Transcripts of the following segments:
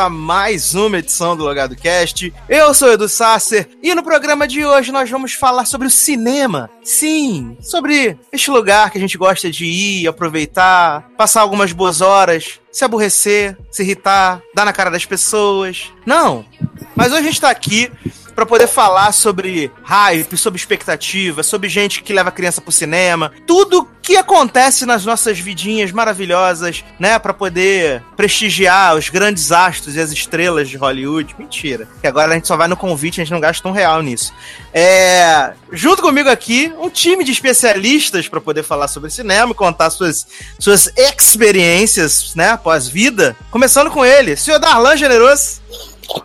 a mais uma edição do Logado Cast. Eu sou Edu Sasser e no programa de hoje nós vamos falar sobre o cinema. Sim, sobre este lugar que a gente gosta de ir, aproveitar, passar algumas boas horas, se aborrecer, se irritar, dar na cara das pessoas. Não, mas hoje a gente tá aqui para poder falar sobre hype, sobre expectativa, sobre gente que leva criança pro cinema, tudo que acontece nas nossas vidinhas maravilhosas, né, para poder prestigiar os grandes astros e as estrelas de Hollywood. Mentira. Que agora a gente só vai no convite, a gente não gasta um real nisso. É, junto comigo aqui, um time de especialistas para poder falar sobre cinema e contar suas suas experiências, né, pós-vida. Começando com ele, senhor Darlan Generoso.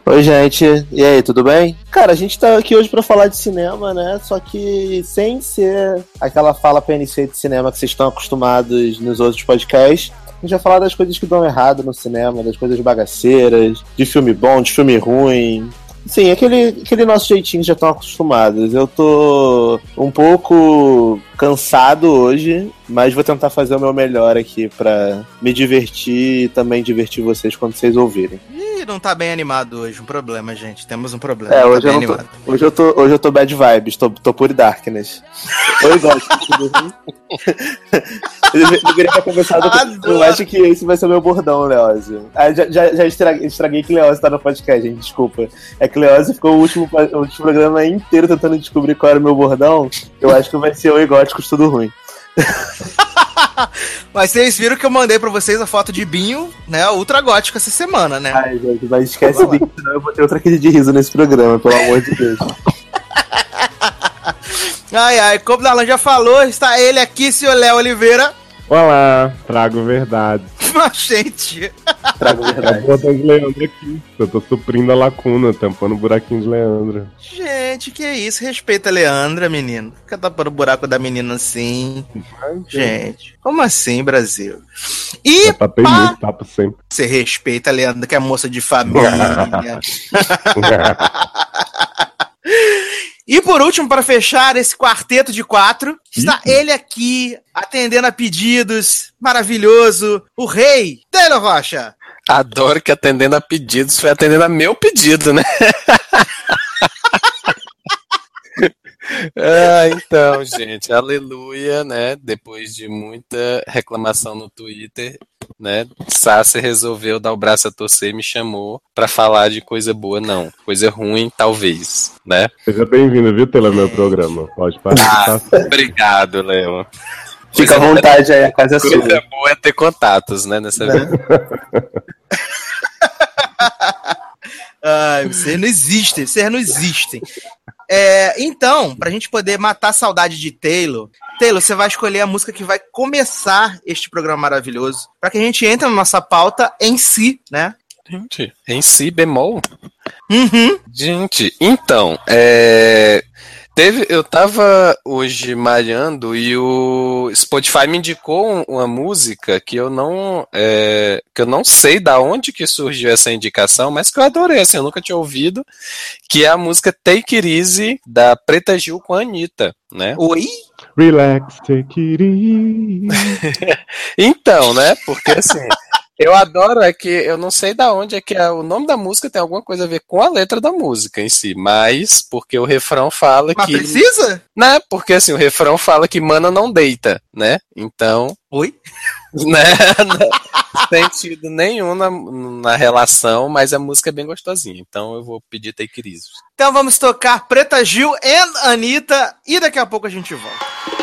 Oi, gente. E aí, tudo bem? Cara, a gente tá aqui hoje para falar de cinema, né? Só que sem ser aquela fala PNC de cinema que vocês estão acostumados nos outros podcasts. A gente vai falar das coisas que dão errado no cinema, das coisas bagaceiras, de filme bom, de filme ruim, Sim, aquele, aquele nosso jeitinho já estão acostumados. Eu tô um pouco cansado hoje, mas vou tentar fazer o meu melhor aqui para me divertir e também divertir vocês quando vocês ouvirem. Ih, não tá bem animado hoje, um problema, gente. Temos um problema. É, tá hoje, eu, tô, hoje eu, tô, hoje eu tô bad vibes, tô, tô pure darkness. Oi, gosto. eu deveria ter conversado com Eu acho que esse vai ser o meu bordão, Leózio. Ah, já, já, já estraguei, estraguei que Leózio tá no podcast, gente, desculpa. É que Leózio ficou o último, o último programa inteiro tentando descobrir qual era o meu bordão. Eu acho que vai ser o Egóticos Tudo Ruim. mas vocês viram que eu mandei pra vocês a foto de Binho, né? Ultra gótico essa semana, né? Ai, gente, mas esquece o Binho, senão eu vou ter outra crise de riso nesse programa, pelo amor de Deus. ai, ai, como o Dalan já falou, está ele aqui, senhor Léo Oliveira. Olá, trago verdade. Mas, gente. Trago verdade. De Leandro aqui. Eu tô suprindo a lacuna, tampando o buraquinho de Leandro. Gente, que isso? Respeita a Leandra, menino. Fica tapando o buraco da menina assim. Mas, gente, como assim, Brasil? E. Eu tapei pá... muito, tapo sempre. Você respeita a Leandra, que é moça de família. E por último, para fechar esse quarteto de quatro, está ele aqui, atendendo a pedidos, maravilhoso, o rei, Taylor Rocha. Adoro que atendendo a pedidos foi atendendo a meu pedido, né? ah, então, gente, aleluia, né? Depois de muita reclamação no Twitter, né? Sassi resolveu dar o braço a torcer e me chamou para falar de coisa boa, não. Coisa ruim, talvez, né? Seja bem-vindo, viu, pelo meu programa. Pode participar. Ah, obrigado, Léo. Fica à vontade aí, a casa é sua. Coisa boa é ter contatos, né, nessa vida. Ai, vocês não existem, vocês não existem. É, então, pra gente poder matar a saudade de Taylor, Taylor, você vai escolher a música que vai começar este programa maravilhoso, para que a gente entre na nossa pauta em si, né? Gente, em si bemol? Uhum. Gente, então, é... Teve, eu tava hoje malhando e o Spotify me indicou uma música que eu não é, que eu não sei da onde que surgiu essa indicação, mas que eu adorei, assim, eu nunca tinha ouvido, que é a música Take It Easy da Preta Gil com a Anitta, né? Oi? Relax, take it easy. então, né? Porque assim, eu adoro é que eu não sei da onde é que é, o nome da música tem alguma coisa a ver com a letra da música em si, mas porque o refrão fala mas que precisa? Né? Porque assim, o refrão fala que mana não deita, né? Então, oi? Né? sentido nenhum na, na relação, mas a música é bem gostosinha. Então eu vou pedir Take It. Então vamos tocar Preta Gil e Anitta e daqui a pouco a gente volta.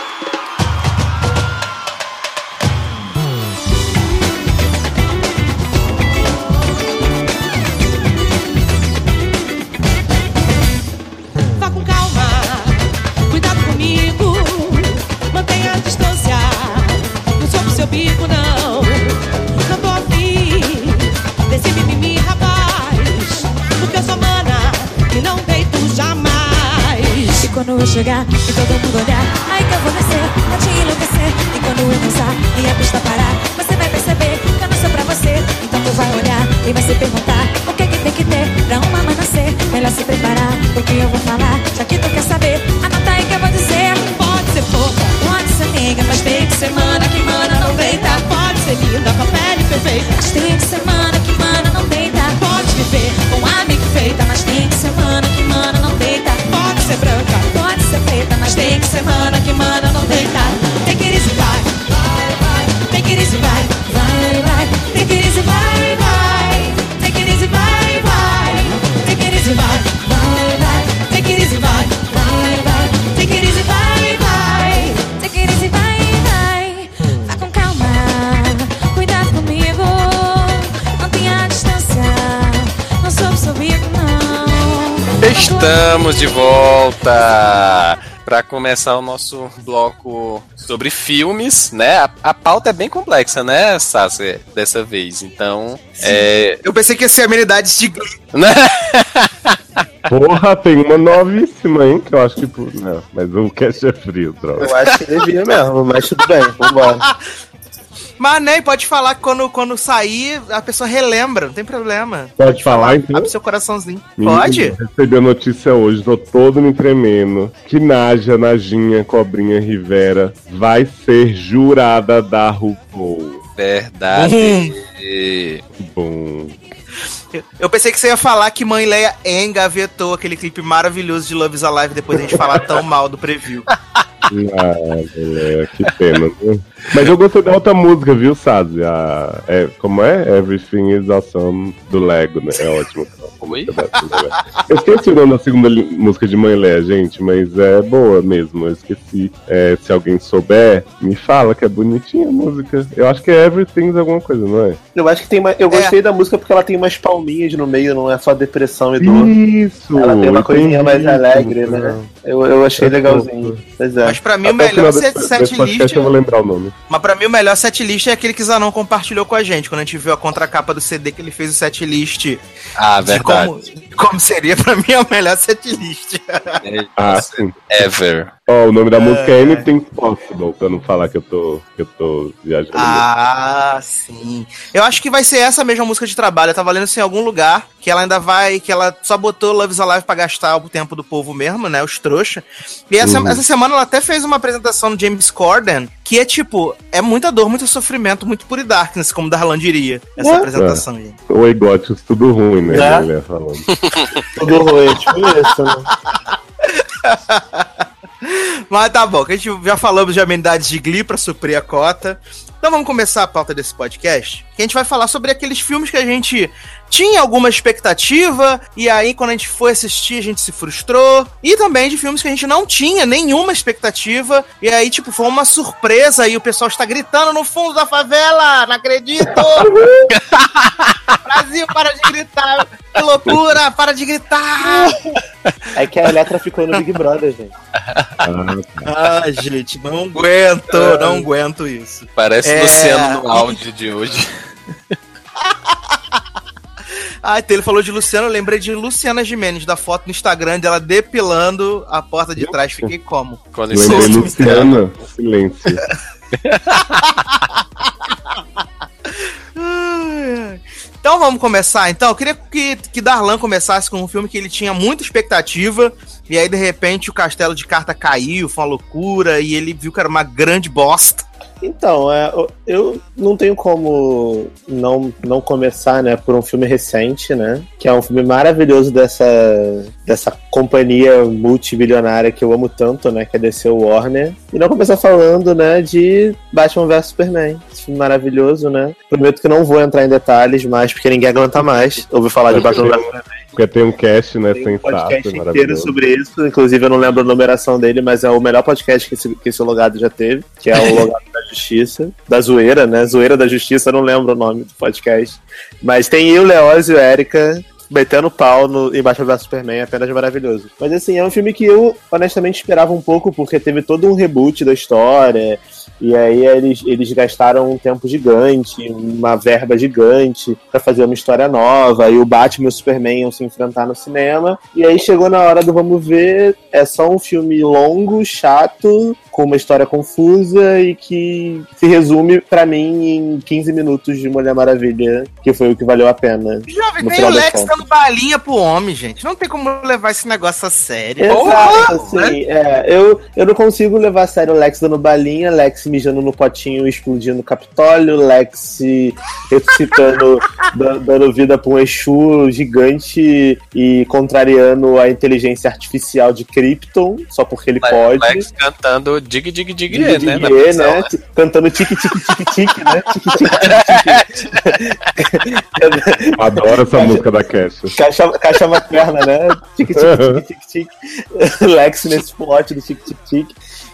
Quando eu chegar e todo mundo olhar, aí que eu vou descer, pra te enlouquecer. E quando eu dançar e a pista parar, você vai perceber que eu não sou pra você. Então tu vai olhar e vai se perguntar o que, que tem que ter pra uma mana ser. Melhor se preparar, porque eu vou falar, já que tu quer saber. Anota aí que eu vou dizer. Pode ser pouca, pode ser nega, mas tem que ser mana que mana não deita. Pode ser linda com a pele perfeita, mas tem que ser mana que mana não Estamos de volta para começar o nosso bloco sobre filmes, né? A, a pauta é bem complexa, né, Sassi, dessa vez. Então, é... Eu pensei que ia ser amenidades de Né? Porra, tem uma novíssima, hein? Que eu acho que. Não, mas o cast é frio, droga. Eu acho que devia mesmo, mas tudo bem, vambora. Mas nem pode falar que quando, quando sair, a pessoa relembra, não tem problema. Pode falar, então? Abre seu coraçãozinho. Menino, Pode? Recebi a notícia hoje, tô todo me tremendo. Que Naja, Najinha, Cobrinha Rivera vai ser jurada da RuPaul. Verdade. Que bom. Eu- Eu pensei que você ia falar que Mãe Leia engavetou aquele clipe maravilhoso de Love is Alive depois de a gente falar tão mal do preview. Ah, galera, que pena, viu? Mas eu gostei da outra música, viu, Sazi? A, é, como é? Everything is Awesome do Lego, né? É ótimo. Oi? Eu esqueci o nome da segunda música de Mãe Lé, gente, mas é boa mesmo. Eu esqueci. É, se alguém souber, me fala que é bonitinha a música. Eu acho que é Everything's alguma coisa, não é? Eu acho que tem uma, Eu gostei da música porque ela tem umas palminhas no meio, não é só depressão e dor. Isso! Ela tem uma coisinha mais alegre, né? Eu, eu achei É legalzinho. Pois é. Mas pra mim o Até o melhor set, desse, set desse list. eu vou lembrar o nome. Mas pra mim o melhor set list é aquele que Zanon compartilhou com a gente. Quando a gente viu a contracapa do CD que ele fez o set list. Ah, de verdade. Como, como seria pra mim o melhor set list. Ah, sim. Ever. Ó, o nome da música é Anything Possible, pra não falar que eu tô, que eu tô viajando. Ah, sim. Eu acho que vai ser essa mesma música de trabalho. Eu tava lendo isso em algum lugar. Que ela ainda vai. Que ela só botou Love is Alive pra gastar o tempo do povo mesmo, né? Os trouxa. E essa, Uhum. essa semana ela até fez uma apresentação no James Corden. Que é tipo. É muita dor, muito sofrimento, muito pure darkness, como Darlan diria. Essa É. apresentação, gente. O Egotius, tudo ruim, né? É. falando. Tudo ruim, tipo isso, né? Mas tá bom, que a gente já falamos de amenidades de Glee pra suprir a cota. Então vamos começar a pauta desse podcast. Que a gente vai falar sobre aqueles filmes que a gente tinha alguma expectativa e aí quando a gente foi assistir a gente se frustrou. E também de filmes que a gente não tinha nenhuma expectativa e aí tipo foi uma surpresa e o pessoal está gritando no fundo da favela. Não acredito! Brasil, para de gritar! Que loucura! Para de gritar! É que a Eletra ficou no Big Brother, gente. Ah, Ah, gente, não aguento, não aguento isso. Parece É. Luciano no áudio de hoje. Ah, então ele falou de Luciano, eu lembrei de Luciana Gimenez, da foto no Instagram dela depilando a porta de trás. Fiquei como? Com lembrei. Luciana. Silêncio. Então vamos começar, então. Eu queria que, que Darlan começasse com um filme que ele tinha muita expectativa, e aí de repente o castelo de carta caiu, foi uma loucura, e ele viu que era uma grande bosta. Então, é, eu- não tenho como não, não começar, né, por um filme recente, né? Que é um filme maravilhoso dessa, dessa companhia multibilionária que eu amo tanto, né? Que é DC Warner. E não começar falando, né, de Batman vs Superman. Esse filme maravilhoso, né? Prometo que não vou entrar em detalhes mais, porque ninguém aguenta mais ouvir falar de Batman vs Superman. Porque tem um cast, né, Tem um sensato, podcast inteiro sobre isso. Inclusive, eu não lembro a numeração dele, mas é o melhor podcast que esse, que esse Logado já teve, que é o Logado Justiça. Da Zoeira, né? Zoeira da Justiça, não lembro o nome do podcast. Mas tem eu, Leózio Érica metendo pau no Embaixo vs Superman, é apenas maravilhoso. Mas assim, é um filme que eu honestamente esperava um pouco, porque teve todo um reboot da história. E aí eles, eles gastaram um tempo gigante, uma verba gigante pra fazer uma história nova. E o Batman e o Superman iam se enfrentar no cinema. E aí chegou na hora do vamos ver, é só um filme longo, chato, com uma história confusa e que se resume pra mim em 15 minutos de Mulher Maravilha, que foi o que valeu a pena. Jovem, No tem o Lex. Dando balinha pro homem, gente. Não tem como levar esse negócio a sério. Exato, Porra, assim, né? é, eu, eu não consigo levar a sério o Lex dando balinha, Lex mijando no potinho e explodindo o Capitólio, Lex ressuscitando, da- dando vida pra um Exu gigante e contrariando a inteligência artificial de Krypton, só porque ele pode. Lex cantando dig dig dig, Diga, né? diga, na né, prisão, né? Cantando tique tique tique tique, né? Tique tique tique tique. Adoro essa música da Cat. Caixa, caixa materna, né? Tic, tic, tic, tic, tic. Lex nesse plot do tic, tic, tic.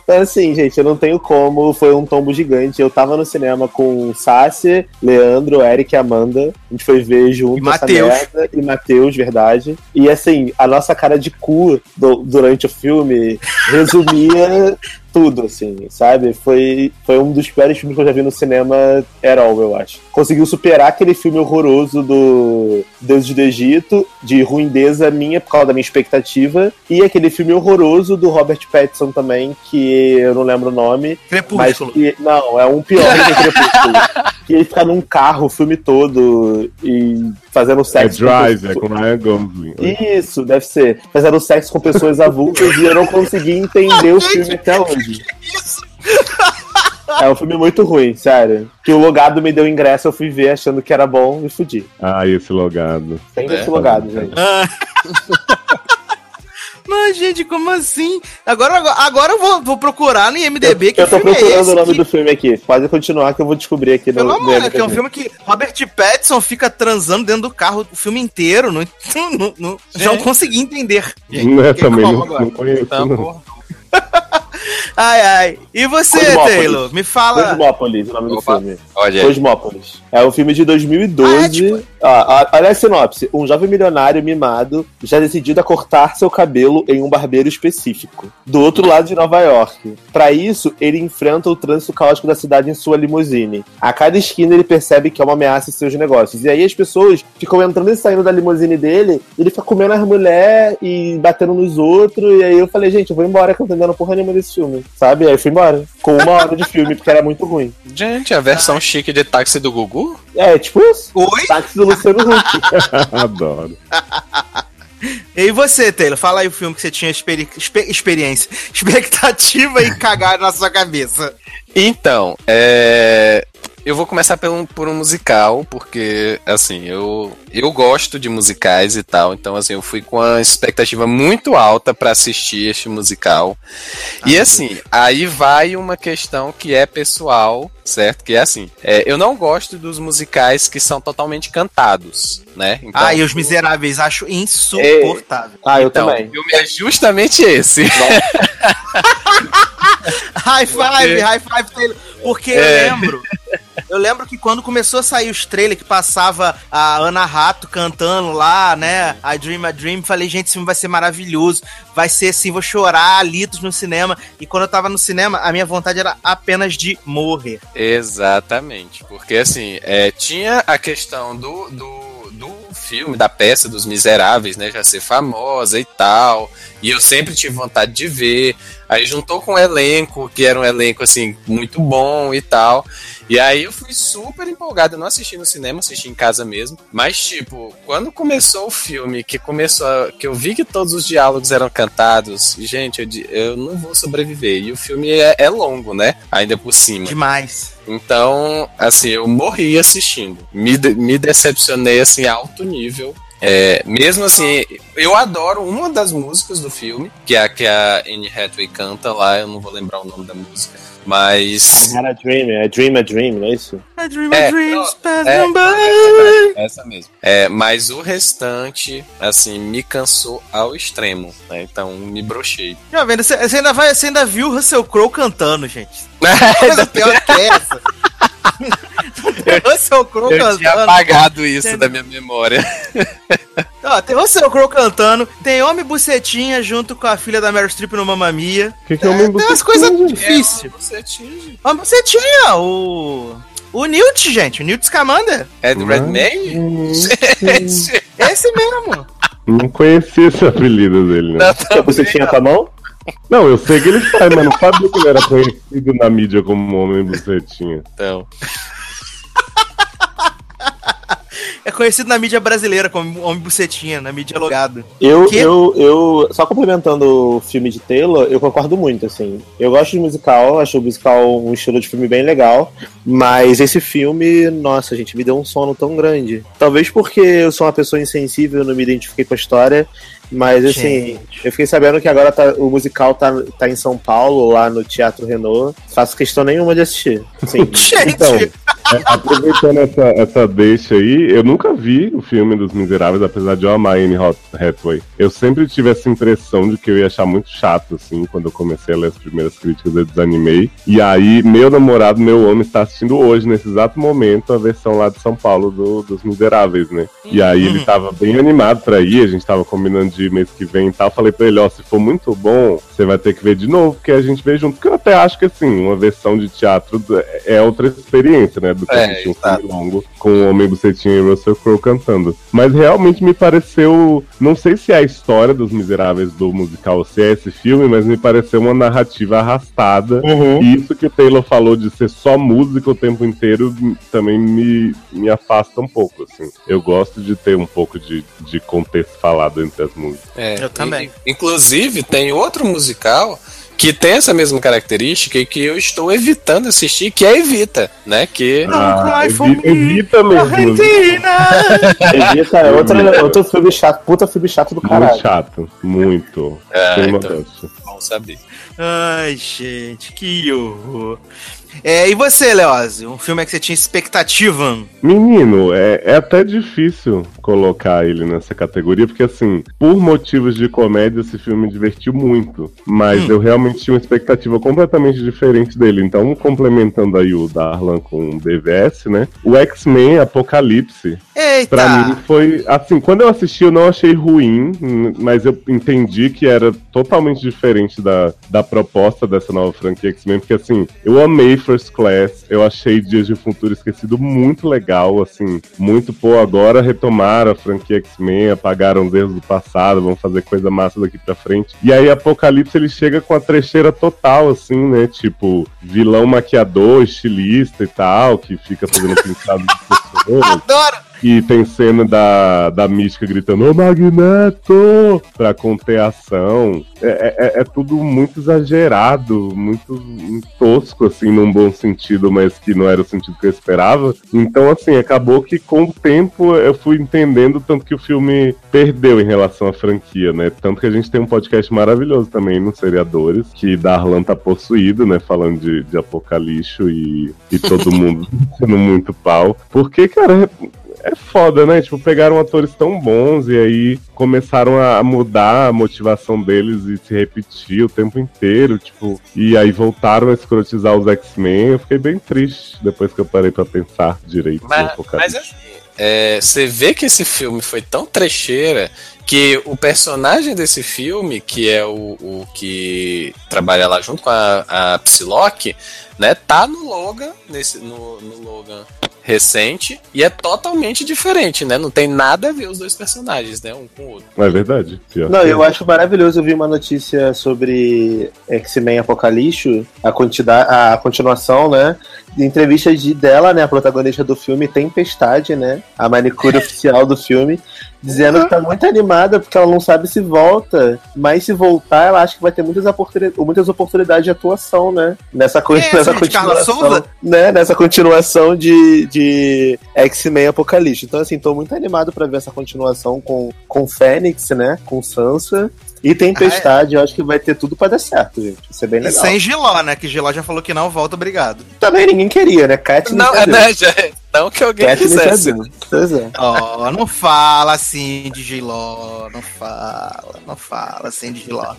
Então, assim, gente, eu não tenho como. Foi um tombo gigante. Eu tava no cinema com Sassi, Leandro, Eric e Amanda. A gente foi ver junto E essa Matheus. merda. E Matheus, verdade. E, assim, a nossa cara de cu do- durante o filme resumia tudo, assim, sabe? Foi, foi um dos piores filmes que eu já vi no cinema at all, eu acho. Conseguiu superar aquele filme horroroso do Deuses do Egito, de ruindeza minha por causa da minha expectativa, e aquele filme horroroso do Robert Pattinson também, que eu não lembro o nome, mas Crepúsculo. que, não, é um pior que Crepúsculo. que ele fica num carro o filme todo e fazendo É sexo. com Drive, pessoas- é com Ryan Gosling. isso, deve ser. Fazendo sexo com pessoas avulsas e eu não consegui entender o filme até hoje. É um filme muito ruim, sério. Que o logado me deu ingresso, eu fui ver achando que era bom e fudi. Ah, esse logado. Sempre É. esse logado, gente. Mas, gente, como assim? Agora, agora eu vou, vou procurar no IMDB que eu tô filme é procurando o nome que- do filme aqui. Pode continuar que eu vou descobrir aqui no, Pelo no amor, né? Que é um filme que Robert Pattinson fica transando dentro do carro o filme inteiro. Não, não, não, não consegui entender. gente. Não é também, não, não conheço. Tá, não. Ai, ai. E você, Cosmópolis. Taylor? Me fala. Cosmópolis, o nome Opa. do filme. Olha aí. Cosmópolis. É um filme de 2012. Ah, é tipo- Ah, ah, olha a sinopse. Um jovem milionário mimado já decidido a cortar seu cabelo em um barbeiro específico, do outro lado de Nova York. Para isso, ele enfrenta o trânsito caótico da cidade em sua limusine. A cada esquina ele percebe que é uma ameaça em seus negócios. E aí as pessoas ficam entrando e saindo da limusine dele, ele fica comendo as mulheres e batendo nos outros. E aí eu falei, gente, eu vou embora que eu não tô entendendo porra nenhuma desse filme. Sabe? Aí eu fui embora. Com uma hora de filme, porque era muito ruim. Gente, a versão chique de táxi do Gugu? É, tipo isso. Oi? Táxi do Luciano Huck. Adoro. E você, Taylor? Fala aí o filme que você tinha experi- expe- experiência, expectativa e cagar na sua cabeça. Então, é... eu vou começar por um, por um musical, porque, assim, eu, eu gosto de musicais e tal, então, assim, eu fui com uma expectativa muito alta pra assistir este musical. e, assim, aí vai uma questão que é pessoal, certo? Que é assim, é, eu não gosto dos musicais que são totalmente cantados, né? Então, ah, e Os Miseráveis, acho insuportável. Ah, eu então, também. o filme é justamente esse. High five, high five, Taylor. Porque eu É. lembro. Eu lembro que quando começou a sair os trailers que passava a Ana Rato cantando lá, né? I Dream, I Dream, falei, gente, esse filme vai ser maravilhoso. Vai ser assim, vou chorar litos no cinema. E quando eu tava no cinema, a minha vontade era apenas de morrer. Exatamente, porque assim, é, tinha a questão do, do filme, da peça dos Miseráveis, né, já ser famosa e tal, e eu sempre tive vontade de ver, aí juntou com o elenco, que era um elenco, assim, muito bom e tal, e aí eu fui super empolgado, eu não assisti no cinema, assisti em casa mesmo, mas tipo, quando começou o filme, que começou, a- que eu vi que todos os diálogos eram cantados, gente, eu, eu não vou sobreviver, e o filme é, é longo, né, ainda por cima. Demais. Então, assim, eu morri assistindo. Me, me decepcionei, assim, a alto nível. É, mesmo assim, eu adoro uma das músicas do filme, que é a que a Anne Hathaway canta lá, eu não vou lembrar o nome da música. Mas. Era Dream, é Dream a Dream, não é isso? I dream É, dreams passing é, by. Essa mesmo. É, mas o restante, assim, me cansou ao extremo. né? Então, me brochei. Já vendo, você, ainda vai, você ainda viu o Russell Crowe cantando, gente. Coisa pior que essa. Russell Crowe Eu tinha apagado isso da minha memória. Ó, tem Russell Crowe cantando, tem Homem Bucetinha junto com a filha da Meryl Streep no Mamma Mia. O que, que é É, homem tem umas bucetinha, coisas gente? difíceis. Você atinge. Homem Bucetinha, o... O Newt, gente, o Newt Scamander. É do Red Mas- May? Hum, Gente, Esse mesmo. Não conhecia esse apelido dele, né? Que você tinha com a mão? Não, eu sei que ele faz, mas não sabia que ele era conhecido na mídia como homem bucetinha. Então. É conhecido na mídia brasileira como Homem Bucetinha, na mídia logado. Eu, Que? eu, eu, só complementando o filme de Taylor, eu concordo muito, assim. Eu gosto de musical, acho o musical um estilo de filme bem legal, mas esse filme, nossa, gente, me deu um sono tão grande. Talvez porque eu sou uma pessoa insensível, não me identifiquei com a história, Mas assim, eu fiquei sabendo que agora tá- o musical tá, tá em São Paulo, lá no Teatro Renault. Faço questão nenhuma de assistir. Sim. Gente, Então, é, aproveitando essa, essa deixa aí, eu nunca vi o filme dos Miseráveis, apesar de eu amar Anne Hath- Hathaway. Eu sempre tive essa impressão de que eu ia achar muito chato, assim, quando eu comecei a ler as primeiras críticas, eu desanimei. E aí, meu namorado, meu homem, está assistindo hoje, nesse exato momento, a versão lá de São Paulo do- dos Miseráveis, né? E aí ele tava bem animado pra ir, a gente tava combinando de ir mês que vem e tal. Falei pra ele, ó, se for muito bom, você vai ter que ver de novo, porque a gente vê junto. Porque eu até acho que, assim, uma versão de teatro é outra experiência, né? Do que É, assistir um exato. filme longo com o Homem Bucetinha e Russell Crowe cantando. Mas realmente me pareceu. Não sei se é a história dos miseráveis do musical ou se é esse filme, mas me pareceu uma narrativa arrastada. Uhum. E isso que o Taylor falou de ser só música o tempo inteiro também me, me afasta um pouco, assim. Eu gosto de ter um pouco de, de contexto falado entre as músicas. É, Eu também. in- Inclusive, tem outro musical que tem essa mesma característica e que eu estou evitando assistir, que é Evita, né? Que evi- me, evita mesmo. Argentina! Evita é outro, outro filme chato, puta filme chato do Muito caralho. chato, muito. É, então- bom saber. Ai, gente, que horror. É, e você, Leózio? Um filme que você tinha expectativa? Menino, é, é até difícil colocar ele nessa categoria, porque assim, por motivos de comédia, esse filme me divertiu muito. Mas Hum. eu realmente tinha uma expectativa completamente diferente dele. Então, complementando aí o Darlan com o DVS, né? O X-Men Apocalipse, Eita! Pra mim foi. Assim, quando eu assisti, eu não achei ruim, mas eu entendi que era totalmente diferente da, da proposta dessa nova franquia X-Men, porque assim, eu amei First Class, eu achei Dias de Futuro Esquecido muito legal, assim, muito pô, agora retomaram a franquia X-Men, apagaram os erros do passado, vão fazer coisa massa daqui pra frente. E aí Apocalipse ele chega com a trecheira total, assim, né? Tipo, vilão maquiador, estilista e tal, que fica fazendo pintado de pessoas. Adoro! E tem cena da, da mística gritando, ô Magneto! Pra conter a ação. É, é- é tudo muito exagerado, muito, muito tosco, assim, num bom sentido, mas que não era o sentido que eu esperava. Então, assim, acabou que com o tempo eu fui entendendo tanto que o filme perdeu em relação à franquia, né? Tanto que a gente tem um podcast maravilhoso também nos Seriadores, que Darlan tá possuído, né? Falando de, de apocalipse e, e todo mundo sendo muito pau. Porque, cara, é foda, né? Tipo, pegaram atores tão bons e aí começaram a mudar a motivação deles e se repetir o tempo inteiro, tipo, e aí voltaram a escrotizar os X-Men. Eu fiquei bem triste depois que eu parei pra pensar direito Mas, mas assim, é, você vê que esse filme foi tão trecheira que o personagem desse filme, que é o, o que trabalha lá junto com a, a Psylocke, né, tá no Logan, nesse, no, no Logan recente, e é totalmente diferente, né? Não tem nada a ver os dois personagens, né? Um com o outro. É verdade? Pior Não, eu acho maravilhoso. Eu vi uma notícia sobre X-Men Apocalipse, a, quantidade, a continuação, né? De entrevistas de dela, né? A protagonista do filme, Tempestade, né? A manicure oficial do filme, dizendo que tá muito animada porque ela não sabe se volta, mas se voltar, ela acha que vai ter muitas, oportuni- muitas oportunidades de atuação, né? Nessa, co- É, nessa essa de Carla continuação. Né? Nessa continuação de, de X-Men Apocalipse. Então, assim, tô muito animado pra ver essa continuação com, com Fênix, né? Com Sansa. E Tempestade, eu acho que vai ter tudo pra dar certo, gente. Vai ser bem E legal. sem Giló, né? Que Giló já falou que não, volta, obrigado. Também ninguém queria, né? Katniss Não, é é, né, já, não que alguém é quisesse. Pois é. Ó, não fala assim de Giló, não fala, não fala assim de Giló.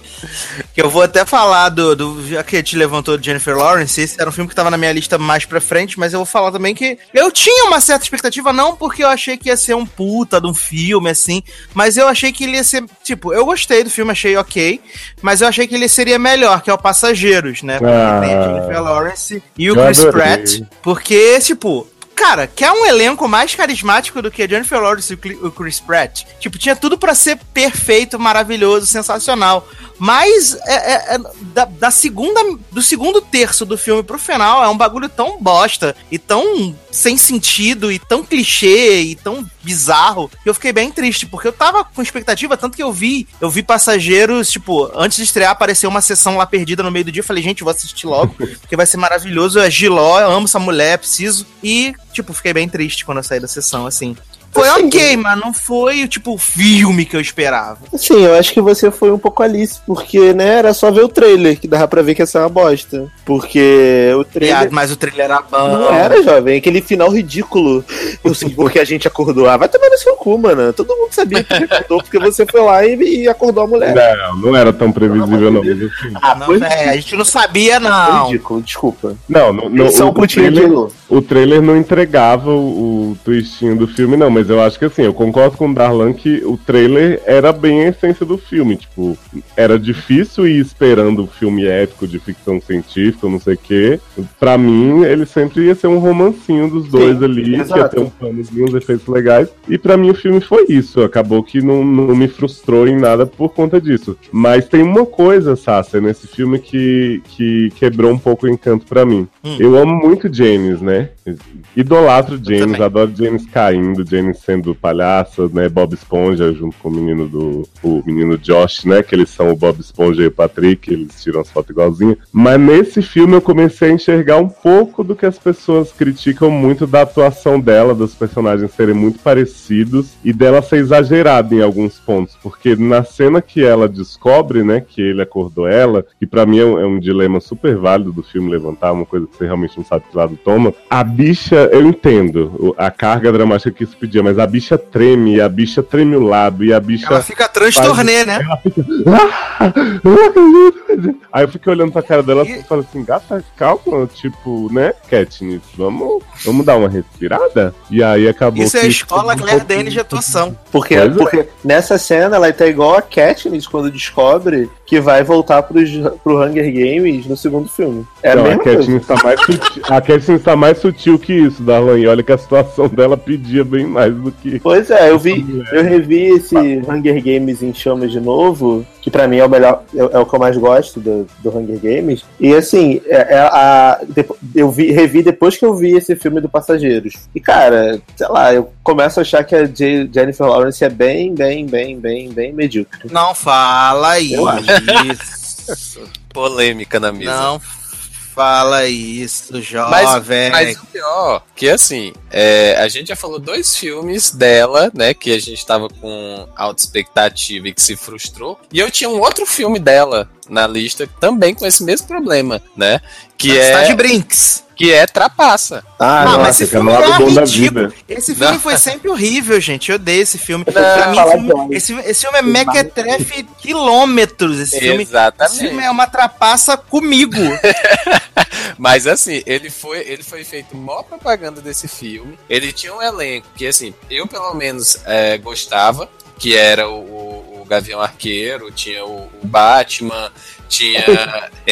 Que eu vou até falar do, do já que te levantou de Jennifer Lawrence, esse era um filme que tava na minha lista mais pra frente, mas eu vou falar também que eu tinha uma certa expectativa, não porque eu achei que ia ser um puta de um filme, assim, mas eu achei que ele ia ser, tipo, eu gostei do filme, achei ok, mas eu achei que ele seria melhor, que é o Passageiros, né? Porque Ah. tem a Jennifer Lawrence e o Chris adorei. Pratt, porque, tipo, cara, quer um elenco mais carismático do que Jennifer Lawrence e o Chris Pratt? Tipo, tinha tudo pra ser perfeito, maravilhoso, sensacional. Mas é, é- é da, da segunda, do segundo terço do filme pro final é um bagulho tão bosta e tão sem sentido e tão clichê e tão bizarro que eu fiquei bem triste, porque eu tava com expectativa, tanto que eu vi, eu vi passageiros, tipo, antes de estrear apareceu uma sessão lá perdida no meio do dia, eu falei, gente, eu vou assistir logo, porque vai ser maravilhoso, é Giló, eu amo essa mulher, preciso. E, tipo, fiquei bem triste quando eu saí da sessão, assim. Foi Assim, ok, mas não foi tipo o filme que eu esperava. Sim, eu acho que você foi um pouco Alice, porque, né, era só ver o trailer, que dava pra ver que ia ser uma bosta. Porque o trailer. Viado, mas o trailer era bom. Não era, jovem, aquele final ridículo. Eu sei porque a gente acordou. Ah, vai tomar no seu cu, mano. Todo mundo sabia que acordou, porque você foi lá e, e acordou a mulher. Não, não era tão previsível, não. Assim, Ah, Não, foi é, a gente não sabia, Foi não. ridículo, desculpa. não, Eles são o, um putinho de trailer, o trailer não entregava o, o twistinho do filme, não. Mas eu acho que assim, eu concordo com o Darlan que o trailer era bem a essência do filme. Tipo, era difícil ir esperando o filme épico de ficção científica, não sei o quê. Pra mim, ele sempre ia ser um romancinho dos dois Sim, ali, que ia ter um planozinho, uns efeitos legais. E pra mim o filme foi isso. Acabou que não, não me frustrou em nada por conta disso. Mas tem uma coisa, Sasha, nesse filme que, que quebrou um pouco o encanto pra mim. Hum. Eu amo muito James, né? Idolatro James, adoro James caindo, James sendo palhaço, né? Bob Esponja junto com o menino do. O menino Josh, né? Que eles são o Bob Esponja e o Patrick, eles tiram as fotos igualzinho. Mas nesse filme eu comecei a enxergar um pouco do que as pessoas criticam muito da atuação dela, dos personagens serem muito parecidos e dela ser exagerada em alguns pontos. Porque na cena que ela descobre, né, que ele acordou ela, que pra mim é um, é um dilema super válido do filme levantar, uma coisa que você realmente não sabe que lado toma. A bicha, eu entendo a carga dramática que isso pedia, mas a bicha treme, e a bicha treme o lado, e a bicha. Ela fica transtornê, né? Ela fica. "Ah, eu não acredito." Aí eu fiquei olhando pra cara dela E- falei assim, gata, calma, tipo, né, Katniss, vamos, vamos dar uma respirada? E aí acabou Isso é a que- escola Claire Danes de atuação. Porque, Pois é. porque nessa cena ela tá igual a Katniss quando descobre que vai voltar pros, pro Hunger Games no segundo filme. É Não, a a. Katniss tá mais sutil, a Katniss tá mais sutil que isso, Darlan. E olha que a situação dela pedia bem mais do que. Pois é, eu vi, eu revi esse Hunger Games em chamas de novo, que pra mim é o melhor, é, é o que eu mais gosto do, do Hunger Games. E assim, é, é a, eu vi, revi depois que eu vi esse filme do Passageiros. E cara, sei lá, eu começo a achar que a J- Jennifer Lawrence é bem, bem, bem, bem, bem medíocre. Não fala Eu isso. Polêmica na mesa. Não fala isso, Mas, jovem. mas o pior, que assim, é, a gente já falou dois filmes dela, né? Que a gente tava com alta expectativa e que se frustrou. E eu tinha um outro filme dela na lista também com esse mesmo problema, né? Que tá de é, brinks. Que é Trapaça. Ah, Ah, nossa, mas esse é filme lado é bom da vida. Esse filme Não. foi sempre horrível, gente. Eu odeio esse filme. Não. pra mim, esse filme, esse, esse filme é mequetrefe quilômetros. Esse filme, esse Exatamente. filme é uma trapaça comigo. Mas assim, ele foi, ele foi feito maior propaganda desse filme. Ele tinha um elenco que, assim, eu pelo menos é, gostava, que era o, o- o Gavião Arqueiro, tinha o, o Batman, tinha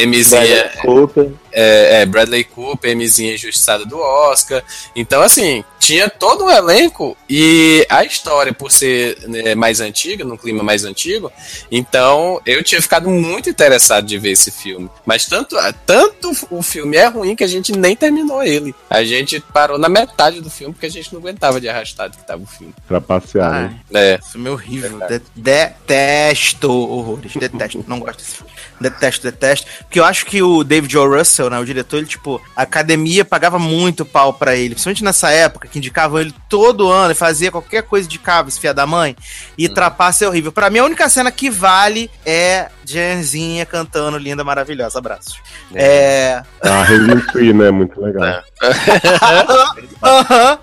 Cooper. É, é, Bradley Cooper, Mzinha injustiçada do Oscar. Então, assim, tinha todo um elenco e a história, por ser né, mais antiga, num clima mais antigo, então eu tinha ficado muito interessado de ver esse filme. Mas tanto, tanto o filme é ruim que a gente nem terminou ele. A gente parou na metade do filme porque a gente não aguentava de arrastado que tava o filme. Trapacear, Ai, né? É. filme é horrível. De- detesto horrores. Detesto. Não gosto desse filme. Detesto, detesto. Porque eu acho que o David O. Russell, né, o diretor, ele, tipo, a academia pagava muito pau pra ele. Principalmente nessa época, que indicavam ele todo ano e fazia qualquer coisa de cabo, esse filho da mãe. E trapaça é horrível. Pra mim, a única cena que vale é Jenzinha cantando Linda Maravilhosa. Abraços. É. A Raven Tree, né? Muito legal. É. Aham.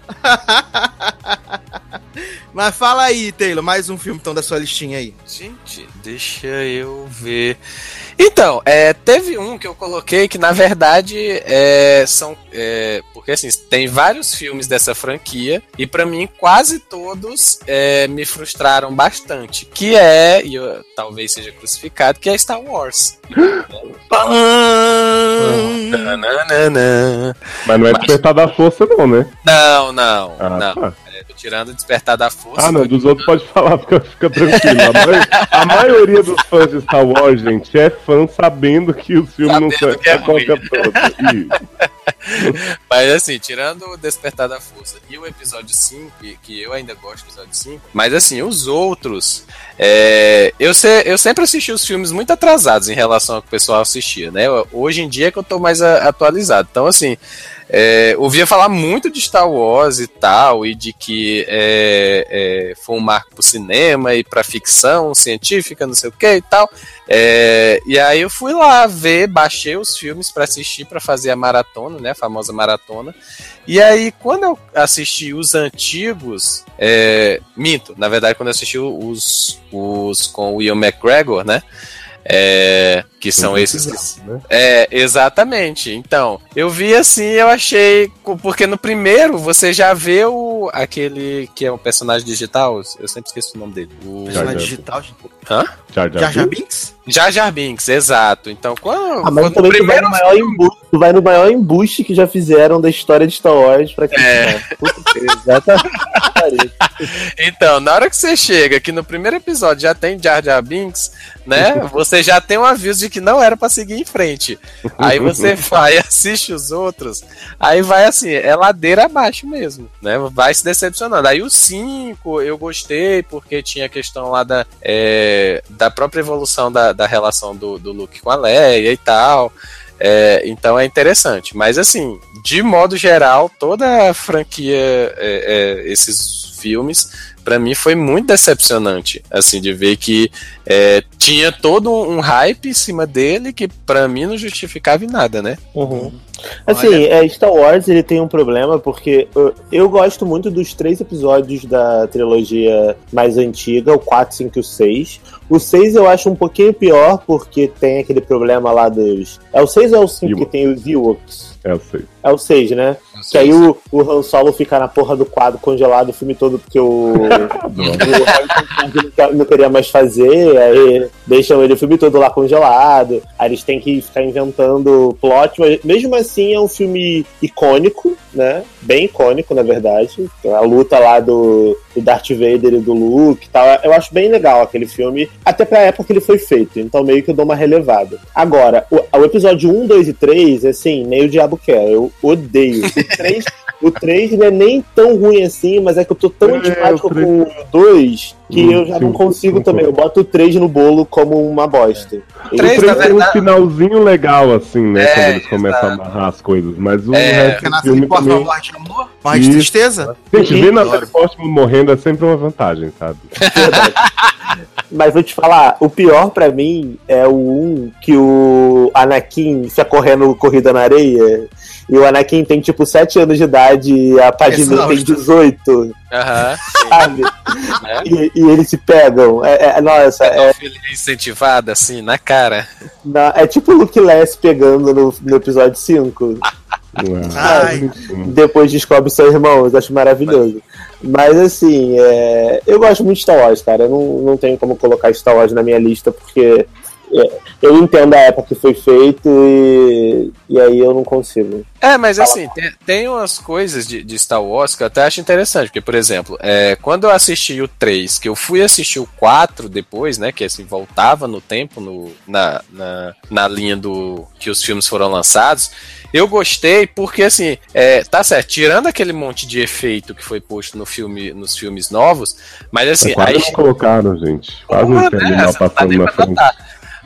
Mas fala aí, Taylor, mais um filme então da sua listinha aí. Gente, deixa eu ver. Então, é, teve um que eu coloquei que na verdade é, são. é, porque assim, tem vários filmes dessa franquia e pra mim quase todos é, me frustraram bastante. Que é, e eu, talvez seja crucificado, que é Star Wars. Mas não é despertar da força, não, né? Não, não, Ah, não. tá. É, tirando o Despertar da Força. Ah, não, dos outros pode falar, fica, fica tranquilo. A, mai- a maioria dos fãs de Star Wars, gente, é fã sabendo que o filme não Sabendo sai que é a qualquer. Isso. Mas assim, tirando o Despertar da Força e o episódio 5, que, que eu ainda gosto do episódio 5, mas assim, os outros. é, eu, se- eu sempre assisti os filmes muito atrasados em relação ao que o pessoal assistia, né? Hoje em dia é que eu tô mais a- atualizado. Então, assim, é, ouvia falar muito de Star Wars e tal, e de que é, é, foi um marco pro cinema e pra ficção científica, não sei o que e tal. É, e aí eu fui lá ver, baixei os filmes para assistir, para fazer a maratona, né, a famosa maratona. E aí, quando eu assisti os antigos, é, minto, na verdade, quando eu assisti os, os com o Ian McGregor, né, é, que são esses que, né? é, exatamente. Então, eu vi assim, eu achei. Porque no primeiro você já vê o aquele que é um personagem digital, eu sempre esqueço o nome dele. O Personagem digital. Hã? Jar Jar Jar Jar Binks? Jar Jar Binks, exato. Então, quando, Ah, mas quando tu vai, primeiro no maior embuste, tu vai no maior embuste que já fizeram da história de Star Wars pra quem É. Exatamente. Então, na hora que você chega que no primeiro episódio já tem Jar Jar Binks, né? Você já tem um aviso de que não era pra seguir em frente. Aí você vai, assiste os outros, aí vai assim, é ladeira abaixo mesmo, né? Vai se decepcionando. Aí o 5 eu gostei, porque tinha a questão lá da, é, da própria evolução da, da relação do, do Luke com a Leia e tal. É, então é interessante. Mas assim, de modo geral, toda a franquia, é, é, esses filmes, pra mim foi muito decepcionante. Assim, de ver que é, tinha todo um hype em cima dele que pra mim não justificava em nada, né? Uhum. Assim, é, Star Wars ele tem um problema porque eu, eu gosto muito dos três episódios da trilogia mais antiga, o 4, 5 e o 6. O 6 eu acho um pouquinho pior porque tem aquele problema lá dos. É o 6 ou é o 5 que tem os Ewoks? É, eu sei. É o 6, né? Que aí o, o Han Solo fica na porra do quadro congelado o filme todo porque o, o não queria mais fazer, aí deixam ele o filme todo lá congelado, aí eles têm que ficar inventando plot, mas mesmo assim é um filme icônico, né? Bem icônico, na verdade. A luta lá do, do Darth Vader e do Luke e tal, eu acho bem legal aquele filme, até pra época que ele foi feito, então meio que eu dou uma relevada. Agora, o, o episódio 1, 2 e 3, assim, nem o diabo quer, eu odeio. O 3, o 3 não é nem tão ruim assim, mas é que eu tô tão É, antipático o três- com o 2 que Hum, eu já sim, não consigo concordo. também. Eu boto o 3 no bolo como uma bosta. Três, o três na tem um verdade- finalzinho legal, assim, né? É, quando eles começam a amarrar as coisas. Mas o É, resto Porque do filme uma também... morte de amor, morte de Isso. tristeza. Gente, ver. Natalie Portman morrendo é sempre uma vantagem, sabe? Mas vou te falar, o pior pra mim é o 1 que o Anakin fica correndo corrida na areia. E o Anakin tem tipo 7 anos de idade e a Padmé tem Exausto. 18, Aham. sabe? né? E, e eles se pegam. É, é- nossa, é, incentivada, assim, na cara. na- é tipo o Luke Less pegando no, no episódio 5. Ai. Depois descobre seus irmãos, acho maravilhoso. Mas assim, é, eu gosto muito de Star Wars, cara. Eu não, não tenho como colocar Star Wars na minha lista, porque é, eu entendo a época que foi feito e, e aí eu não consigo. É, mas assim, tem, tem umas coisas de, de Star Wars que eu até acho interessante, porque, por exemplo, é, quando eu assisti o 3, que eu fui assistir o 4 depois, né, que assim, voltava no tempo, no, na, na, na linha do que os filmes foram lançados, eu gostei porque, assim, é, tá certo, tirando aquele monte de efeito que foi posto no filme, nos filmes novos, mas assim, Quase aí, não colocaram, gente. Quase Porra, não tem né? passando na pra frente.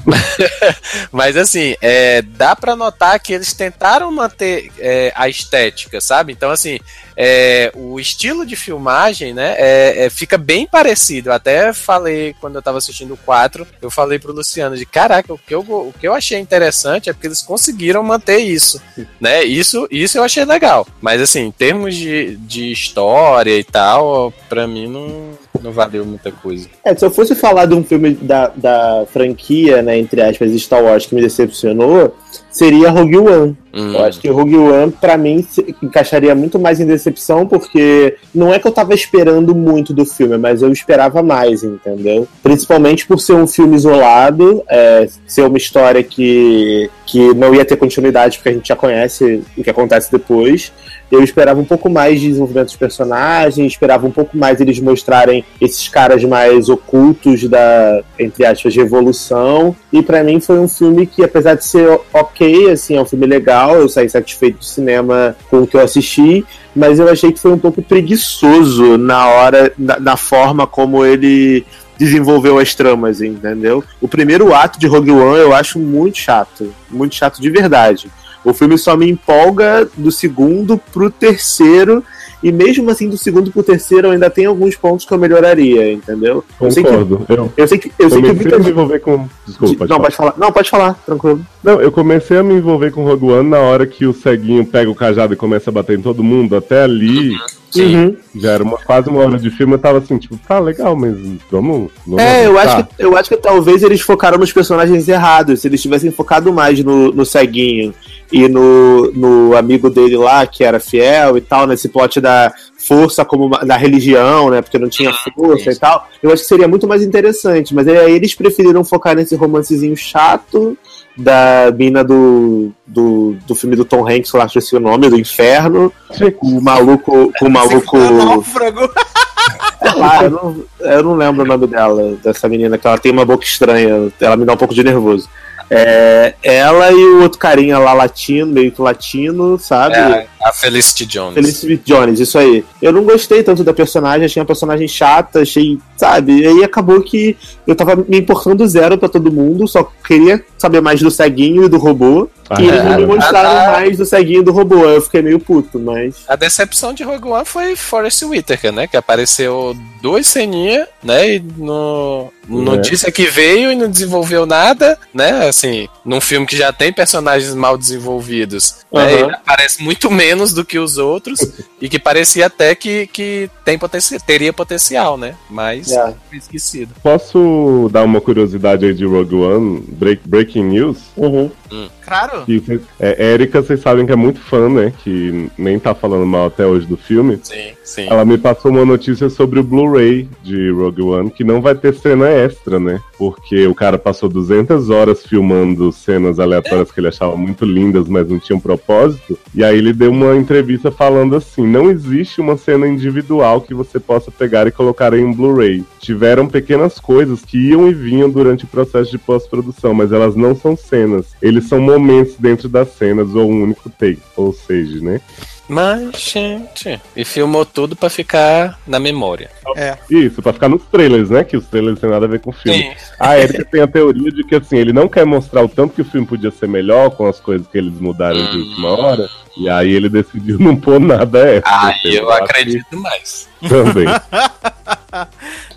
Mas assim, é, dá pra notar que eles tentaram manter é, a estética, sabe? Então, assim, é, o estilo de filmagem, né, é, é, fica bem parecido. Eu até falei, quando eu tava assistindo o 4, eu falei pro Luciano de caraca, o que eu, o que eu achei interessante é porque eles conseguiram manter isso, né? Isso, isso eu achei legal. Mas assim, em termos de, de história e tal, pra mim não, não valeu muita coisa. É, se eu fosse falar de um filme da, da franquia, né, entre aspas, Star Wars que me decepcionou, seria Rogue One. Hum. Eu acho que Rogue One, pra mim, encaixaria muito mais em decepção, porque não é que eu tava esperando muito do filme, mas eu esperava mais, entendeu? Principalmente por ser um filme isolado, é, ser uma história que, que não ia ter continuidade, porque a gente já conhece o que acontece depois. Eu esperava um pouco mais de desenvolvimento dos personagens, esperava um pouco mais eles mostrarem esses caras mais ocultos da, entre aspas, revolução. E pra mim foi um filme que, apesar de ser ok, assim, é um filme legal, eu saí satisfeito do cinema com o que eu assisti, mas eu achei que foi um pouco preguiçoso na hora, na, na forma como ele desenvolveu as tramas, entendeu? O primeiro ato de Rogue One eu acho muito chato, muito chato de verdade. O filme só me empolga do segundo pro terceiro. E mesmo assim, do segundo pro terceiro, ainda tem alguns pontos que eu melhoraria, entendeu? Eu sei que, Concordo. Eu eu sei que, eu sei que comecei a muita me envolver com. Desculpa, pode Não, falar. pode falar. Não, pode falar, tranquilo. Não, eu comecei a me envolver com Rogue One na hora que o ceguinho pega o cajado e começa a bater em todo mundo. Até ali, Sim. Uhum. já era uma, quase uma hora de filme, eu tava assim, tipo, tá legal, mas vamos. vamos É, eu acho, que, eu acho que talvez eles focaram nos personagens errados. Se eles tivessem focado mais no, no ceguinho e no, no amigo dele lá, que era fiel e tal, nesse plot da força como uma- da religião, né? Porque não tinha força e tal. Eu acho que seria muito mais interessante. Mas aí eles preferiram focar nesse romancezinho chato da mina do, do, do filme do Tom Hanks, eu acho esse o nome, do Inferno. O maluco. Com o maluco. Sei lá, eu não, eu não lembro o nome dela, dessa menina, que ela tem uma boca estranha, ela me dá um pouco de nervoso. É, ela e o outro carinha lá latino, meio que latino, sabe? É, a Felicity Jones. Felicity Jones, isso aí. Eu não gostei tanto da personagem, achei uma personagem chata, achei, sabe? E aí acabou que eu tava me importando zero pra todo mundo, só queria saber mais do ceguinho e do robô. Ah, e eles é. não me mostraram Ah, ah. mais do ceguinho e do robô. Eu fiquei meio puto, mas. A decepção de Rogue One foi Forrest Whitaker, né? Que apareceu duas ceninhas, né? E no, não É. disse que veio e não desenvolveu nada, né? Assim, num filme que já tem personagens mal desenvolvidos, né? Aham. Ele aparece muito menos do que os outros e que parecia até que, que tem potenci teria potencial, né? Mas É. foi esquecido. Posso dar uma curiosidade aí de Rogue One? Break, breaking news? Uhum. Claro. Que vocês- é, Érica, vocês sabem que é muito fã, né? Que nem tá falando mal até hoje do filme. Sim, sim. Ela me passou uma notícia sobre o Blu-ray de Rogue One, que não vai ter cena extra, né? Porque o cara passou 200 horas filmando cenas aleatórias que ele achava muito lindas, mas não tinham propósito. E aí ele deu uma entrevista falando assim: não existe uma cena individual que você possa pegar e colocar em um Blu-ray. Tiveram pequenas coisas que iam e vinham durante o processo de pós-produção, mas elas não são cenas. Eles são momentos dentro das cenas ou um único take. Ou seja, né? Mas, gente. E filmou tudo pra ficar na memória. Isso, pra ficar nos trailers, né? Que os trailers têm nada a ver com o filme. Sim. A Erika tem a teoria de que assim, ele não quer mostrar o tanto que o filme podia ser melhor com as coisas que eles mudaram de última hora. E aí ele decidiu não pôr nada extra. Ah, eu acredito mais. Também.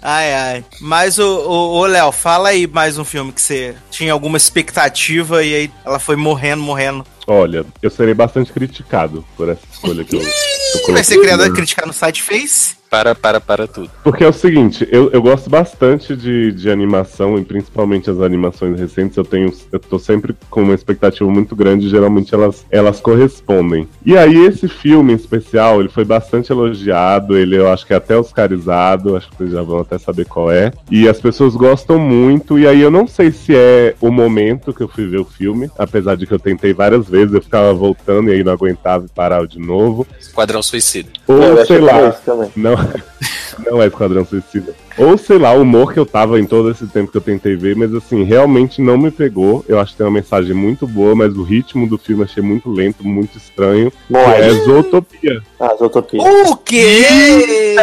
Ai, ai. Mas o Léo, fala aí mais um filme que você tinha alguma expectativa e aí ela foi morrendo, morrendo. Olha, eu serei bastante criticado por essa escolha que eu, eu Vai ser criador e criticar no site Face? Para, para, para tudo. Porque é o seguinte, eu, eu gosto bastante de, de animação, e principalmente as animações recentes, eu tenho. Eu tô sempre com uma expectativa muito grande, e geralmente elas, elas correspondem. E aí, esse filme em especial, ele foi bastante elogiado, ele eu acho que é até oscarizado, acho que vocês já vão até saber qual é. E as pessoas gostam muito, e aí eu não sei se é o momento que eu fui ver o filme, apesar de que eu tentei várias vezes, eu ficava voltando e aí não aguentava e parava de novo. Esquadrão Suicida. Ou Eu sei que lá. Não, não é Esquadrão Suicida. Ou sei lá, o humor que eu tava em todo esse tempo que eu tentei ver, mas assim, realmente não me pegou. Eu acho que tem uma mensagem muito boa, mas o ritmo do filme achei muito lento, muito estranho. Moai. é Zootopia. Ah, Zootopia. O quê?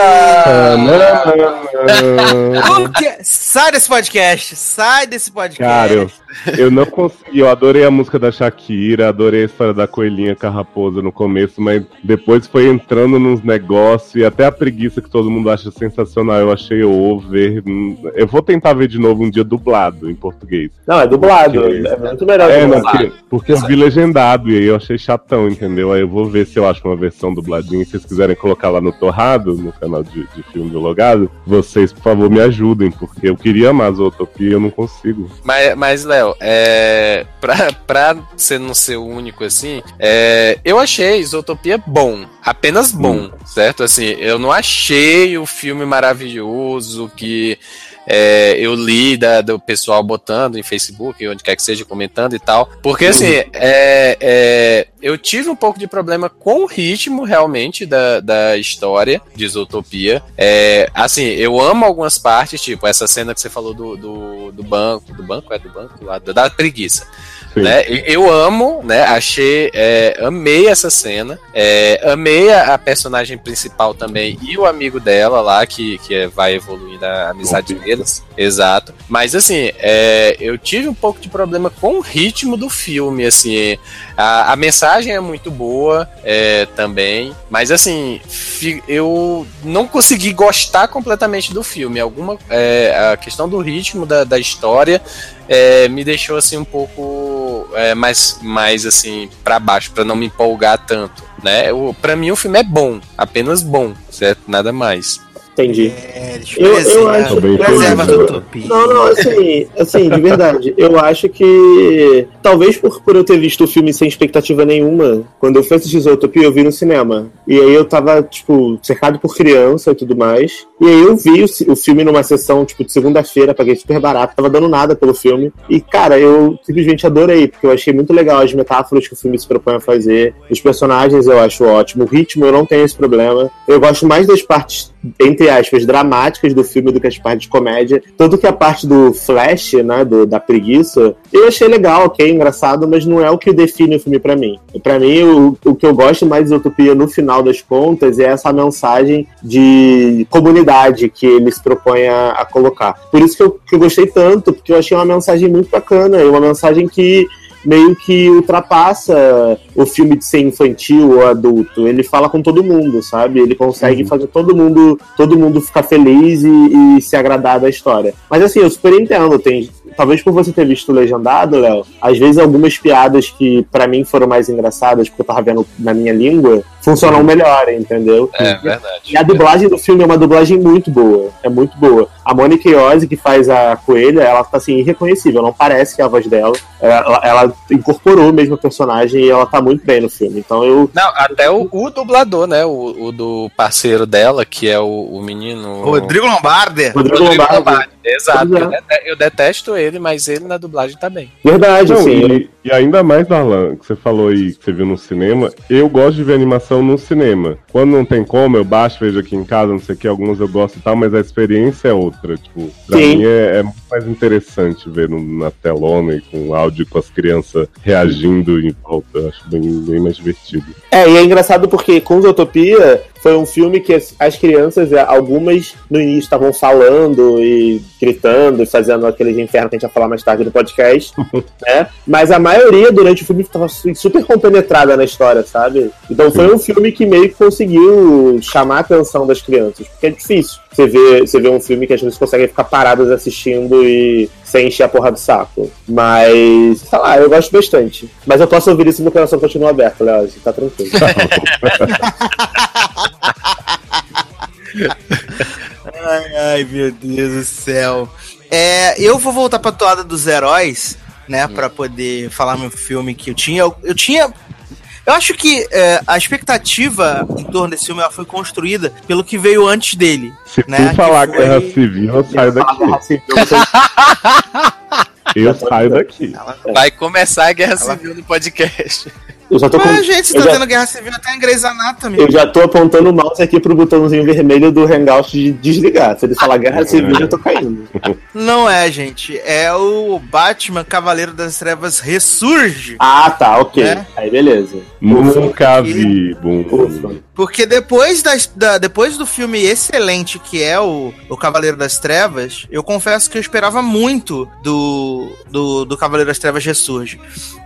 O quê? Sai desse podcast. Sai desse podcast. Cara, eu, eu não consegui. Eu adorei a música da Shakira, adorei a história da coelhinha carraposa no começo, mas depois foi entrando nos negócios e até a preguiça que todo mundo acha sensacional. Eu achei over. Hum, Eu vou tentar ver de novo um dia dublado em português. Não, é dublado. Porque- É muito melhor. É, dublado. porque, porque eu vi legendado e aí eu achei chatão, entendeu? Aí eu vou ver se eu acho uma versão dubladinha. Se vocês quiserem colocar lá no Torrado, no canal de, de filme do Logado, vocês, por favor, me ajudem, porque eu queria amar Zootopia e eu não consigo. Mas, mas Léo, é, pra, pra você não ser o único assim, é, eu achei Isotopia bom. Apenas bom, certo? Assim, eu não achei o filme maravilhoso que é, eu li da- do pessoal botando em Facebook, onde quer que seja, comentando e tal. Porque, assim, é, é, eu tive um pouco de problema com o ritmo, realmente, da, da história de Isotopia. É, assim, eu amo algumas partes, tipo essa cena que você falou do, do, do banco, do banco, é do banco? Lá, da preguiça. Né? Eu amo, né? Achei, é, amei essa cena, é, amei a, a personagem principal também e o amigo dela lá que, que é- vai evoluindo a amizade Bom, deles, exato. Mas assim, é, eu tive um pouco de problema com o ritmo do filme, assim, a, a mensagem é muito boa é, também, mas assim, fi- eu não consegui gostar completamente do filme. Alguma é, a questão do ritmo da, da história é, me deixou assim um pouco é, mais, mais assim para baixo, para não me empolgar tanto, né? Para mim o filme é bom, apenas bom, certo? Nada mais. Entendi. É, Eu, eu acho. Reserva feliz do. Tupi. Não, não, assim, assim, de verdade. Eu acho que. Talvez por, por eu ter visto o filme sem expectativa nenhuma, quando eu fui assistir Zootopia, eu vi no cinema. E aí eu tava, tipo, cercado por criança e tudo mais. E aí eu vi o, o filme numa sessão, tipo, de segunda-feira, paguei super barato, tava dando nada pelo filme. E, cara, eu simplesmente adorei, porque eu achei muito legal as metáforas que o filme se propõe a fazer. Os personagens eu acho ótimo. O ritmo eu não tenho esse problema. Eu gosto mais das partes entre aspas, dramáticas do filme do que as partes de comédia. Tanto que a parte do Flash, né, do, da preguiça, eu achei legal, ok, engraçado, mas não é o que define o filme pra mim. Pra mim, o, o que eu gosto mais de Utopia no final das contas é essa mensagem de comunidade que ele se propõe a, a colocar. Por isso que eu, que eu gostei tanto, porque eu achei uma mensagem muito bacana, e uma mensagem que meio que ultrapassa o filme de ser infantil ou adulto. Ele fala com todo mundo, sabe? Ele consegue fazer todo mundo, todo mundo ficar feliz e, e se agradar da história. Mas assim, eu super entendo, tem talvez por você ter visto legendado, Léo, às vezes algumas piadas que pra mim foram mais engraçadas porque eu tava vendo na minha língua, funcionam melhor, entendeu? É verdade. E a dublagem do filme é uma dublagem muito boa. É muito boa. A Mônica Iose, que faz a coelha, ela tá assim, irreconhecível. Não parece que é a voz dela. Ela, ela incorporou mesmo o personagem e ela tá muito bem no filme. Então eu. Não, até o, o dublador, né? O, o do parceiro dela, que é o, o menino. Rodrigo Lombardi. Rodrigo Lombardi. Exato. É. Eu dete- Eu detesto ele, mas ele na dublagem tá bem. Verdade, Não, assim. e, e ainda mais, Darlan, que você falou aí que você viu no cinema, eu gosto de ver animação no cinema. Quando não tem como, eu baixo, vejo aqui em casa, não sei o que, alguns eu gosto e tal, mas a experiência é outra. Tipo, pra Sim. mim é, é muito mais interessante ver no- na telona e com áudio com as crianças reagindo em volta. Eu acho bem, bem mais divertido. É, e é engraçado porque com Zootopia foi um filme que as, as crianças, é, algumas no início estavam falando e gritando e fazendo aqueles infernos que a gente vai falar mais tarde no podcast, né? Mas a maioria durante o filme estava super compenetrada na história, sabe? Então foi um filme que meio que conseguiu chamar a atenção das crianças, porque é difícil você ver, você ver um filme que as pessoas conseguem ficar paradas assistindo e sem encher a porra do saco. Mas, sei lá, eu gosto bastante. Mas eu posso ouvir isso e meu coração continua aberto, Léo, tá tranquilo. Ai, ai, meu Deus do céu. É, eu vou voltar pra toada dos heróis, né? Pra poder falar meu filme que eu tinha. Eu, eu tinha. Eu acho que é, a expectativa em torno desse filme ela foi construída pelo que veio antes dele. Se Né, tu falar foi- guerra civil, eu saio daqui. Eu saio daqui. Vai começar a guerra Ela- civil no podcast. Eu já tô com. Mas, gente, você tá já, tendo guerra civil até em Grey's Anatomy. eu já tô apontando o mouse aqui pro botãozinho vermelho do Hangout de desligar. Se ele falar guerra civil, eu tô caindo. Não é, gente. É o Batman Cavaleiro das Trevas Ressurge. Ah, tá, ok. É. Aí beleza. Nunca vi, bum. Ufa. Porque depois, das, da, depois do filme excelente que é o, o Cavaleiro das Trevas, eu confesso que eu esperava muito do, do, do Cavaleiro das Trevas Ressurge.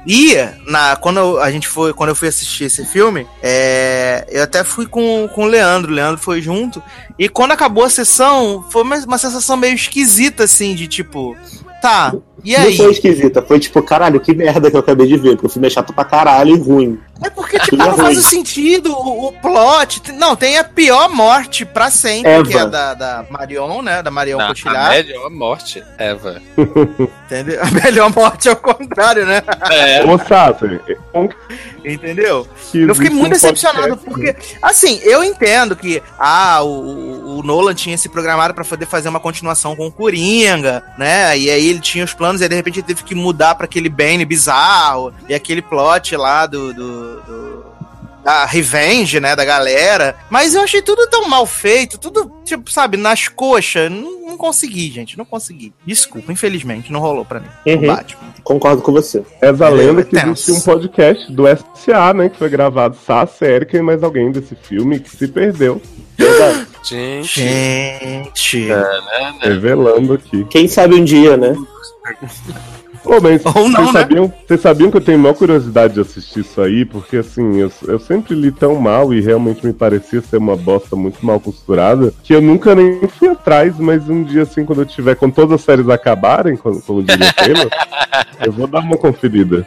E na, quando a gente foi, quando eu fui assistir esse filme, é, eu até fui com, com o Leandro, o Leandro foi junto. E quando acabou a sessão, foi uma, uma sensação meio esquisita, assim, de tipo, tá, e Não aí? foi esquisita, foi tipo, caralho, que merda que eu acabei de ver, porque o filme é chato pra caralho e ruim. É porque, tipo, não faz o sentido, o, o plot. Não, tem a pior morte pra sempre, Eva. que é a da, da Marion, né? Da Marion a Cotillard. melhor morte, Eva. Entendeu? A melhor morte é o contrário, né? É. Ô, como Entendeu? que Eu fiquei muito decepcionado, porque, assim, eu entendo que, ah, o, o- o Nolan tinha se programado pra poder fazer uma continuação com o Coringa, né? E aí ele tinha os planos, e aí de repente ele teve que mudar pra aquele Bane bizarro, e aquele plot lá do. do, do- da revenge, né, da galera. Mas eu achei tudo tão mal feito, tudo, tipo, sabe, nas coxas. Não, não consegui, gente. Não consegui. Desculpa, infelizmente, não rolou pra mim. Uhum. Concordo com você. É lenda que tenso. existe um podcast do SA, né? Que foi gravado Sassi, Erika e mais alguém desse filme que se perdeu. Verdade. Gente. Gente. Revelando aqui. Quem sabe um dia, né? Ô, mas Ou não, vocês, né? sabiam, vocês sabiam que eu tenho maior curiosidade de assistir isso aí? Porque assim, eu, eu sempre li tão mal e realmente me parecia ser uma bosta muito mal costurada que eu nunca nem fui atrás, mas um dia assim, quando eu tiver, quando todas as séries acabarem, como, como diria o Taylor, eu vou dar uma conferida.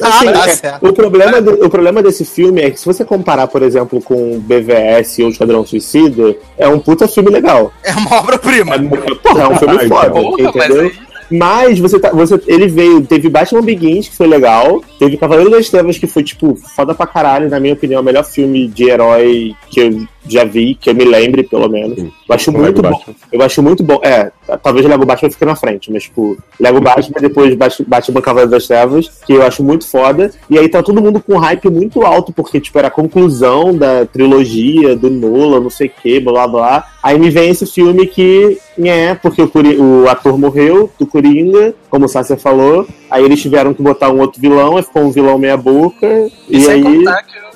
Assim, Ah, tá é, certo. o, problema de- o problema desse filme é que se você comparar, por exemplo, com BVS ou Esquadrão Suicida, é um puta filme legal. É uma obra-prima. É, porra, é um filme Ah, foda, mas entendeu? aí. Mas você tá. Você, ele veio. Teve Batman Begins, que foi legal. Teve Cavaleiro das Trevas, que foi, tipo, foda pra caralho, na minha opinião, o melhor filme de herói que eu já vi, que eu me lembre, pelo menos. Sim. Eu acho Lego muito bom. Batman. Eu acho muito bom. É, talvez o Lego Batman fique na frente, mas, tipo, Lego Batman depois Bat- Batman Cavaleiro das Trevas, que eu acho muito foda. E aí tá todo mundo com hype muito alto, porque, tipo, era a conclusão da trilogia do Nola, não sei o que, blá blá blá. Aí me vem esse filme que, é, porque o, o ator morreu do Coringa, como o Sasser falou. Aí eles tiveram que botar um outro vilão, aí ficou um vilão meia-boca. E, E, sem aí.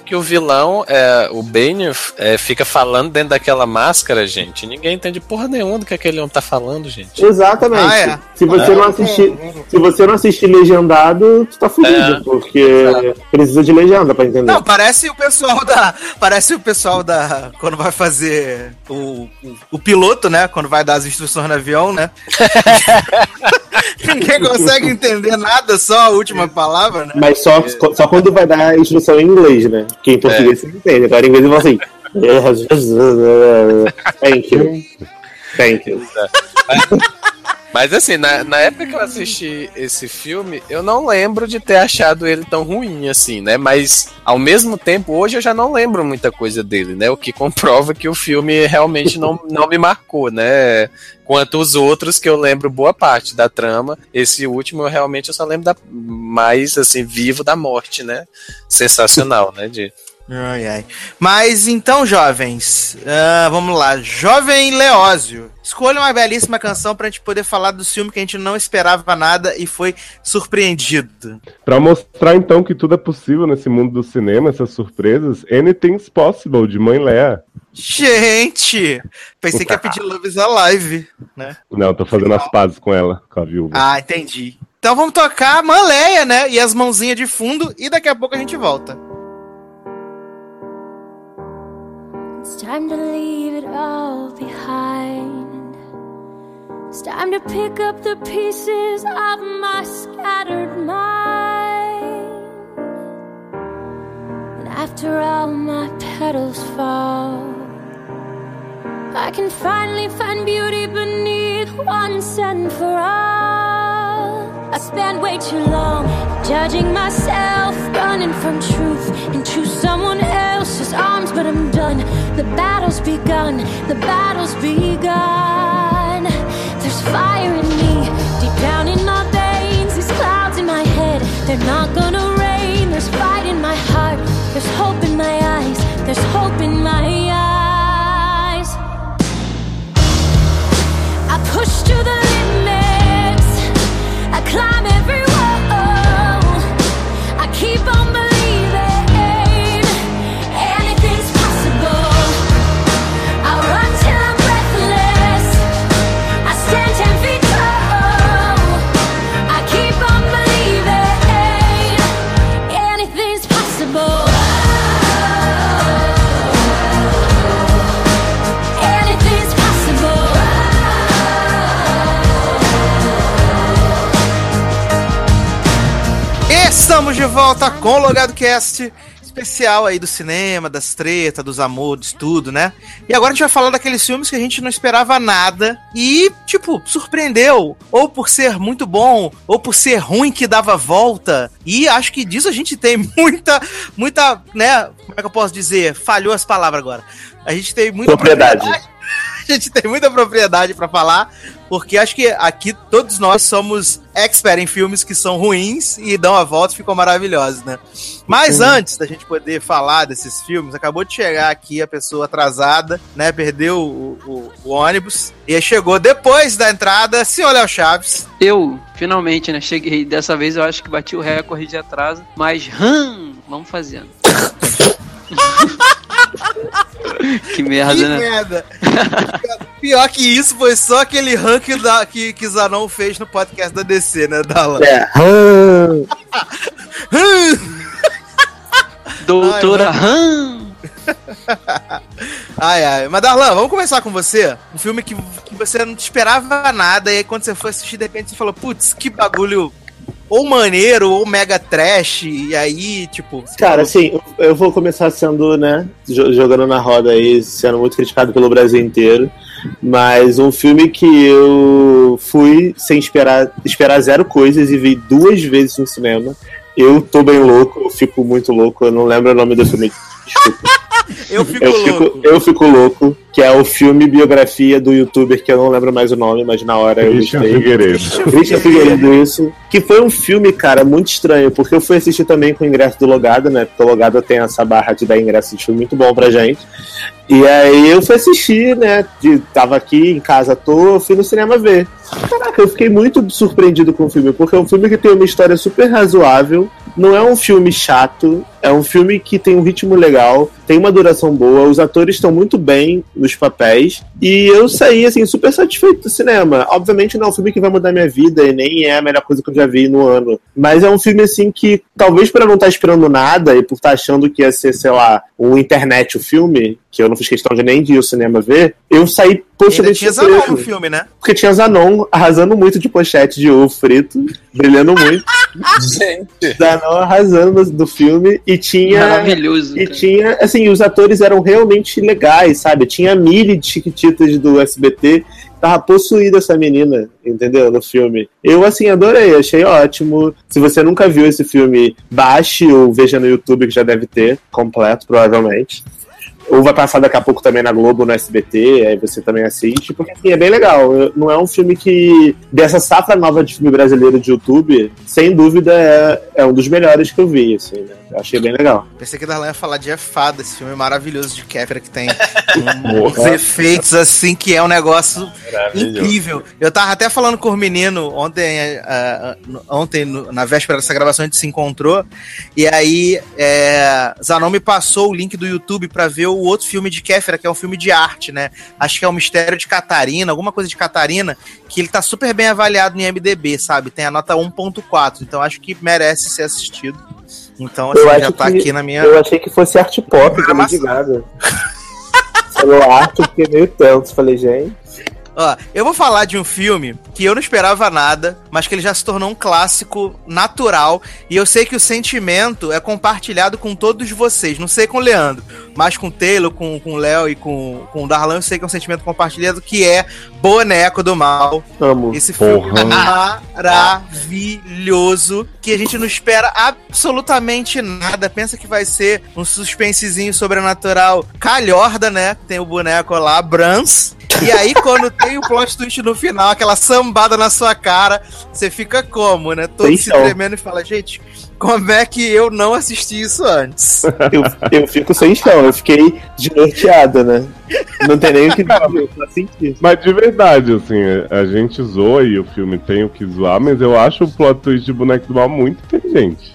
Que, o- vilão, é, o Bane, é, fica falando dentro daquela máscara, gente. Ninguém entende porra nenhuma do que aquele homem tá falando, gente. Exatamente. Ah, é. Se você É. não assistir, se você não assistir legendado, tu tá fudido, É. porque precisa de legenda pra entender. Não, parece o pessoal da. Parece o pessoal da. Quando vai fazer o, o, o piloto, né? Quando vai dar as instruções no avião, né? Ninguém consegue entender nada, só a última palavra, né? Mas só, só quando vai dar a instrução em inglês, né? Que em português você entende. Agora em inglês ele fala assim. Thank you. Thank you. Mas assim, na, na época que eu assisti esse filme, eu não lembro de ter achado ele tão ruim assim, né? Mas ao mesmo tempo, hoje eu já não lembro muita coisa dele, né? O que comprova que o filme realmente não, não me marcou, né? Quanto os outros que eu lembro boa parte da trama, esse último eu realmente eu só lembro da mais assim vivo da morte, né? Sensacional, né? De Ai, ai. Mas então, jovens, ah, vamos lá. Jovem Leózio, escolha uma belíssima canção pra gente poder falar do filme que a gente não esperava nada e foi surpreendido. Pra mostrar então que tudo é possível nesse mundo do cinema, essas surpresas, Anything's Possible, de Mãe Léa. Gente! Pensei que ia pedir Love is Alive, né? Não, tô fazendo as pazes com ela, com a viúva. Ah, entendi. Então vamos tocar Manleia, né? E as mãozinhas de fundo, e daqui a pouco a gente volta. It's time to leave it all behind. It's time to pick up the pieces of my scattered mind. And after all my petals fall, I can finally find beauty beneath once and for all. I spent way too long judging myself, running from truth into someone else's arms, but I'm done. The battle's begun, the battle's begun. There's fire in me, deep down in my veins. These clouds in my head, they're not gonna rain. There's fight in my heart, there's hope in my eyes, there's hope in my de volta com o Logado Cast, especial aí do cinema, das tretas, dos amores, tudo, né? E agora a gente vai falar daqueles filmes que a gente não esperava nada e, tipo, surpreendeu. Ou por ser muito bom, ou por ser ruim que dava volta. E acho que disso a gente tem muita, muita, né? Como é que eu posso dizer? Falhou as palavras agora. A gente tem muita Propriedade. a gente tem muita propriedade pra falar, porque acho que aqui todos nós somos expert em filmes que são ruins e dão a volta e ficam maravilhosos, né? Mas antes da gente poder falar desses filmes, acabou de chegar aqui a pessoa atrasada, né? Perdeu o, o- o ônibus e chegou depois da entrada, senhor Léo Chaves. Eu, finalmente, né? Cheguei. Dessa vez eu acho que bati o recorde de atraso. Mas, hum, vamos fazendo. que merda, que né? merda! Pior que isso foi só aquele ranking da, que, que Zanon fez no podcast da DC, né, Dalan? É. Doutora Hum. Ai, ai. Mas, Darlan, vamos começar com você. Um filme que, que você não esperava nada, e aí quando você foi assistir, de repente você falou, putz, que bagulho ou maneiro, ou mega trash, e aí, tipo... Cara, assim, eu vou começar sendo, né, jo- jogando na roda aí, sendo muito criticado pelo Brasil inteiro. Mas um filme que eu fui sem esperar, esperar zero coisas e vi duas vezes no cinema. Eu tô bem louco, eu fico muito louco, eu não lembro o nome do filme. Desculpa. eu fico Eu louco. fico, eu fico louco, que é o filme biografia do youtuber que eu não lembro mais o nome, mas na hora eu gostei. Figueiredo. Christian Figueiredo, isso. Que foi um filme, cara, muito estranho, porque eu fui assistir também com o ingresso do Logado, né? Porque o Logado tem essa barra de dar ingresso de filme muito bom pra gente. E aí eu fui assistir, né? De, tava aqui em casa à toa, fui no cinema ver. Caraca, eu fiquei muito surpreendido com o filme, porque é um filme que tem uma história super razoável, não é um filme chato, é um filme que tem um ritmo legal, tem uma duração boa, os atores estão muito bem nos papéis, e eu saí, assim, super satisfeito do cinema. Obviamente não é um filme que vai mudar minha vida, e nem é a melhor coisa que eu já vi no ano, mas é um filme, assim, que talvez por eu não estar esperando nada, e por estar achando que ia ser, sei lá, um internet o filme, que eu não fiz questão de nem de ir ao cinema ver, eu saí, Ainda poxa, tinha Zanon no filme, né? porque tinha Zanon arrasando muito de pochete de ovo frito, brilhando muito. Gente. Zanon arrasando do filme e tinha. Maravilhoso. E cara. tinha, assim, os atores eram realmente legais, sabe? Tinha a Millie de Chiquititas do SBT, tava possuída essa menina, entendeu? No filme. Eu, assim, adorei, achei ótimo. Se você nunca viu esse filme, baixe ou veja no YouTube, que já deve ter, completo, provavelmente. Ou vai passar daqui a pouco também na Globo, no SBT, aí você também assiste, porque assim, é bem legal. Não é um filme que. Dessa safra nova de filme brasileiro de YouTube, sem dúvida é, é um dos melhores que eu vi, assim, né? Eu achei bem legal. Pensei que Darlan ia falar de Fada, esse filme maravilhoso de Kéfera que tem uns efeitos assim que é um negócio incrível. Eu tava até falando com o menino ontem, no- ontem na véspera dessa gravação a gente se encontrou e aí é, Zanon me passou o link do YouTube pra ver o outro filme de Kéfera, que é um filme de arte, né? Acho que é o Mistério de Catarina, alguma coisa de Catarina, que ele tá super bem avaliado no IMDB, sabe? Tem a nota 1.4, então acho que merece ser assistido. Então, assim, já tá que- aqui na minha. Eu achei que fosse arte pop, como de Gaga. Falou arte, fiquei meio tenso. Falei, gente. Ó, eu vou falar de um filme que eu não esperava nada, mas que ele já se tornou um clássico natural. E eu sei que o sentimento é compartilhado com todos vocês. Não sei com o Leandro, mas com o Taylor, com, com o Léo e com, com o Darlan, eu sei que é um sentimento compartilhado que é Boneco do Mal. Amo. Esse filme Porra. maravilhoso, que a gente não espera absolutamente nada. Pensa que vai ser um suspensezinho sobrenatural calhorda, né? Tem o boneco lá, Brans. E aí, quando tem o plot twist no final, aquela sambada na sua cara, você fica como, né? Todo Sem se tremendo e fala, gente, como é que eu não assisti isso antes? Eu, eu fico sem chão, eu fiquei desnorteada, né? Não tem nem o que dizer, eu só senti. Mas de verdade, assim, a gente zoa e o filme tem o que zoar, mas eu acho o plot twist de Boneco do Mal muito inteligente.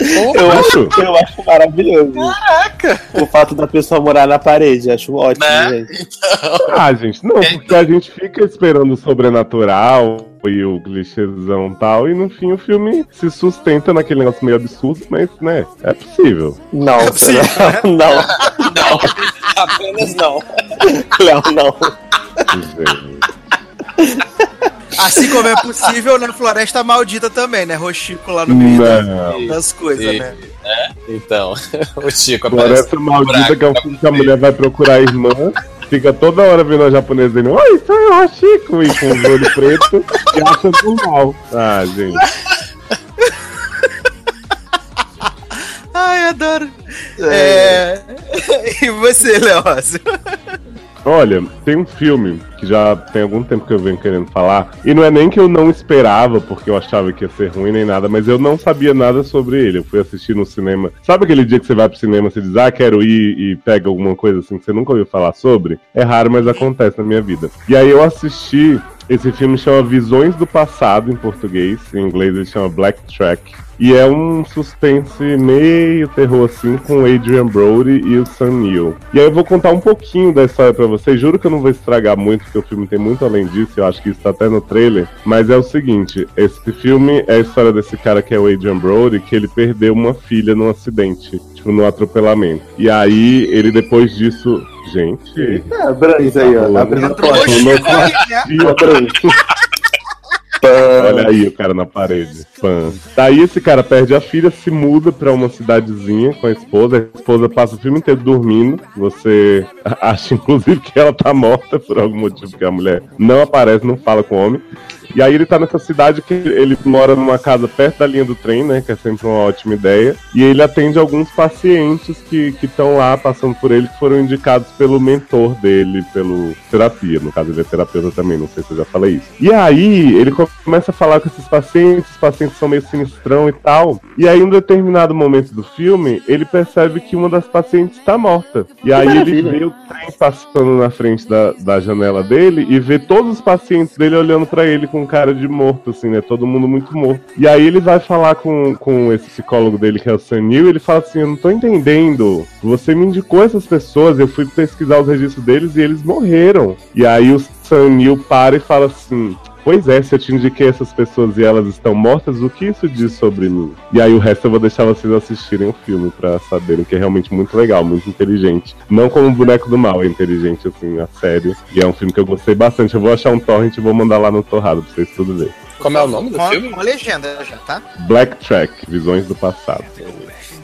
Eu acho, eu acho maravilhoso. Caraca! O fato da pessoa morar na parede, acho ótimo, Né? gente. Ah, gente, não, porque a gente fica esperando o sobrenatural e o clichêzão e tal, e no fim o filme se sustenta naquele negócio meio absurdo, mas, né, é possível. Não, É possível, não, não, Não, apenas não. não, não. Gente. Assim como é possível na Floresta Maldita também, né? Rochico lá no meio da- Não. das coisas, Sim. né? Então, o Chico. Floresta Maldita, que é o filme que a mulher vai procurar a irmã, fica toda hora vendo a japonesa dizendo, oi, sou eu, Hachiko, e com os olhos pretos, e acha normal. Ah, gente. Ai, adoro. É... e você, Leózio? Olha, tem um filme que já tem algum tempo que eu venho querendo falar, e não é nem que eu não esperava, porque eu achava que ia ser ruim nem nada, mas eu não sabia nada sobre ele. Eu fui assistir no cinema. Sabe aquele dia que você vai pro cinema e diz, ah, quero ir e pega alguma coisa assim que você nunca ouviu falar sobre? É raro, mas acontece na minha vida. E aí eu assisti. Esse filme chama Visões do Passado em português, em inglês ele chama Black Track. E é um suspense meio terror assim com Adrian Brody e o Sam Neill. E aí eu vou contar um pouquinho da história pra vocês. Juro que eu não vou estragar muito, porque o filme tem muito além disso. Eu acho que isso tá até no trailer. Mas é o seguinte: esse filme é a história desse cara que é o Adrian Brody, que ele perdeu uma filha num acidente, tipo, num atropelamento. E aí ele depois disso. Gente. É, Brains aí, ó. Abrindo a porta. Olha aí o cara na parede. Pã. Daí esse cara perde a filha, se muda pra uma cidadezinha com a esposa. A esposa passa o filme inteiro dormindo. Você acha, inclusive, que ela tá morta por algum motivo, porque a mulher não aparece, não fala com o homem. E aí ele tá nessa cidade que ele mora numa casa perto da linha do trem, né? Que é sempre uma ótima ideia. E ele atende alguns pacientes que estão lá passando por ele, que foram indicados pelo mentor dele, pelo terapia. No caso, ele é terapeuta também, não sei se eu já falei isso. E aí ele começa a falar com esses pacientes, os pacientes são meio sinistrão e tal. E aí, em um determinado momento do filme, ele percebe que uma das pacientes está morta. E aí ele vê o trem passando na frente da, da janela dele e vê todos os pacientes dele olhando pra ele com cara de morto, assim, né? Todo mundo muito morto. E aí ele vai falar com, com esse psicólogo dele, que é o Sanil, e ele fala assim: Eu não tô entendendo. Você me indicou essas pessoas, eu fui pesquisar os registros deles e eles morreram. E aí o Sanil para e fala assim. Pois é, se eu te indiquei essas pessoas e elas estão mortas, o que isso diz sobre mim? E aí o resto eu vou deixar vocês assistirem o filme pra saberem que é realmente muito legal, muito inteligente. Não como o Boneco do Mal, é inteligente assim, a sério. E é um filme que eu gostei bastante. Eu vou achar um torrent e vou mandar lá no Torrado pra vocês tudo verem. Como é o nome do Com, filme? com a legenda já, tá? Black Track, Visões do Passado.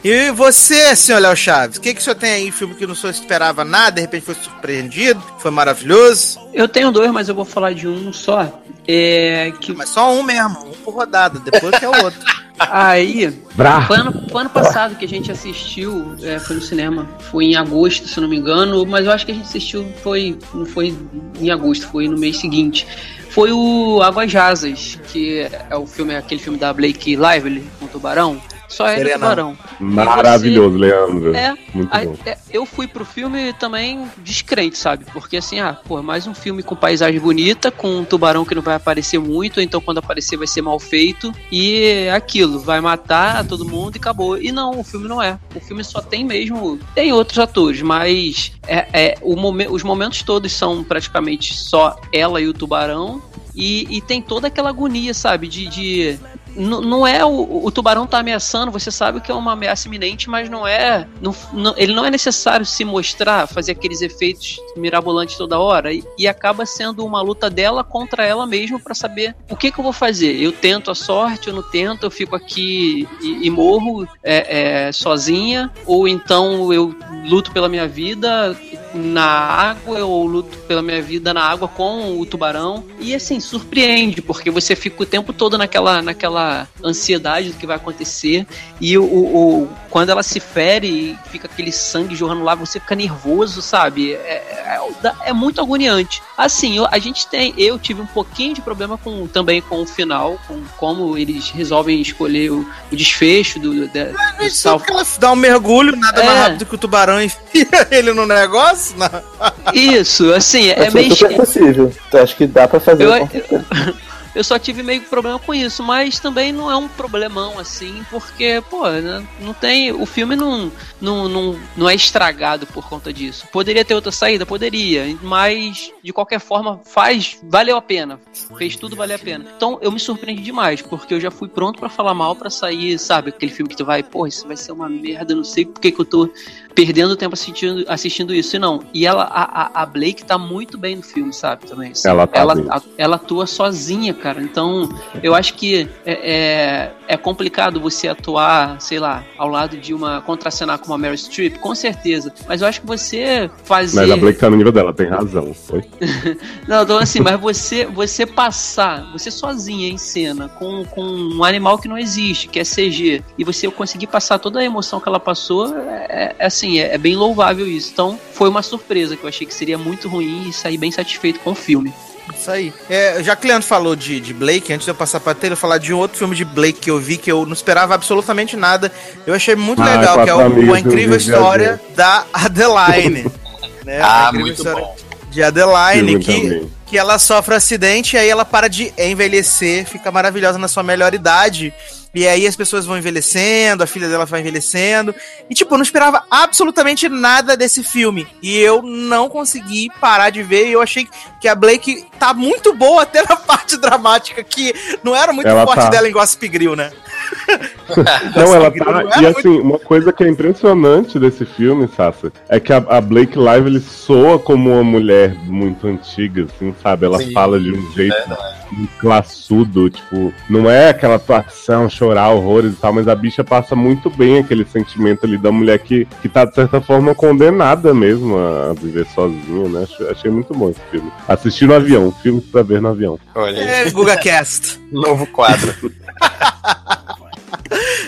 E você, senhor Léo Chaves, o que, que o senhor tem aí, filme que não senhor esperava nada, de repente foi surpreendido, foi maravilhoso? Eu tenho dois, mas eu vou falar de um só. É que Mas só um mesmo, um por rodada, depois que é o outro. aí Brá! Foi ano, foi ano passado que a gente assistiu, é, foi no cinema. Foi em agosto, se eu não me engano, mas eu acho que a gente assistiu, foi, não foi em agosto, foi no mês seguinte. Foi o Águas Rasas, que é o filme, aquele filme da Blake Lively com o Tubarão. Só ele e o. Tubarão. Maravilhoso, Leandro. É, Muito Aí, bom. é, eu fui pro filme também descrente, sabe? Porque assim, ah, pô, mais um filme com paisagem bonita, com um tubarão que não vai aparecer muito, então quando aparecer vai ser mal feito, e é aquilo, vai matar todo mundo e acabou. E não, o filme não é. O filme só tem mesmo. Tem outros atores, mas é, é, o momen- os momentos todos são praticamente só ela e o tubarão. E, e tem toda aquela agonia, sabe? De. de não é o, o tubarão tá ameaçando, você sabe que é uma ameaça iminente, mas não é. não- não- ele não é necessário se mostrar, fazer aqueles efeitos mirabolantes toda hora. E, e acaba sendo uma luta dela contra ela mesma pra saber o que, que eu vou fazer. Eu tento a sorte, eu não tento, eu fico aqui e, e morro é, é, sozinha, ou então eu luto pela minha vida na água, ou luto pela minha vida na água com o tubarão. E assim, surpreende, porque você fica o tempo todo naquela, naquela ansiedade do que vai acontecer. E o, o- quando ela se fere e fica aquele sangue jorrando lá, você fica nervoso, sabe? É, é, é muito agoniante. Assim, eu- a gente tem. Eu tive um pouquinho de problema com também com o final, com como eles resolvem escolher o, o desfecho do, do, do Mas sal- só que ela dá um mergulho, nada É. mais rápido que o tubarão enfia ele no negócio. Não. Isso, assim, é É meio. super possível. Então, acho que dá pra fazer. Eu- com certeza. Eu só tive meio problema com isso, mas também não é um problemão assim, porque, pô, né, não tem. O filme não, não, não, não é estragado por conta disso. Poderia ter outra saída? Poderia, mas de qualquer forma faz, valeu a pena. Fez tudo valer a pena. Então eu me surpreendi demais, porque eu já fui pronto pra falar mal pra sair, sabe? Aquele filme que tu vai, pô, isso vai ser uma merda, eu não sei por que, que eu tô perdendo tempo assistindo, assistindo isso. E não. E ela, a, a- Blake tá muito bem no filme, sabe? Também. assim. Ela tá ela, a- ela atua sozinha, cara. Então, eu acho que é, é, é complicado você atuar, sei lá, ao lado de uma. contracenar com uma Mary Streep, com certeza. Mas eu acho que você fazer. Mas a Blake tá no nível dela, tem razão. Foi. Não, então assim, mas você, você passar, você sozinha em cena, com, com um animal que não existe, que é CG, e você conseguir passar toda a emoção que ela passou, é, é assim, é, é bem louvável isso. Então, foi uma surpresa que eu achei que seria muito ruim e sair bem satisfeito com o filme. Isso aí. É, já que o Leandro falou de, de Blake, antes de eu passar pra Taylor, falar de um outro filme de Blake que eu vi que eu não esperava absolutamente nada. Eu achei muito Ah, legal, que é o, a incrível história da Adeline. né? A Ah, incrível muito história bom. De Adeline, que, também. que ela sofre um acidente e aí ela para de envelhecer, fica maravilhosa na sua melhor idade. E aí as pessoas vão envelhecendo, a filha dela vai envelhecendo. E, tipo, eu não esperava absolutamente nada desse filme. E eu não consegui parar de ver. E eu achei que a Blake tá muito boa até na parte dramática, que não era muito Ela forte tá. dela em Gossip Grill, né? Não, ela tá. E muito- assim, uma coisa que é impressionante desse filme, Sassa, é que a, a Blake Live ele soa como uma mulher muito antiga, assim, sabe? Ela Sim, fala de um jeito muito classudo, tipo, não é aquela atuação, chorar horrores e tal, mas a bicha passa muito bem aquele sentimento ali da mulher que, que tá, de certa forma, condenada mesmo a, viver sozinha, né? Achei, achei muito bom esse filme. Assistir no avião, filme pra ver no avião. Olha aí, É, Guga Cast. novo quadro.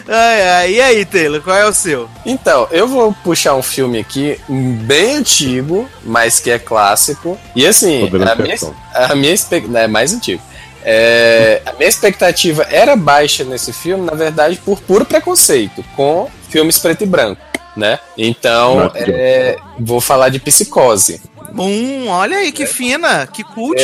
Ai, ai. E aí, Taylor, qual é o seu? Então, eu vou puxar um filme aqui bem antigo, mas que é clássico. E assim, a minha, a minha expectativa. É mais antigo. É, a minha expectativa era baixa nesse filme, na verdade, por puro preconceito com filmes preto e branco, né? Então, é, vou falar de Psicose. Hum, olha aí, que fina, que cult.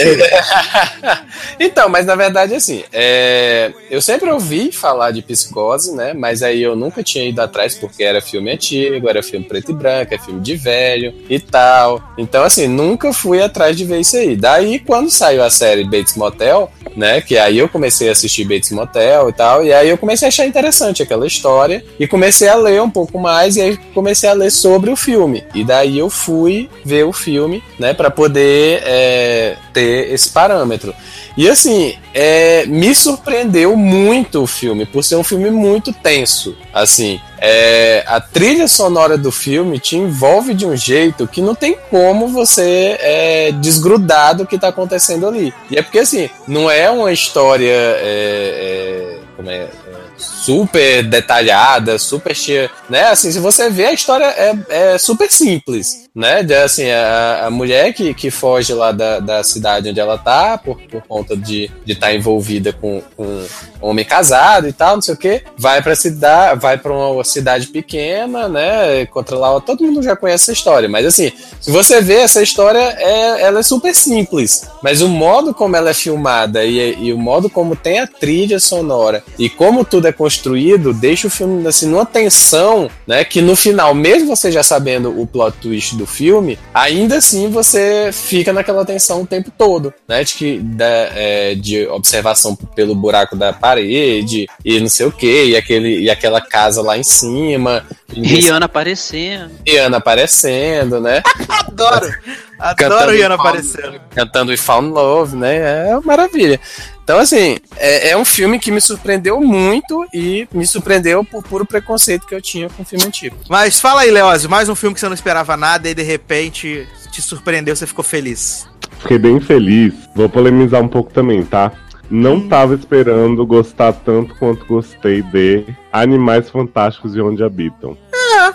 então, mas na verdade, assim, é, eu sempre ouvi falar de psicose, né? Mas aí eu nunca tinha ido atrás porque era filme antigo, era filme preto e branco, é filme de velho e tal. Então, assim, nunca fui atrás de ver isso aí. Daí, quando saiu a série Bates Motel, né? Que aí eu comecei a assistir Bates Motel e tal, e aí eu comecei a achar interessante aquela história e comecei a ler um pouco mais e aí comecei a ler sobre o filme. E daí eu fui ver o filme, né? Para poder é, ter esse parâmetro. E assim, é, me surpreendeu muito o filme, por ser um filme muito tenso. Assim, é, a trilha sonora do filme te envolve de um jeito que não tem como você é, desgrudar do que tá acontecendo ali. E é porque assim, não é uma história. é, é, como é, é, super detalhada, super cheia, né? Assim, se você vê a história é, é super simples, né? De, assim, a, a mulher que, que foge lá da, da cidade onde ela tá por, por conta de estar envolvida com, com um homem casado e tal, não sei o que, vai pra cidade, vai para uma cidade pequena, né? Lá, todo mundo já conhece essa história, mas assim, se você vê essa história, é, ela é super simples, mas o modo como ela é filmada e, e o modo como tem a trilha sonora e como tudo é deixa o filme assim numa tensão, né? Que no final, mesmo você já sabendo o plot twist do filme, ainda assim você fica naquela tensão o tempo todo, né? De, que, da, é, de observação pelo buraco da parede e não sei o que, e, aquele, e aquela casa lá em cima, Rihanna aparecendo. Rihanna aparecendo, né? Adoro. Adoro Rihanna aparecendo. cantando We Found Love, né? É uma maravilha. Então, assim, é, é um filme que me surpreendeu muito e me surpreendeu por puro preconceito que eu tinha com o filme antigo. Mas fala aí, Leózio, mais um filme que você não esperava nada e de repente te surpreendeu, você ficou feliz. Fiquei bem feliz. Vou polemizar um pouco também, tá? Não tava esperando gostar tanto quanto gostei de Animais Fantásticos e Onde Habitam.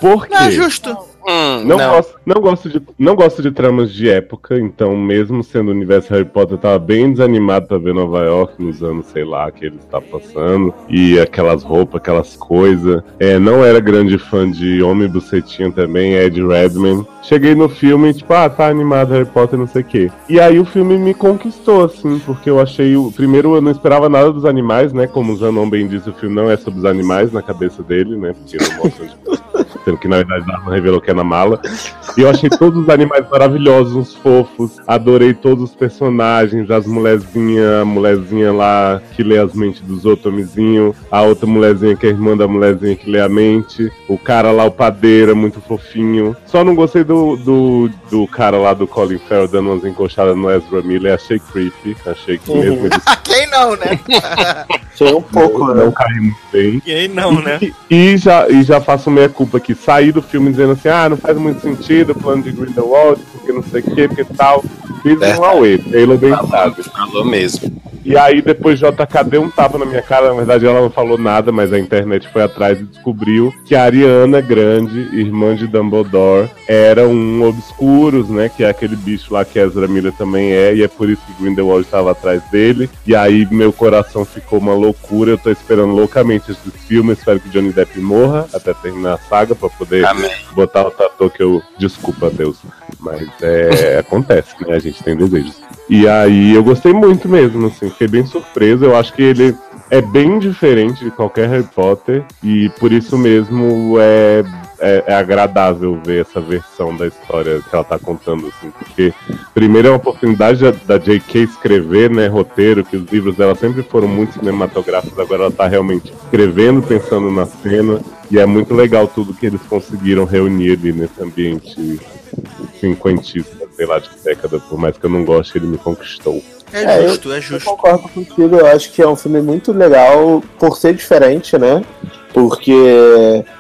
Por quê? Não é justo. Hum, Não, Gosto, não, gosto de, não gosto de tramas de época, então, mesmo sendo o universo Harry Potter, eu tava bem desanimado pra ver Nova York nos anos, sei lá, que ele está passando. E aquelas roupas, aquelas coisas. É, não era grande fã de Homem Bucetinha também, Ed Redman. Cheguei no filme, tipo, ah, tá animado Harry Potter, não sei o quê. E aí o filme me conquistou, assim, porque eu achei. O, primeiro, eu não esperava nada dos animais, né? Como o Zanon bem disse, o filme não é sobre os animais na cabeça dele, né? Porque não mostra. Sendo que na verdade ela revelou que é na mala. E eu achei todos os animais maravilhosos, uns fofos. Adorei todos os personagens, as mulherzinhas, a mulherzinha lá que lê as mentes dos outros a outra mulherzinha que é irmã da mulherzinha que lê a mente, o cara lá, o padeira, muito fofinho. Só não gostei do, do, do cara lá do Colin Farrell dando umas encostadas no Ezra Miller, achei creepy, achei que mesmo ele Quem não, né? Achei um pouco, não né? caiu muito bem. Quem não, né? E, e já, e já faço meia culpa aqui. Saí do filme dizendo assim, ah, não faz muito sentido o plano de Grindelwald, porque não sei o que, porque tal. Fiz Verdade. um away, Taylor bem Falou, sabe. falou mesmo. E aí depois JK deu um tapa na minha cara, na verdade ela não falou nada, mas a internet foi atrás e descobriu que a Ariana Grande, irmã de Dumbledore, era um Obscuros, né, que é aquele bicho lá que Ezra Miller também é, e é por isso que Grindelwald estava atrás dele. E aí meu coração ficou uma loucura, eu tô esperando loucamente esse filme, espero que Johnny Depp morra até terminar a saga pra poder Amém. botar o tatu que eu. Desculpa, Deus. Mas é. acontece, né? A gente tem desejos. E aí eu gostei muito mesmo, assim, fiquei bem surpreso. Eu acho que ele é bem diferente de qualquer Harry Potter. E por isso mesmo é. É, é agradável ver essa versão da história que ela tá contando, assim, porque primeiro é uma oportunidade da, J.K. escrever, né, roteiro, que os livros dela sempre foram muito cinematográficos, agora ela tá realmente escrevendo, pensando na cena, e é muito legal tudo que eles conseguiram reunir ali nesse ambiente cinquentista, sei lá de que década, por mais que eu não goste, ele me conquistou. É É, justo, é Eu justo. concordo contigo, eu acho que é um filme muito legal por ser diferente, né? Porque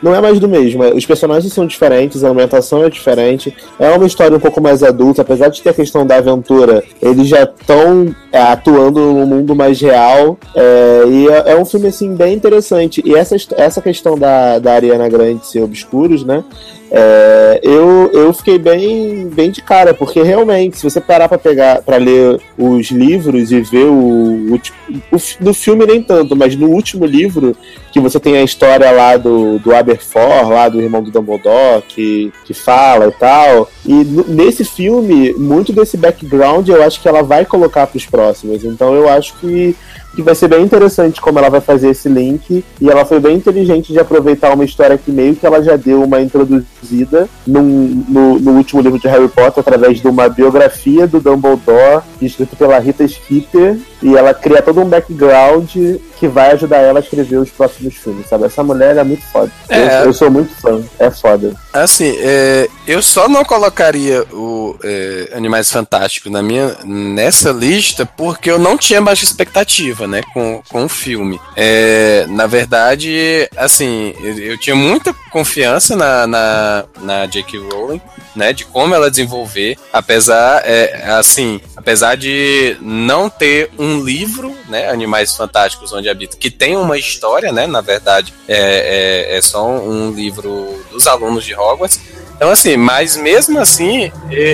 não é mais do mesmo. Os personagens são diferentes, a ambientação é diferente. É uma história um pouco mais adulta, apesar de ter a questão da aventura, eles já estão é, atuando num mundo mais real. é, e é, é um filme assim bem interessante. E essa, essa questão da, da Ariana Grande ser obscuros, né? É, eu, eu fiquei bem, bem de cara, porque realmente, se você parar pra pegar para ler os livros e ver o, último- o, fi- do filme nem tanto, mas no último livro, que você tem a história lá do, do Aberforth, lá do irmão do Dumbledore, que, que fala e tal. E nesse filme, muito desse background eu acho que ela vai colocar pros próximos. Então eu acho que que vai ser bem interessante como ela vai fazer esse link. E ela foi bem inteligente de aproveitar uma história que meio que ela já deu uma introduzida num- no, no último livro de Harry Potter, através de uma biografia do Dumbledore, escrito pela Rita Skeeter. E ela cria todo um background que vai ajudar ela a escrever os próximos filmes, sabe? Essa mulher é muito foda. É. Eu, eu sou muito fã, é foda. Assim, é, eu só não colocaria o é, Animais Fantásticos na minha, nessa lista porque eu não tinha baixa expectativa, né, com, com o filme. É, na verdade, assim, eu, eu tinha muita confiança na, na, na J.K. Rowling, né, de como ela desenvolver, apesar, é, assim, apesar de não ter um livro, né, Animais Fantásticos onde habita, que tem uma história, né, na verdade, é, é, é só um livro dos alunos de Hogwarts. Então, assim, mas mesmo assim,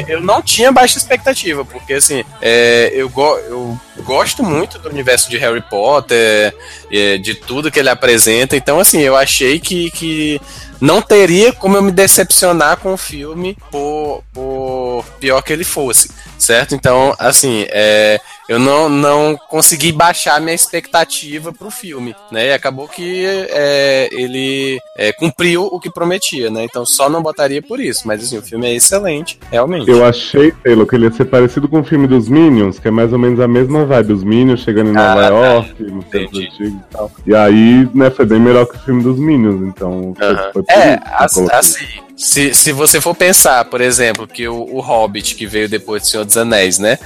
eu não tinha baixa expectativa, porque, assim, é, eu, go eu gosto muito do universo de Harry Potter, é, de tudo que ele apresenta, então, assim, eu achei que, que não teria como eu me decepcionar com o filme por, por pior que ele fosse, certo? Então, assim, é, eu não, não consegui baixar minha expectativa pro filme, né? E acabou que é, ele é, cumpriu o que prometia, né? Então só não botaria por isso, mas assim, o filme é excelente, realmente. Eu achei, Taylor, que ele ia ser parecido com o filme dos Minions, que é mais ou menos a mesma vibe. Os Minions chegando em Nova Ah, tá. York, no centro antigo e tal. E aí, né, foi bem melhor que o filme dos Minions, então foi, Aham. foi por É, assim, se, se você for pensar, por exemplo, que o, o Hobbit, que veio depois do Senhor dos Anéis, né?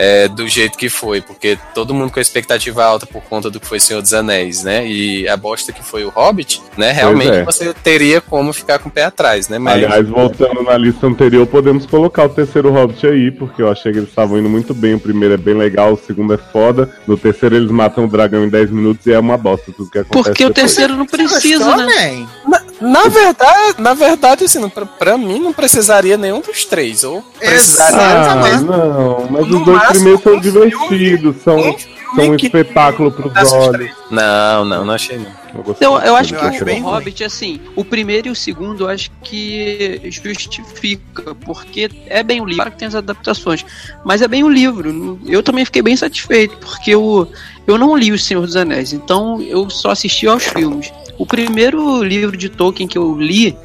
É, do jeito que foi, porque todo mundo com a expectativa alta por conta do que foi Senhor dos Anéis, né? E a bosta que foi o Hobbit, né? Realmente é. você teria como ficar com o pé atrás, né? Mas Aliás, voltando na lista anterior, podemos colocar o terceiro Hobbit aí, porque eu achei que eles estavam indo muito bem. O primeiro é bem legal, o segundo é foda. No terceiro, eles matam o dragão em 10 minutos e é uma bosta tudo que acontece. Porque o depois. terceiro não precisa, né? man? Na verdade, na verdade, assim, pra, pra mim não precisaria nenhum dos três. Ou precisaria. Ah, Exatamente. não, mas No os dois máximo, primeiros são um filme- divertidos, são, um são um espetáculo pros olhos. Não, não, não achei não. Eu, gostei Eu, acho que Eu acho o. Hobbit, assim, o primeiro e o segundo eu acho que justifica, porque é bem o livro, claro que tem as adaptações, mas é bem o livro. Eu também fiquei bem satisfeito, porque eu, eu não li O Senhor dos Anéis, então eu só assisti aos filmes. O primeiro livro de Tolkien que eu li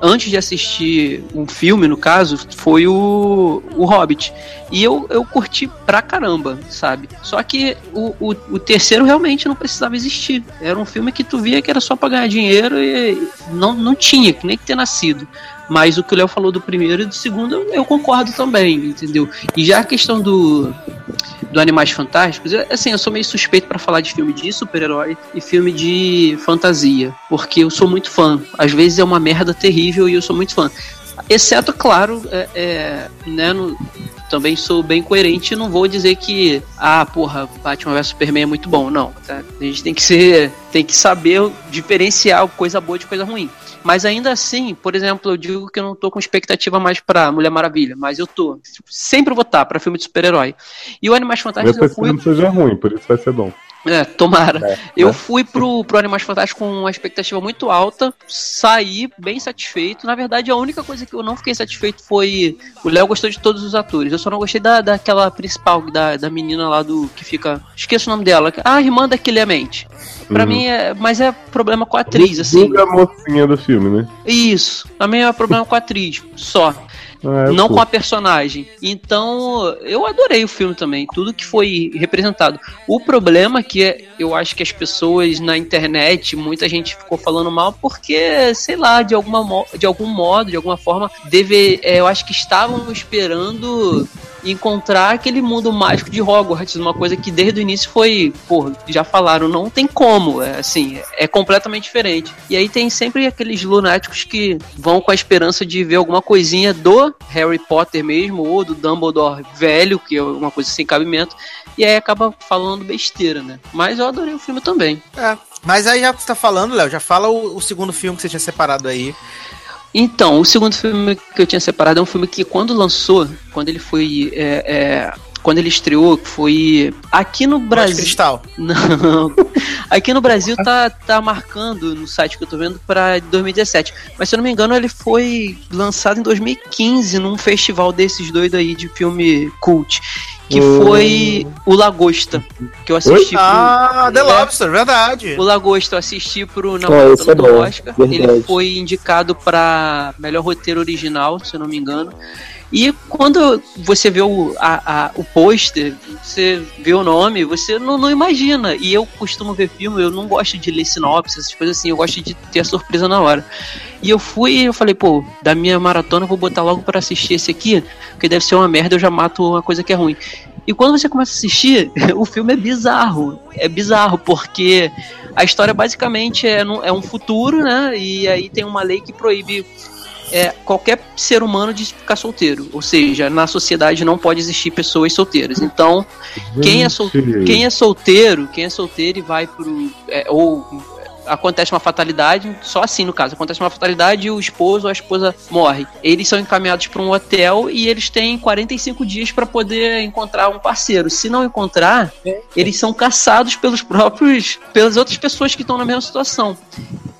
antes de assistir um filme, no caso, foi o, o Hobbit. E eu, eu curti pra caramba, sabe? Só que o, o, o terceiro realmente não precisava existir. Era um filme que tu via que era só pra ganhar dinheiro e não, não tinha nem que ter nascido. Mas o que o Léo falou do primeiro e do segundo, eu, concordo também, entendeu? E já a questão do, do Animais Fantásticos, assim, eu sou meio suspeito pra falar de filme de super-herói e filme de fantasia, porque eu sou muito fã. Às vezes é uma merda terrível e eu sou muito fã. Exceto, claro, é, é, né, no- também sou bem coerente e não vou dizer que, ah, porra, Batman vs Superman é muito bom. Não, tá? A gente tem que ser, tem que saber diferenciar coisa boa de coisa ruim. Mas ainda assim, por exemplo, eu digo que eu não tô com expectativa mais pra Mulher Maravilha, mas eu tô. Sempre vou estar pra filme de super-herói. E o Animais Fantásticos eu que fui. não seja ruim, por isso vai ser bom. É, tomara. É, eu né? fui pro, pro Animais Fantásticos com uma expectativa muito alta, saí bem satisfeito. Na verdade, a única coisa que eu não fiquei satisfeito foi. O Léo gostou de todos os atores. Eu só não gostei da, daquela principal, da, da menina lá do. que fica. Esqueço o nome dela. A irmã da Clemente. Pra Uhum. mim é. Mas é problema com a atriz, assim. A mocinha do filme, né? Isso. Pra mim é problema com a atriz. Só Ah, eu não com curto. a personagem. Então, eu adorei o filme também, tudo que foi representado. O problema é que é- eu acho que as pessoas na internet, muita gente ficou falando mal porque, sei lá, de, alguma, de algum modo, de alguma forma, deve, é, eu acho que estavam esperando encontrar aquele mundo mágico de Hogwarts, uma coisa que desde o início foi, pô, já falaram, não tem como, é assim, é completamente diferente. E aí tem sempre aqueles lunáticos que vão com a esperança de ver alguma coisinha do Harry Potter mesmo, ou do Dumbledore velho, que é uma coisa sem cabimento, e aí acaba falando besteira, né? Mas eu adorei o filme também. É. Mas aí já que você tá falando, Léo, já fala o, o segundo filme que você tinha separado aí. Então, o segundo filme que eu tinha separado é um filme que quando lançou, quando ele foi. é, é, quando ele estreou, que foi aqui no Brasil. Cristal. Não. Aqui no Brasil tá, tá marcando no site que eu tô vendo pra 2017. Mas se eu não me engano, ele foi lançado em 2015 num festival desses doidos aí de filme cult. Que Hum. foi o Lagosta. Que eu assisti Ah, The É. Lobster, verdade. pro. O Lagosta eu assisti pro é do bom, Oscar. verdade. Ele foi indicado pra melhor roteiro original, se eu não me engano. E quando você vê o, a, a- o pôster, você vê o nome, você não, não imagina. E eu costumo ver filme, eu não gosto de ler sinopse, essas coisas assim, eu gosto de ter a surpresa na hora. E eu fui e eu falei, pô, da minha maratona eu vou botar logo pra assistir esse aqui, porque deve ser uma merda, eu já mato uma coisa que é ruim. E quando você começa a assistir, o filme é bizarro. É bizarro, porque a história basicamente é, é um futuro, né? E aí tem uma lei que proíbe é, qualquer ser humano de ficar solteiro. Ou seja, na sociedade não pode existir pessoas solteiras. Então, quem é, sol- quem é solteiro, quem é solteiro e vai pro. é, ou acontece uma fatalidade, só assim no caso, acontece uma fatalidade e o esposo ou a esposa morre. Eles são encaminhados para um hotel e eles têm 45 dias para poder encontrar um parceiro. Se não encontrar, eles são caçados pelos próprios, pelas outras pessoas que estão na mesma situação.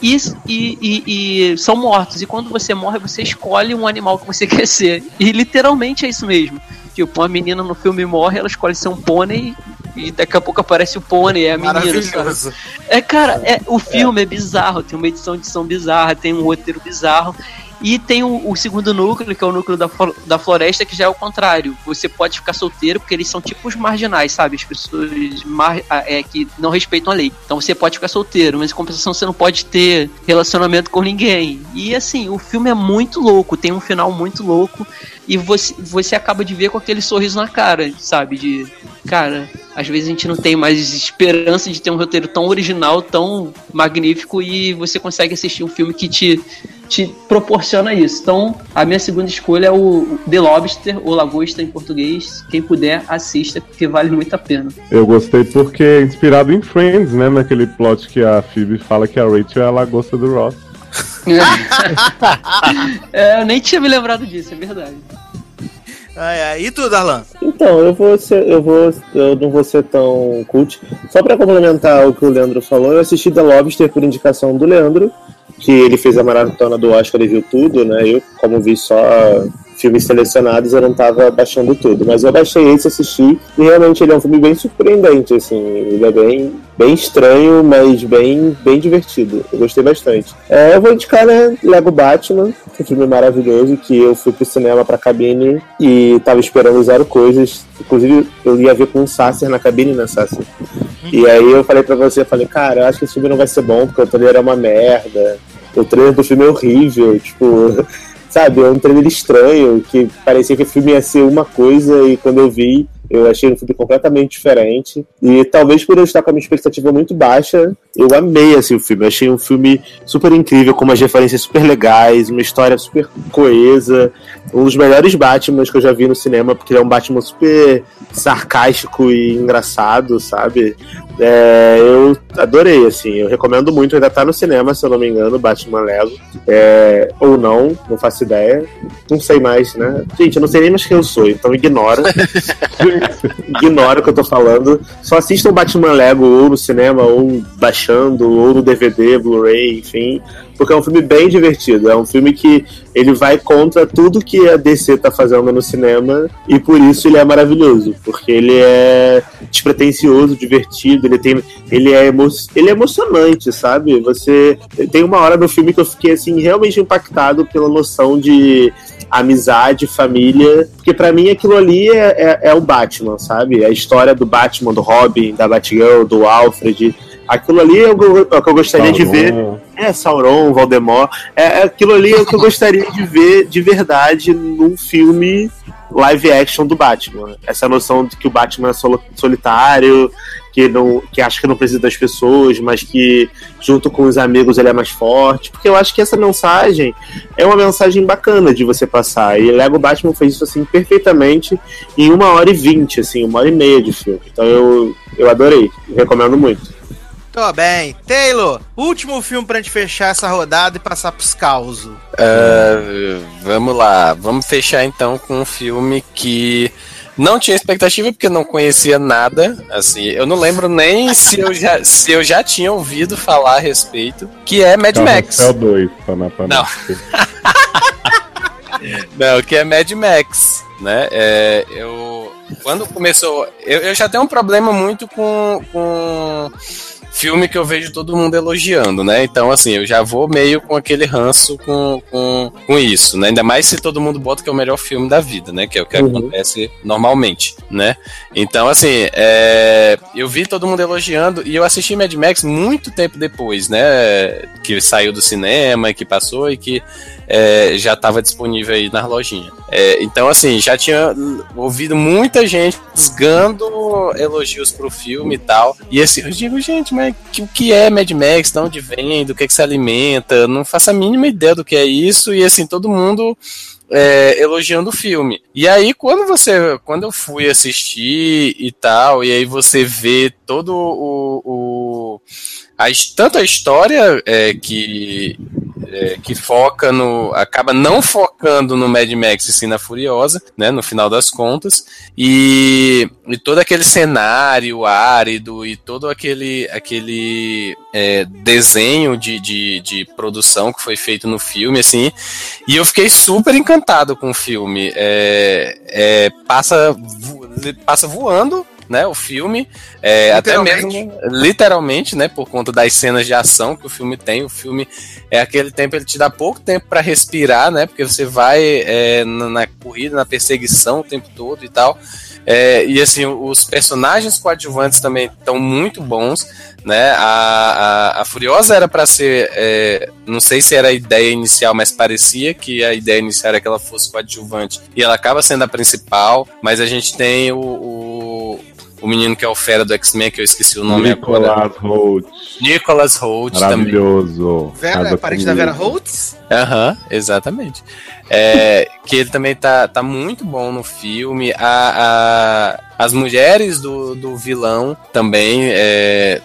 E, e- e- e são mortos. E quando você morre, você escolhe um animal que você quer ser. E literalmente é isso mesmo. Tipo, uma menina no filme morre, ela escolhe ser um pônei e daqui a pouco aparece o pônei, é a menina. sabe? É, cara, é, o filme é. bizarro, tem uma edição de edição bizarra, tem um roteiro bizarro. E tem o, o segundo núcleo, que é o núcleo da, da floresta, que já é o contrário. Você pode ficar solteiro, porque eles são tipo os marginais, sabe? As pessoas mar, é, que não respeitam a lei. Então você pode ficar solteiro, mas em compensação você não pode ter relacionamento com ninguém. E assim, o filme é muito louco, tem um final muito louco. E você, você acaba de ver com aquele sorriso na cara, sabe? De, cara, às vezes a gente não tem mais esperança de ter um roteiro tão original, tão magnífico, e você consegue assistir um filme que te, te proporciona isso. Então, a minha segunda escolha é o The Lobster, ou Lagosta em português. Quem puder, assista, porque vale muito a pena. Eu gostei porque é inspirado em Friends, né? Naquele plot que a Phoebe fala que a Rachel é a lagosta do Ross. é, eu nem tinha me lembrado disso, é verdade. Ai, ai. E tu, Darlan? Então, eu vou ser, eu vou, eu não vou ser tão cult. Só pra complementar o que o Leandro falou, eu assisti The Lobster por indicação do Leandro, que ele fez a maratona do Oscar e viu tudo, né? Eu, como vi só filmes selecionados, eu não tava baixando tudo. Mas eu baixei esse, assisti, e realmente ele é um filme bem surpreendente, assim. Ele é bem, bem estranho, mas bem, bem divertido. Eu gostei bastante. É, eu vou indicar, né, Lego Batman, que é um filme maravilhoso, que eu fui pro cinema pra cabine e tava esperando zero coisas. Inclusive, eu ia ver com um Sasser na cabine, né, Sasser? E aí eu falei pra você, eu falei, cara, eu acho que esse filme não vai ser bom, porque o trailer é uma merda. O trailer do filme é horrível, tipo, sabe, é um trailer estranho, que parecia que o filme ia ser uma coisa e quando eu vi, eu achei um filme completamente diferente. E talvez por eu estar com a minha expectativa muito baixa, eu amei assim, o filme. Eu achei um filme super incrível, com umas referências super legais, uma história super coesa. Um dos melhores Batmans que eu já vi no cinema, porque ele é um Batman super sarcástico e engraçado, sabe? É, eu adorei, assim, eu recomendo muito, ainda tá no cinema, se eu não me engano, Batman Lego. É, ou não, não faço ideia. Não sei mais, né? Gente, eu não sei nem mais quem eu sou, então ignora. ignora o que eu tô falando. Só assistam Batman Lego ou no cinema, ou baixando, ou no DVD, Blu-ray, enfim porque é um filme bem divertido. É um filme que ele vai contra tudo que a DC tá fazendo no cinema e por isso ele é maravilhoso, porque ele é despretensioso, divertido, ele tem ele é emo, ele é emocionante, sabe? Você tem uma hora no filme que eu fiquei assim realmente impactado pela noção de amizade, família, porque para mim aquilo ali é, é, é o Batman, sabe? A história do Batman, do Robin, da Batgirl, do Alfred, Aquilo ali é o que eu gostaria Sauron. de ver. É, Sauron, Voldemort. É, é, aquilo ali é o que eu gostaria de ver de verdade num filme live action do Batman. Essa noção de que o Batman é solitário, que não que acha que não precisa das pessoas, mas que junto com os amigos ele é mais forte. Porque eu acho que essa mensagem é uma mensagem bacana de você passar. E Lego Batman fez isso assim perfeitamente em uma hora e vinte, assim, uma hora e meia de filme. Então eu, eu adorei, recomendo muito. Tô bem. Taylor, último filme pra gente fechar essa rodada e passar pros causos. Uh, vamos lá. Vamos fechar então com um filme que não tinha expectativa porque não conhecia nada. Assim, eu não lembro nem se eu já, se eu já tinha ouvido falar a respeito, que é Mad Max. 2, pra não, pra não. não, que é Mad Max, né? É, eu quando começou, eu, eu já tenho um problema muito com, com filme que eu vejo todo mundo elogiando, né? Então, assim, eu já vou meio com aquele ranço com, com, com isso, né? Ainda mais se todo mundo bota que é o melhor filme da vida, né? Que é o que uhum. acontece normalmente, né? Então, assim, é... eu vi todo mundo elogiando e eu assisti Mad Max muito tempo depois, né? Que saiu do cinema e que passou e que é, já estava disponível aí na lojinha. É, então, assim, já tinha ouvido muita gente rasgando elogios pro filme e tal. E assim, eu digo, gente, mas o que é Mad Max? De onde vem? Do que, é que se alimenta? Não faço a mínima ideia do que é isso. E assim, todo mundo. É, elogiando o filme. E aí, quando você. Quando eu fui assistir e tal, e aí você vê todo o. o a, tanto a história é, que é, que foca no. acaba não focando no Mad Max e sim na Furiosa, né? No final das contas. E, e todo aquele cenário árido e todo aquele, aquele é, desenho de, de, de, produção que foi feito no filme, assim. E eu fiquei super encantado com o filme. É, é passa, passa voando né, o filme, é, até mesmo literalmente, né, por conta das cenas de ação que o filme tem. O filme é aquele tempo, ele te dá pouco tempo para respirar, né, porque você vai é, na, na, corrida, na perseguição o tempo todo e tal. É, e assim, os personagens coadjuvantes também estão muito bons, né? A, a, a Furiosa era para ser, é, não sei se era a ideia inicial, mas parecia que a ideia inicial era que ela fosse coadjuvante e ela acaba sendo a principal. Mas a gente tem o, o o menino que é o fera do X-Men, que eu esqueci o nome Nicolas agora. Holt. Nicolas Holt Maravilhoso. também. Vera, é parente da Vera Holtz? Aham, uhum, exatamente. É, que ele também tá, tá muito bom no filme. A, a, as mulheres do, do vilão também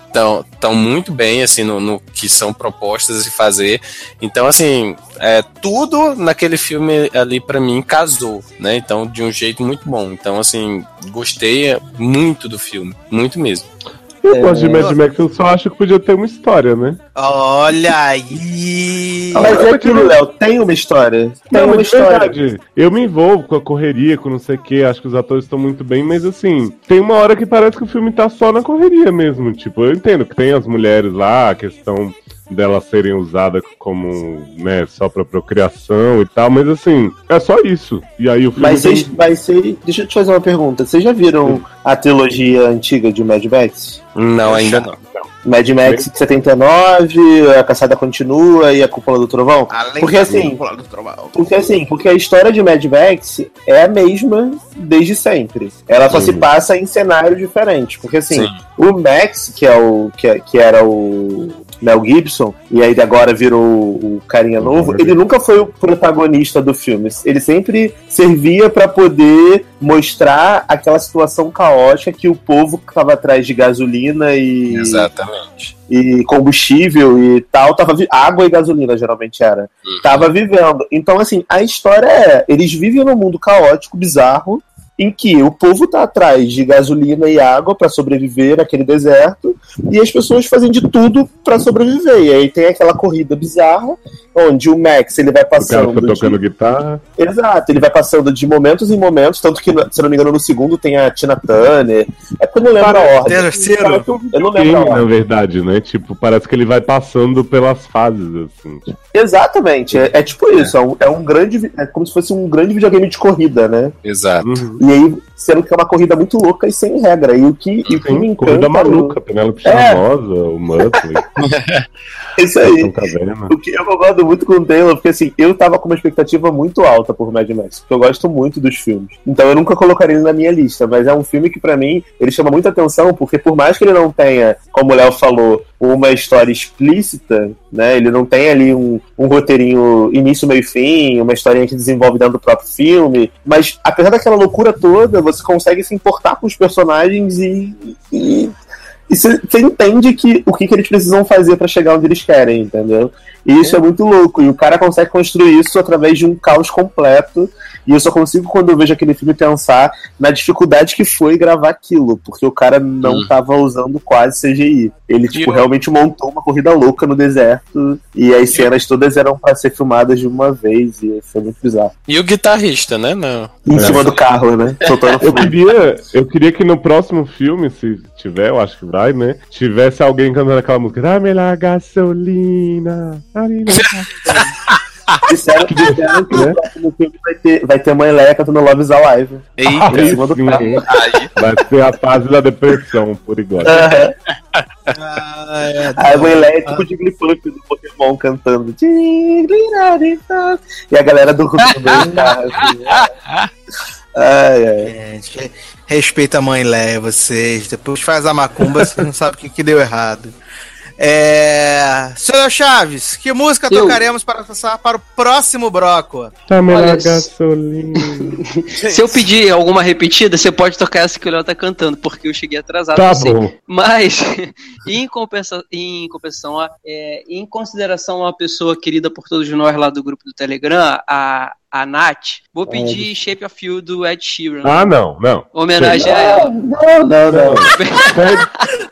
estão é, tão muito bem assim no, no, que são propostas de fazer. Então, assim, é, tudo naquele filme ali para mim casou, né? Então, de um jeito muito bom. Então, assim, gostei muito do filme, muito mesmo. Eu gosto de Mad Max, eu só acho que podia ter uma história, né? Olha aí! Mas é aquilo, Léo, tem uma história. Tem Não, uma de história. verdade, eu me envolvo com a correria, com não sei o que, acho que os atores estão muito bem, mas assim, tem uma hora que parece que o filme tá só na correria mesmo. Tipo, eu entendo que tem as mulheres lá, a questão delas serem usadas como, né, só pra procriação e tal, mas assim, é só isso. E aí o filme. Mas tem- vocês, vai ser. Deixa eu te fazer uma pergunta. Vocês já viram a trilogia antiga de Mad Max? Não, ainda não. Mad Max de 79, a caçada continua e a cúpula do trovão? Além Porque da assim- cúpula do trovão. Porque assim, porque a história de Mad Max é a mesma desde sempre. Ela só se passa em cenários diferentes. Porque assim, Sim. o Max, que é o que, é- que era o Mel Gibson, e aí agora virou o, carinha novo, ele nunca foi o protagonista do filme. Ele sempre servia pra poder mostrar aquela situação caótica que o povo que tava atrás de gasolina e Exatamente. e combustível e tal, tava água e gasolina geralmente era. Tava vivendo. Então assim, a história é, eles vivem num mundo caótico, bizarro, em que o povo tá atrás de gasolina e água pra sobreviver naquele deserto e as pessoas fazem de tudo pra sobreviver. E aí tem aquela corrida bizarra onde o Max ele vai O cara passando fica de- tocando guitarra. Exato, ele vai passando de momentos em momentos, tanto que, se não me engano, no segundo tem a Tina Turner. É porque eu não lembro a ordem. Terceiro. Eu não lembro a videogame, na verdade, né? Tipo, parece que ele vai passando pelas fases, assim. Tipo, Exatamente, é, é tipo isso, é um, é um grande. É como se fosse um grande videogame de corrida, né? Exato. uhum. E aí, sendo que é uma corrida muito louca e sem regra. E o que, e o que me encanta. corrida maluca, Penélope É. Charmosa, o Muttley, Isso aí. O que eu concordo muito com o Taylor, porque assim, eu tava com uma expectativa muito alta por Mad Max, porque eu gosto muito dos filmes. Então eu nunca colocaria ele na minha lista, mas é um filme que pra mim ele chama muita atenção, porque por mais que ele não tenha, como o Léo falou, uma história explícita, né? Ele não tem ali um, um roteirinho início, meio e fim, uma historinha que desenvolve dentro do próprio filme, mas apesar daquela loucura toda, você consegue se importar com os personagens e. e e você entende que, o que, que eles precisam fazer pra chegar onde eles querem, entendeu? E isso é. muito louco. E o cara consegue construir isso através de um caos completo. E eu só consigo, quando eu vejo aquele filme, pensar na dificuldade que foi gravar aquilo. Porque o cara não Hum. tava usando quase CGI. Ele, tipo, eu- realmente montou uma corrida louca no deserto. E as cenas todas eram pra ser filmadas de uma vez. E foi muito bizarro. E o guitarrista, né? Não. Em cima do carro, né? Soltando Eu queria, eu queria que no próximo filme, se tiver, eu acho que vai, né? Tivesse alguém cantando aquela música. Dá-me lá gasolina. lá gasolina." Disseram, disseram que no próximo filme vai ter, vai ter mãe Leia cantando Love is Alive. Eita, sim, carro. aí. Vai ser a fase da depressão, por igual. Aham. Ah, é. A mãe Leia é tipo o Jigglypuff do Pokémon cantando. E a galera do do carro. assim. Ai, ai. Gente, re- respeita a mãe Leia, vocês. Depois faz a macumba, você não sabe o que, que deu errado. É. Senhor Chaves, que música Eu. tocaremos para passar para o próximo? Dá-me lá Olha, gasolina. Se eu pedir alguma repetida, você pode tocar essa que o Léo tá cantando, porque eu cheguei atrasado. Tá sei. bom. Mas, em, compensa, em compensação, é, em consideração a uma pessoa querida por todos nós lá do grupo do Telegram, a, a Nath, vou pedir Shape of You do Ed Sheeran. Ah, não, não. Homenagem a ela. Não, não, não. Não,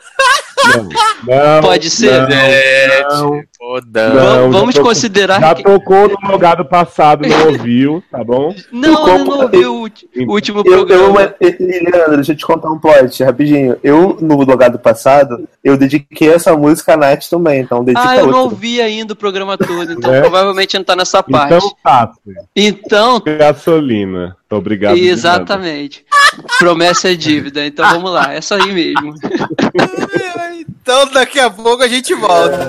não, Pode ser? Não, não, Foda. Não, vamos já considerar já que. tocou no logado passado, não ouviu, tá bom? Não, eu não ouvi o último Eu, eu, programa. e- e- Leandro, deixa eu te contar um plot rapidinho. Eu, no logado passado, eu dediquei essa música a Nath também, então dedica Ah, eu não ouvi ainda o programa todo, então É? provavelmente não tá nessa parte. Então, tá. Então, Gasolina. Obrigado. exatamente. Promessa é dívida, então vamos lá, é isso aí mesmo. Então daqui a pouco a gente volta.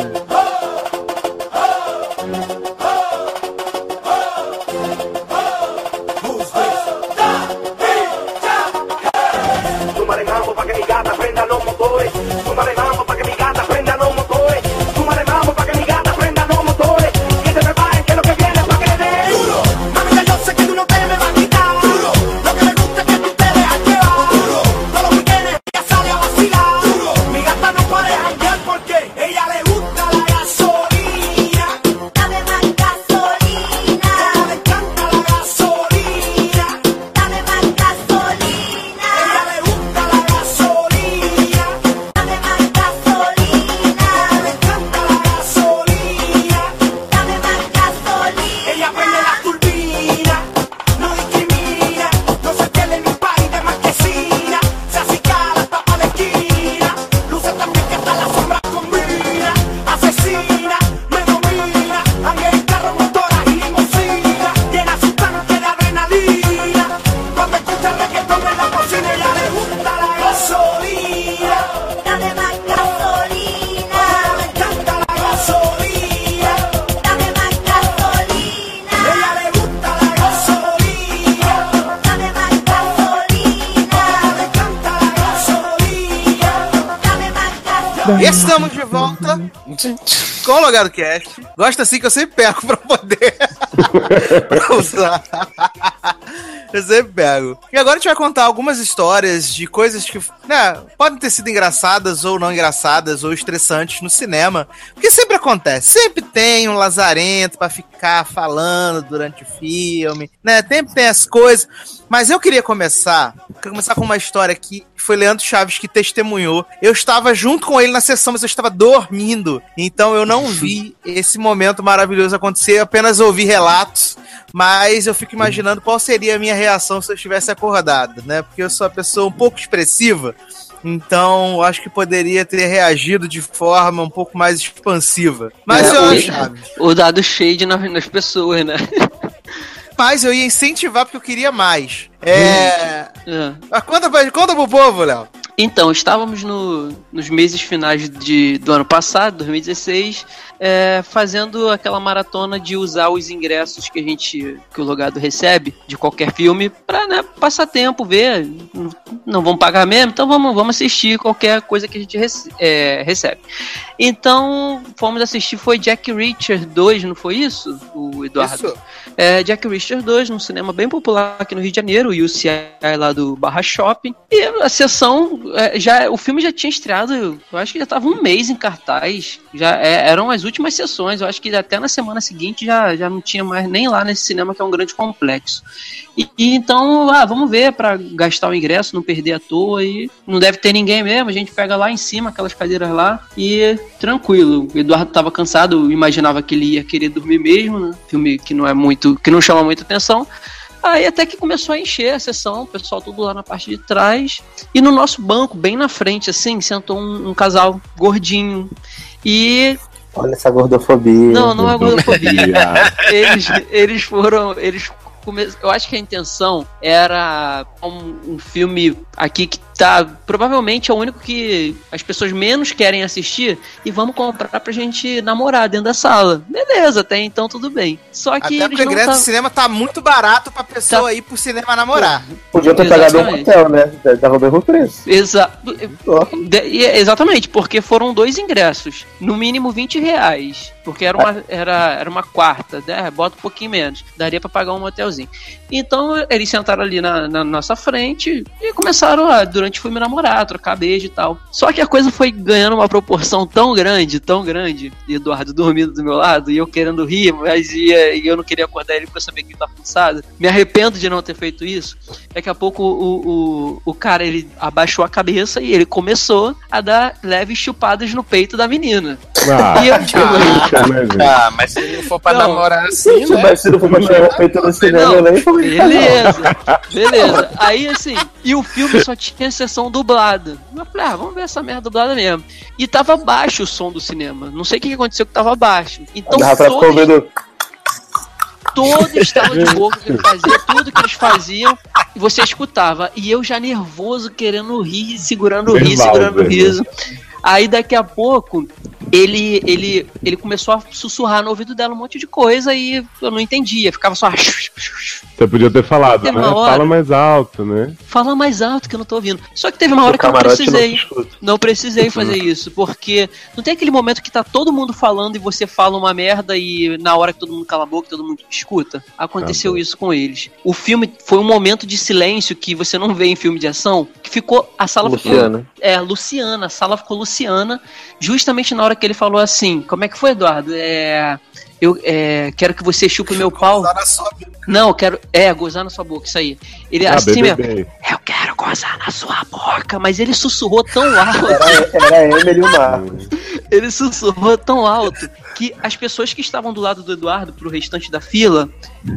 Logado Cast. Gosta assim que eu sempre pego pra poder pra usar. Eu sempre pego. E agora a gente vai contar algumas histórias de coisas que, né, podem ter sido engraçadas ou não engraçadas ou estressantes no cinema. Porque sempre acontece. Sempre tem um lazarento pra ficar falando durante o filme, né? Sempre tem as coisas. Mas eu queria começar, queria começar com uma história que foi Leandro Chaves que testemunhou. Eu estava junto com ele na sessão, mas eu estava dormindo. Então eu não vi esse momento maravilhoso acontecer, eu apenas ouvi relatos. Mas eu fico imaginando qual seria a minha reação se eu estivesse acordado, né? Porque eu sou uma pessoa um pouco expressiva. Então, eu acho que poderia ter reagido de forma um pouco mais expansiva. Mas É, eu o- acho, Chaves. O dado shade nas, nas pessoas, né? Mas eu ia incentivar porque eu queria mais. É. É. Mas Conta, pra- conta pro povo, Léo. Então, estávamos no- nos meses finais de, do ano passado, 2016, é, fazendo aquela maratona de usar os ingressos que a gente, que o logado recebe de qualquer filme para né, passar tempo, ver. Não- vamos pagar mesmo, então vamos, vamos assistir qualquer coisa que a gente rece- é, recebe. Então, fomos assistir, foi Jack Reacher 2, não foi isso, o Eduardo? Isso. É, Jack Reacher 2, num cinema bem popular aqui no Rio de Janeiro, o UCI lá do Barra Shopping. E a sessão, já, o filme já tinha estreado, eu acho que já estava um mês em cartaz. Já é, eram as últimas sessões, eu acho que até na semana seguinte já, já não tinha mais nem lá nesse cinema que é um grande complexo. E, e então, ah, vamos ver para gastar o ingresso, não perder à toa e não deve ter ninguém mesmo, a gente pega lá em cima aquelas cadeiras lá e tranquilo. O Eduardo tava cansado, eu imaginava que ele ia querer dormir mesmo, né? Filme que não é muito, que não chama muita atenção. Aí até que começou a encher a sessão, o pessoal tudo lá na parte de trás. E no nosso banco, bem na frente, assim, sentou um, um casal gordinho. E. Olha essa gordofobia. Não, não é gordofobia. eles, eles foram. Eles come- Eu acho que a intenção era um, um filme aqui que tá. Provavelmente é o único que as pessoas menos querem assistir e vamos comprar pra gente namorar dentro da sala. Beleza, até então tudo bem. Só que Até o ingresso tá- do cinema tá muito barato pra pessoa ir pro cinema namorar. Podia ter pagado um Exatamente. hotel, né? Dava o mesmo preço. Exato. Ó. De- e- exatamente, porque foram dois ingressos. No mínimo 20 reais. Porque era uma, era, era uma quarta, né? Bota um pouquinho menos. Daria pra pagar um motelzinho. Então eles sentaram ali na, na nossa frente e começaram a, durante o filme, namorar, trocar beijo e tal. Só que a coisa foi ganhando uma proporção tão grande, tão grande. Eduardo dormindo do meu lado e eu querendo rir, mas ia, e eu não queria acordar ele porque eu sabia que ele tava cansado. Me arrependo de não ter feito isso. Daqui a pouco o, o, o cara ele abaixou a cabeça e ele começou a dar leves chupadas no peito da menina. Ah, E eu, tipo, puxa, né? Ah, mas se não for pra Não. namorar assim, Se né? mas se não for pra tirar o peito no cinema, eu nem falei. Beleza, beleza. Aí assim, e o filme só tinha sessão dublada. Eu falei, ah, vamos ver essa merda dublada mesmo. E tava baixo o som do cinema. Não sei o que aconteceu que tava baixo. Então A ficou todos, todos estavam de boca que ele fazia, tudo que eles faziam, e você escutava. E eu já nervoso, querendo rir, segurando o riso, segurando o riso. Aí daqui a pouco ele, ele, ele começou a sussurrar no ouvido dela um monte de coisa e eu não entendia, ficava só. Você podia ter falado, né? hora- Fala mais alto, né? Fala mais alto que eu não tô ouvindo. Só que teve uma hora O que eu não não precisei. escuta. Não precisei fazer isso, porque não tem aquele momento que tá todo mundo falando e você fala uma merda e na hora que todo mundo cala a boca, todo mundo escuta. Aconteceu Ah, isso com eles. O filme foi um momento de silêncio que você não vê em filme de ação, que ficou a sala ficou Luciana. é, Luciana, a sala ficou Luciana, justamente na hora que ele falou assim, como é que foi, Eduardo? É, eu é, quero que você chupe meu pau. Lá na sua- Não, eu quero. É, gozar na sua boca, isso aí. Ele Ah, assim mesmo. BBB. Eu quero gozar na sua boca, mas ele sussurrou tão alto, Era, era a Emily o Marcos. ele sussurrou tão alto que as pessoas que estavam do lado do Eduardo pro restante da fila,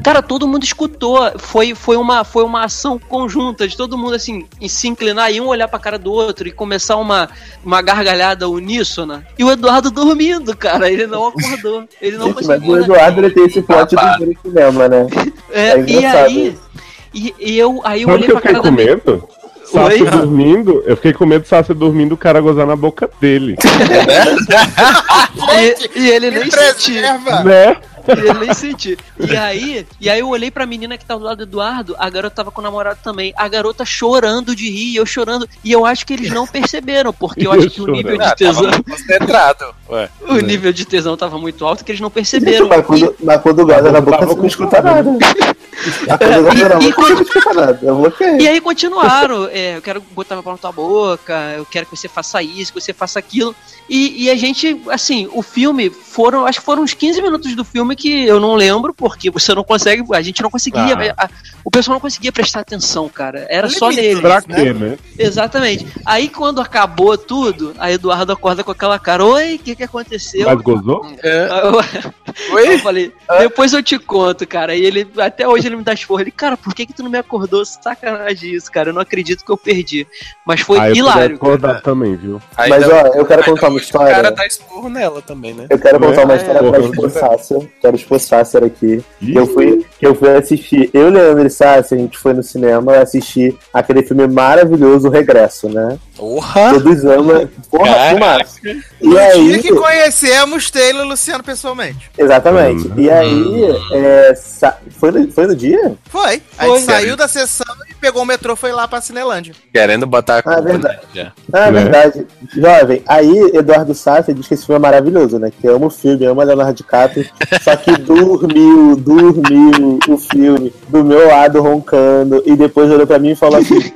cara, todo mundo escutou. Foi, foi, uma, foi uma ação conjunta de todo mundo assim, em se inclinar e um olhar pra cara do outro e começar uma, uma gargalhada uníssona. E o Eduardo dormindo, cara, ele não acordou. Ele não Gente, mas o? Eduardo ele tem esse plot do ver o cinema, né? É, é e engraçado aí. isso. E, eu, aí eu Sabe olhei que eu pra fiquei com medo? Sassi Oi? dormindo, eu fiquei com medo de Sassi dormindo o cara gozar na boca dele. E, e ele nem Me sentiu. preserva! né? Eu nem senti. E aí, e aí eu olhei pra menina que tava do lado do Eduardo, a garota tava com o namorado também. A garota chorando de rir, eu chorando. E eu acho que eles não perceberam, porque eu acho que o nível de Ah, tava tesão. concentrado. Ué. O nível de tesão tava muito alto que eles não perceberam. Mas quando, mas quando guarda na boca, você não escuta nada. Mas quando guarda na E- e boca, bloqueei. E aí continuaram, é, eu quero botar meu pau na tua boca, eu quero que você faça isso, que você faça aquilo. E, e a gente, assim, o filme foram, acho que foram uns 15 minutos do filme que eu não lembro, porque você não consegue, a gente não conseguia, Ah. a- o pessoal não conseguia prestar atenção, cara. Era só Limite, nele. Pra quê, né? Exatamente. Aí quando acabou tudo, a Eduardo acorda com aquela cara, oi, o que que aconteceu? Mas gozou? É, Aí Eu, Oi? eu falei, depois eu te conto, cara. E ele, até hoje ele me dá esporro. Ele, cara, por que que tu não me acordou? Sacanagem isso, cara. Eu não acredito que eu perdi. Mas foi Aí eu hilário. puder acordar também, viu? Mas ó, eu quero contar uma hoje O história. cara dá esporro nela também, né? Eu quero contar uma É, história é. pra. Quero expor Sácer aqui. Ih, eu fui, que eu fui assistir. Eu, Leandro e Sácer, a gente foi no cinema assistir aquele filme maravilhoso, O Regresso, né? Porra! Todos amam. Porra, filmaço. E No aí. dia que conhecemos Taylor e Luciano pessoalmente. Exatamente. Hum. E aí. é, sa- foi, no, foi no dia? Foi. A Foi. gente saiu da sessão e pegou o metrô foi lá pra Cinelândia. Querendo botar a Ah, culpa verdade. né, já. Ah, é Né? verdade. Jovem, aí Eduardo Sácer diz que esse filme é maravilhoso, né? Que ama o filme, ama Leonardo DiCaprio, só que dormiu, dormiu o filme do meu lado roncando e depois olhou pra mim e falou assim: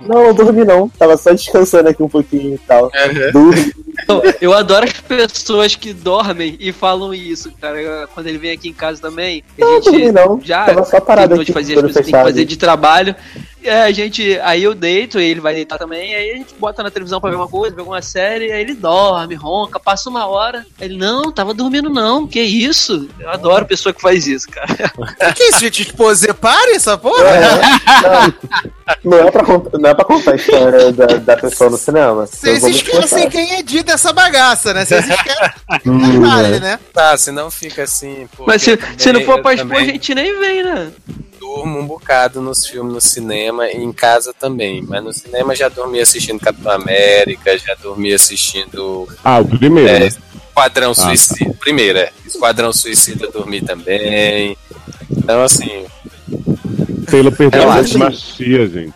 Não, não dormi não, tava só descansando aqui um pouquinho e tal. Dormi. Então, eu adoro as pessoas que dormem e falam isso, cara. Quando ele vem aqui em casa também, a Não, gente dormi não. já Tava só parado aqui de fazer as coisas que tem que fazer de trabalho. E a gente, aí eu deito, ele vai deitar também, aí a gente bota na televisão pra ver uma coisa, ver alguma série, aí ele dorme, ronca, passa uma hora. Ele, não, tava dormindo não, que isso? Eu adoro pessoa que faz isso, cara. O que é isso, gente? Tipo, pare essa porra? É, não, não, é pra contar, não é pra contar a história da, da pessoa no cinema. Vocês esquecem quem edita essa bagaça, né? Vocês esquecem Hum, detalhe, é. né? Tá, senão fica assim. pô, Mas se, se não também- for pra expor, a gente nem vem, né? Durmo um bocado nos filmes no cinema e em casa também. Mas no cinema já dormi assistindo Capitão América, já dormi assistindo Ah, o primeiro, É, né? Esquadrão tá. Suicida. Primeiro, é. Esquadrão Suicida eu dormi também. Então, assim, Taylor perdeu Eu a acho. machia, gente.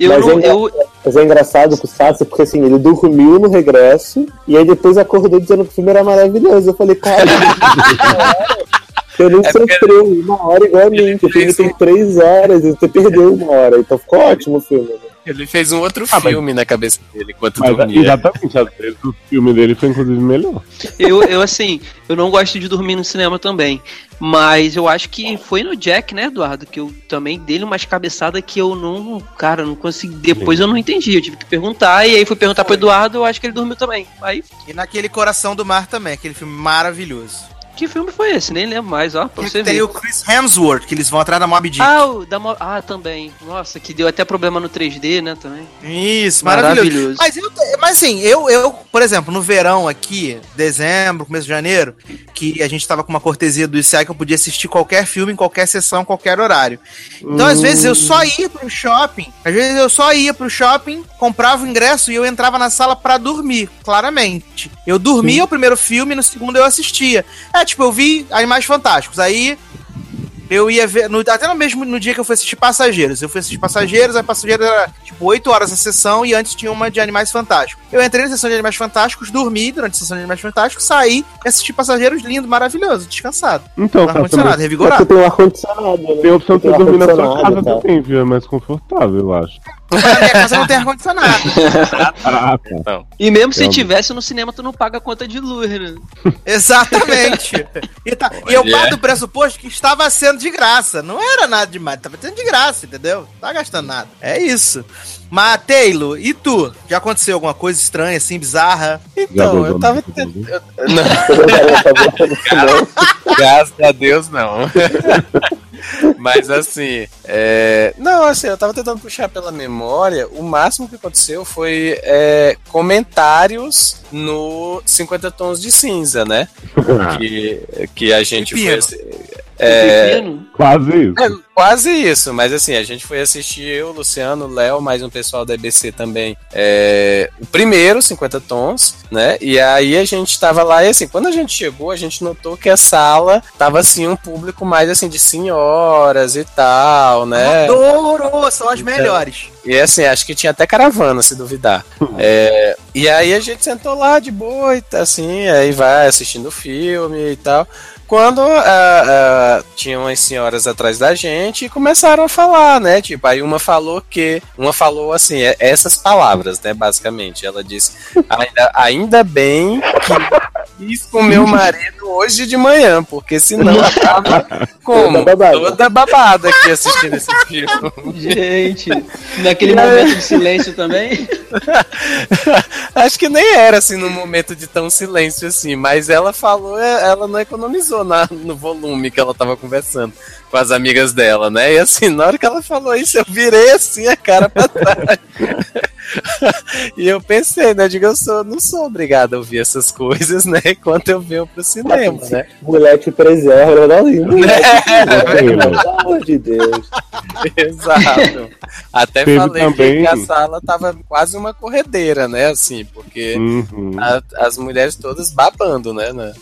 Eu Mas não. ainda- Eu, Mas é engraçado com o Sácia, porque assim, ele dormiu no regresso e aí depois acordou dizendo que o filme era maravilhoso. Eu falei, cara, você não É porque- sofreu uma hora igual a mim, que o filme tem três horas e você perdeu uma hora. Então ficou ótimo o filme. né? ele fez um outro Ah, mas- filme na cabeça dele enquanto Mas, dormia. exatamente, às vezes o filme dele foi inclusive melhor. eu, eu, assim, eu não gosto de dormir no cinema também. Mas eu acho que foi no Jack, né, Eduardo? Que eu também dei umas cabeçadas que eu não. Cara, não consegui. Depois eu não entendi. Eu tive que perguntar. E aí fui perguntar pro Eduardo. Eu acho que ele dormiu também. Aí, E naquele Coração do Mar também, aquele filme maravilhoso. Que filme foi esse? Nem lembro mais, ó. Pra Que você tem ver. o Chris Hemsworth, que eles vão atrás da Mob Dick. Ah, o da Mo- ah, também. Nossa, que deu até problema no 3D, né, também. Isso, maravilhoso. Maravilhoso. Mas, eu, mas assim, eu, eu, por exemplo, no verão aqui, dezembro, começo de janeiro, que a gente tava com uma cortesia do ICI que eu podia assistir qualquer filme, em qualquer sessão, qualquer horário. Então, às vezes, eu só ia pro shopping, às vezes eu só ia pro shopping, comprava o ingresso e eu entrava na sala pra dormir, claramente. Eu dormia o primeiro filme, no segundo eu assistia. É, tipo, eu vi Animais Fantásticos, aí eu ia ver, no- até no mesmo no dia que eu fui assistir Passageiros. Eu fui assistir Passageiros, a Passageiros era tipo 8 horas a sessão e antes tinha uma de Animais Fantásticos. Eu entrei na sessão de Animais Fantásticos, dormi durante a sessão de Animais Fantásticos, saí e assisti Passageiros lindo, maravilhoso, descansado. Então, tá, Ar-condicionado, também, revigorado. você tem um ar-condicionado, né? tem a opção de você dormir na sua casa e tal. também, viu? É mais confortável, eu acho. Mas na minha casa não tem ar-condicionado. Ah, tá. E mesmo se tivesse no cinema, tu não paga a conta de luz, né? Exatamente. E, tá- e eu parto do pressuposto que estava sendo de graça. Não era nada demais, estava sendo de graça, entendeu? Não tá gastando nada. É isso. Mas, Taylor, e tu? Já aconteceu alguma coisa estranha, assim, bizarra? Então, eu tava tentando. né? Não, graças a Deus, não. Mas assim, é... não, assim, eu tava tentando puxar pela memória. O máximo que aconteceu foi é, comentários no 50 Tons de Cinza, né? Que, que a gente foi. É. Quase isso. É, quase isso, mas assim, a gente foi assistir eu, Luciano, Léo, mais um pessoal da EBC também. É, o primeiro, 50 tons, né? E aí a gente tava lá e assim, quando a gente chegou, a gente notou que a sala tava assim, um público mais assim de senhoras e tal, né? Adoro! São as melhores. E assim, acho que tinha até caravana, se duvidar. É, e aí a gente sentou lá de boa e tá assim, aí vai assistindo o filme e tal. Quando ah, ah, tinham as senhoras atrás da gente e começaram a falar, né? Tipo, aí uma falou que. Uma falou assim, é- essas palavras, né? Basicamente. Ela disse: ainda, ainda bem que fiz com meu marido hoje de manhã, porque senão eu tava como? Toda babada. Toda babada aqui assistindo esse filme. Gente, naquele momento de silêncio também. Acho que nem era assim num momento de tão silêncio assim, mas ela falou, ela não economizou no volume que ela tava conversando com as amigas dela, né? E assim, na hora que ela falou isso, eu virei assim a cara pra trás. e eu pensei, né? Digo, eu sou, não sou obrigado a ouvir essas coisas, né? Enquanto eu venho pro cinema, né? Moleque preserva, não lindo. É, Pelo amor de Deus. Exato. Até Teve falei também- que a sala tava quase uma corredeira, né? Assim, porque Uhum. a- as mulheres todas babando, né? né?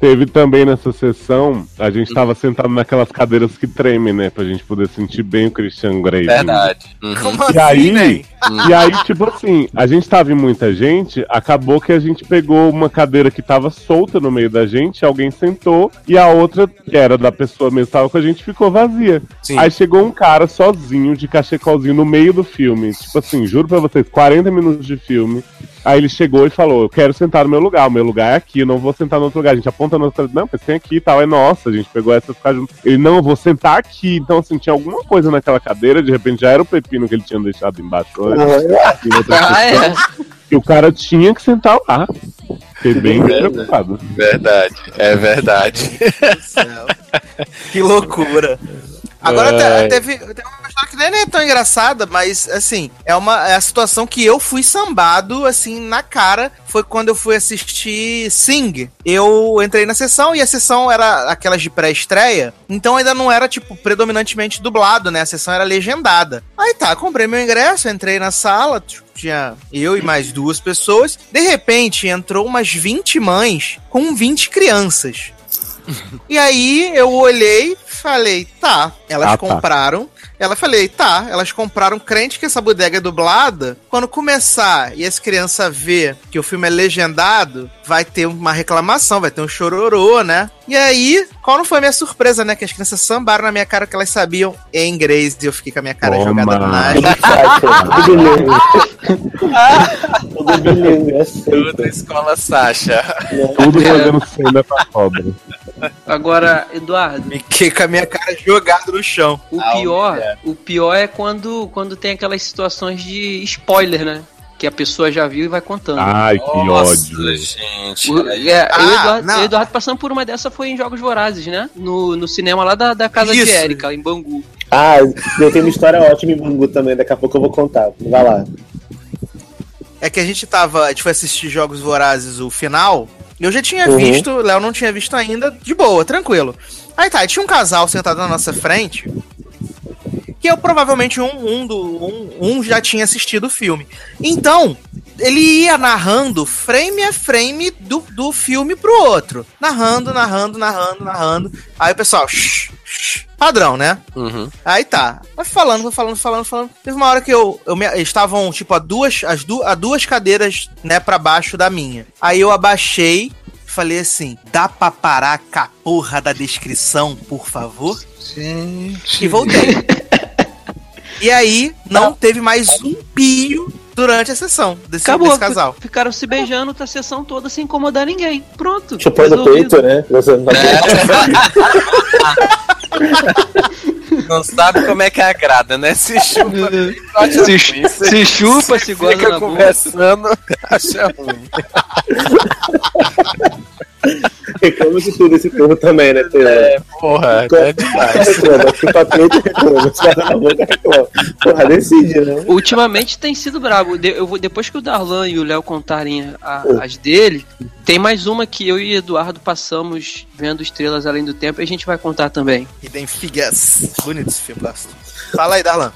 Teve também nessa sessão, a gente tava sentado naquelas cadeiras que tremem, né? Pra gente poder sentir bem o Christian Grey. Verdade. Uhum. Como E assim, aí, né? E aí, tipo assim, a gente tava em muita gente, acabou que a gente pegou uma cadeira que tava solta no meio da gente, alguém sentou, e a outra, que era da pessoa mesmo que tava com a gente, ficou vazia. Sim. Aí chegou um cara sozinho, de cachecolzinho, no meio do filme. Tipo assim, juro pra vocês, 40 minutos de filme. Aí ele chegou e falou: Eu quero sentar no meu lugar, o meu lugar é aqui, eu não vou sentar no outro lugar. A gente aponta no outro não, mas tem aqui e tal. É nossa, a gente pegou essa e ficar junto. Ele, não, eu vou sentar aqui. Então, assim, tinha alguma coisa naquela cadeira, de repente já era o pepino que ele tinha deixado embaixo. Outra Ah, é. sessão, E o cara tinha que sentar lá. Fiquei bem Verdade. preocupado. Verdade, é verdade. Que loucura. Agora É. te- teve, teve uma história que nem é tão engraçada, mas assim, é uma é a situação que eu fui sambado assim na cara. Foi quando eu fui assistir Sing. Eu entrei na sessão e a sessão era aquelas de pré-estreia, então ainda não era tipo predominantemente dublado, né? A sessão era legendada. Aí tá, comprei meu ingresso, entrei na sala, tipo, tinha eu e mais duas pessoas. De repente entrou umas 20 mães com 20 crianças. E aí eu olhei, falei, tá, elas Ah, tá. compraram. Ela falei, tá, elas compraram crente que essa bodega é dublada. Quando começar e as crianças ver que o filme é legendado, vai ter uma reclamação, vai ter um chororô, né? E aí, qual não foi a minha surpresa, né? Que as crianças sambaram na minha cara que elas sabiam em inglês e eu fiquei com a minha cara Toma. jogada na Tudo. Tudo é a escola Sasha. Tudo fazendo cena pra cobra. Agora, Eduardo, Fiquei com a minha cara jogada no chão. o Ah, pior, é. o pior é quando, quando tem aquelas situações de spoiler, né? Que a pessoa já viu e vai contando. Ai, que Nossa, ódio. gente. O, é, Ah, eu, o Eduardo, eu Eduardo passando por uma dessa foi em Jogos Vorazes, né? No, no cinema lá da, da casa de Isso. Erika, em Bangu. Ah, eu tenho uma história ótima em Bangu também, daqui a pouco eu vou contar. Vai lá. É que a gente tava. A gente foi assistir Jogos Vorazes o final. Eu já tinha Uhum. visto, o Léo não tinha visto ainda, de boa, tranquilo. Aí tá, tinha um casal sentado na nossa frente. Que eu provavelmente um, um, do, um, um já tinha assistido o filme. Então, ele ia narrando frame a frame do, do filme pro outro. Narrando, narrando, narrando, narrando. Aí o pessoal, shh, shh, padrão, né? Uhum. Aí tá. Vai falando, falando, falando, falando. Teve uma hora que eu, eu me- estavam, tipo, a duas, as du, a duas cadeiras, né, pra baixo da minha. Aí eu abaixei falei assim: dá pra parar com a porra da descrição, por favor? Gente. E voltei. e aí, não teve mais um pio durante a sessão desse, Acabou, desse casal. fi- ficaram se beijando a sessão toda sem incomodar ninguém. Pronto. Chupando o resolvido. peito, né? Você não Não sabe como é que agrada, né? Se chupa, acha Se, ruim. se chupa, se goza fica na boca. conversando, acha ruim. Reclama de tudo esse povo também, né, Pedro? É, porra, é demais. Reclama, chupa peito e reclama. Se na boca, reclama. Porra, decide, né? Ultimamente tem sido brabo. De- eu vou- depois que o Darlan e o Léo contarem a- as dele, tem mais uma que eu e Eduardo passamos vendo Estrelas Além do Tempo e a gente vai contar também. Figures. Bonito esse filme, gosto. Fala aí, Darlan.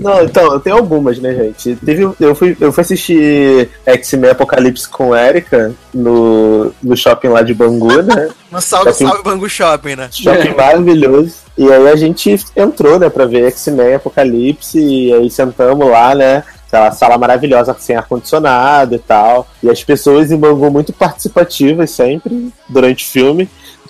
Não, então, eu tenho algumas, né, gente? Teve, eu, fui, eu fui assistir X-Men Apocalipse com Erika no, no shopping lá de Bangu, né? Um salve, Shopping- salve Bangu Shopping, né? Shopping maravilhoso. E aí a gente entrou, né, pra ver X-Men Apocalipse, e aí sentamos lá, né? Aquela sala maravilhosa sem ar-condicionado e tal. E as pessoas em Bangu muito participativas sempre durante o filme.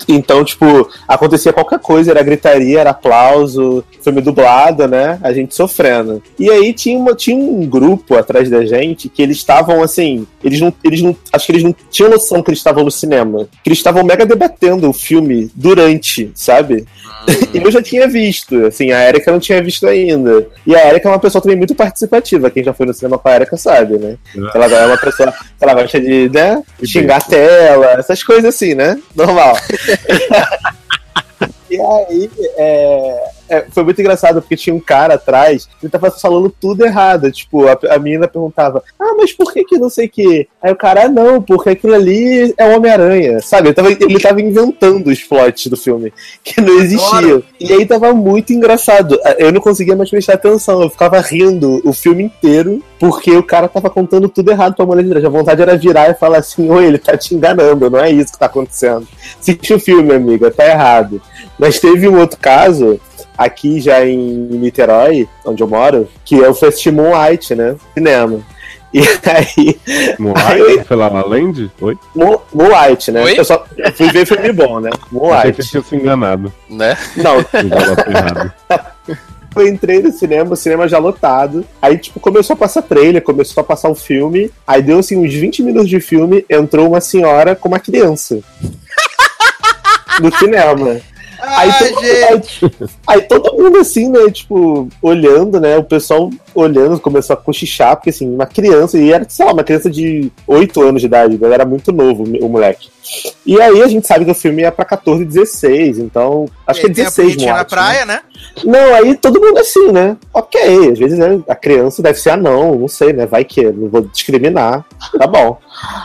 Então, tipo, acontecia qualquer coisa, era gritaria, era aplauso, filme dublado, né? A gente sofrendo. E aí tinha, uma, tinha um grupo atrás da gente que eles estavam assim. Eles não, eles não. Acho que eles não tinham noção que eles estavam no cinema. Que eles estavam mega debatendo o filme durante, sabe? E eu já tinha visto, assim, a Erika não tinha visto ainda. E a Erika é uma pessoa também muito participativa. Quem já foi no cinema com a Erika sabe, né? Ela é uma pessoa que ela gosta de, né? Xingar a tela, essas coisas assim, né? Normal. E aí, é, é, foi muito engraçado, porque tinha um cara atrás, ele tava falando tudo errado. Tipo, a, a menina perguntava, ah, mas por que que não sei o que? Aí o cara, ah, não, porque aquilo ali é o Homem-Aranha, sabe? Ele tava, ele tava inventando os plots do filme, que não existiam. E aí tava muito engraçado. Eu não conseguia mais prestar atenção, eu ficava rindo o filme inteiro, porque o cara tava contando tudo errado pra mulher de trás. A vontade era virar e falar assim, oi, ele tá te enganando, não é isso que tá acontecendo. Assiste o filme, amiga, tá errado. Mas teve um outro caso, aqui já em Niterói, onde eu moro, que é o Festival Moonlight, né? Cinema. E aí, Moonlight? Foi lá na Land? Oi? Moon- Moonlight, né? Oi? Eu só eu fui ver filme bom, né? Achei que Moonlight. eu tinha se enganado. Né? Não, Eu eu entrei no cinema, o cinema já lotado. Aí, tipo, começou a passar trailer, começou a passar o filme. Aí deu, assim, uns 20 minutos de filme, entrou uma senhora com uma criança. No cinema. Aí, Ai, todo, gente. aí, aí todo mundo assim, né, tipo, olhando, né, o pessoal olhando, começou a cochichar, porque assim, uma criança, e era, sei lá, uma criança de 8 anos de idade, ele era muito novo, o moleque. E aí a gente sabe que o filme é pra 14 e 16, então, acho que é E tem a 16 bonitinha na né? praia, né? Não, aí todo mundo assim, né? Ok, às vezes né, a criança deve ser anão, não sei, né? Vai que, não vou discriminar. Tá bom.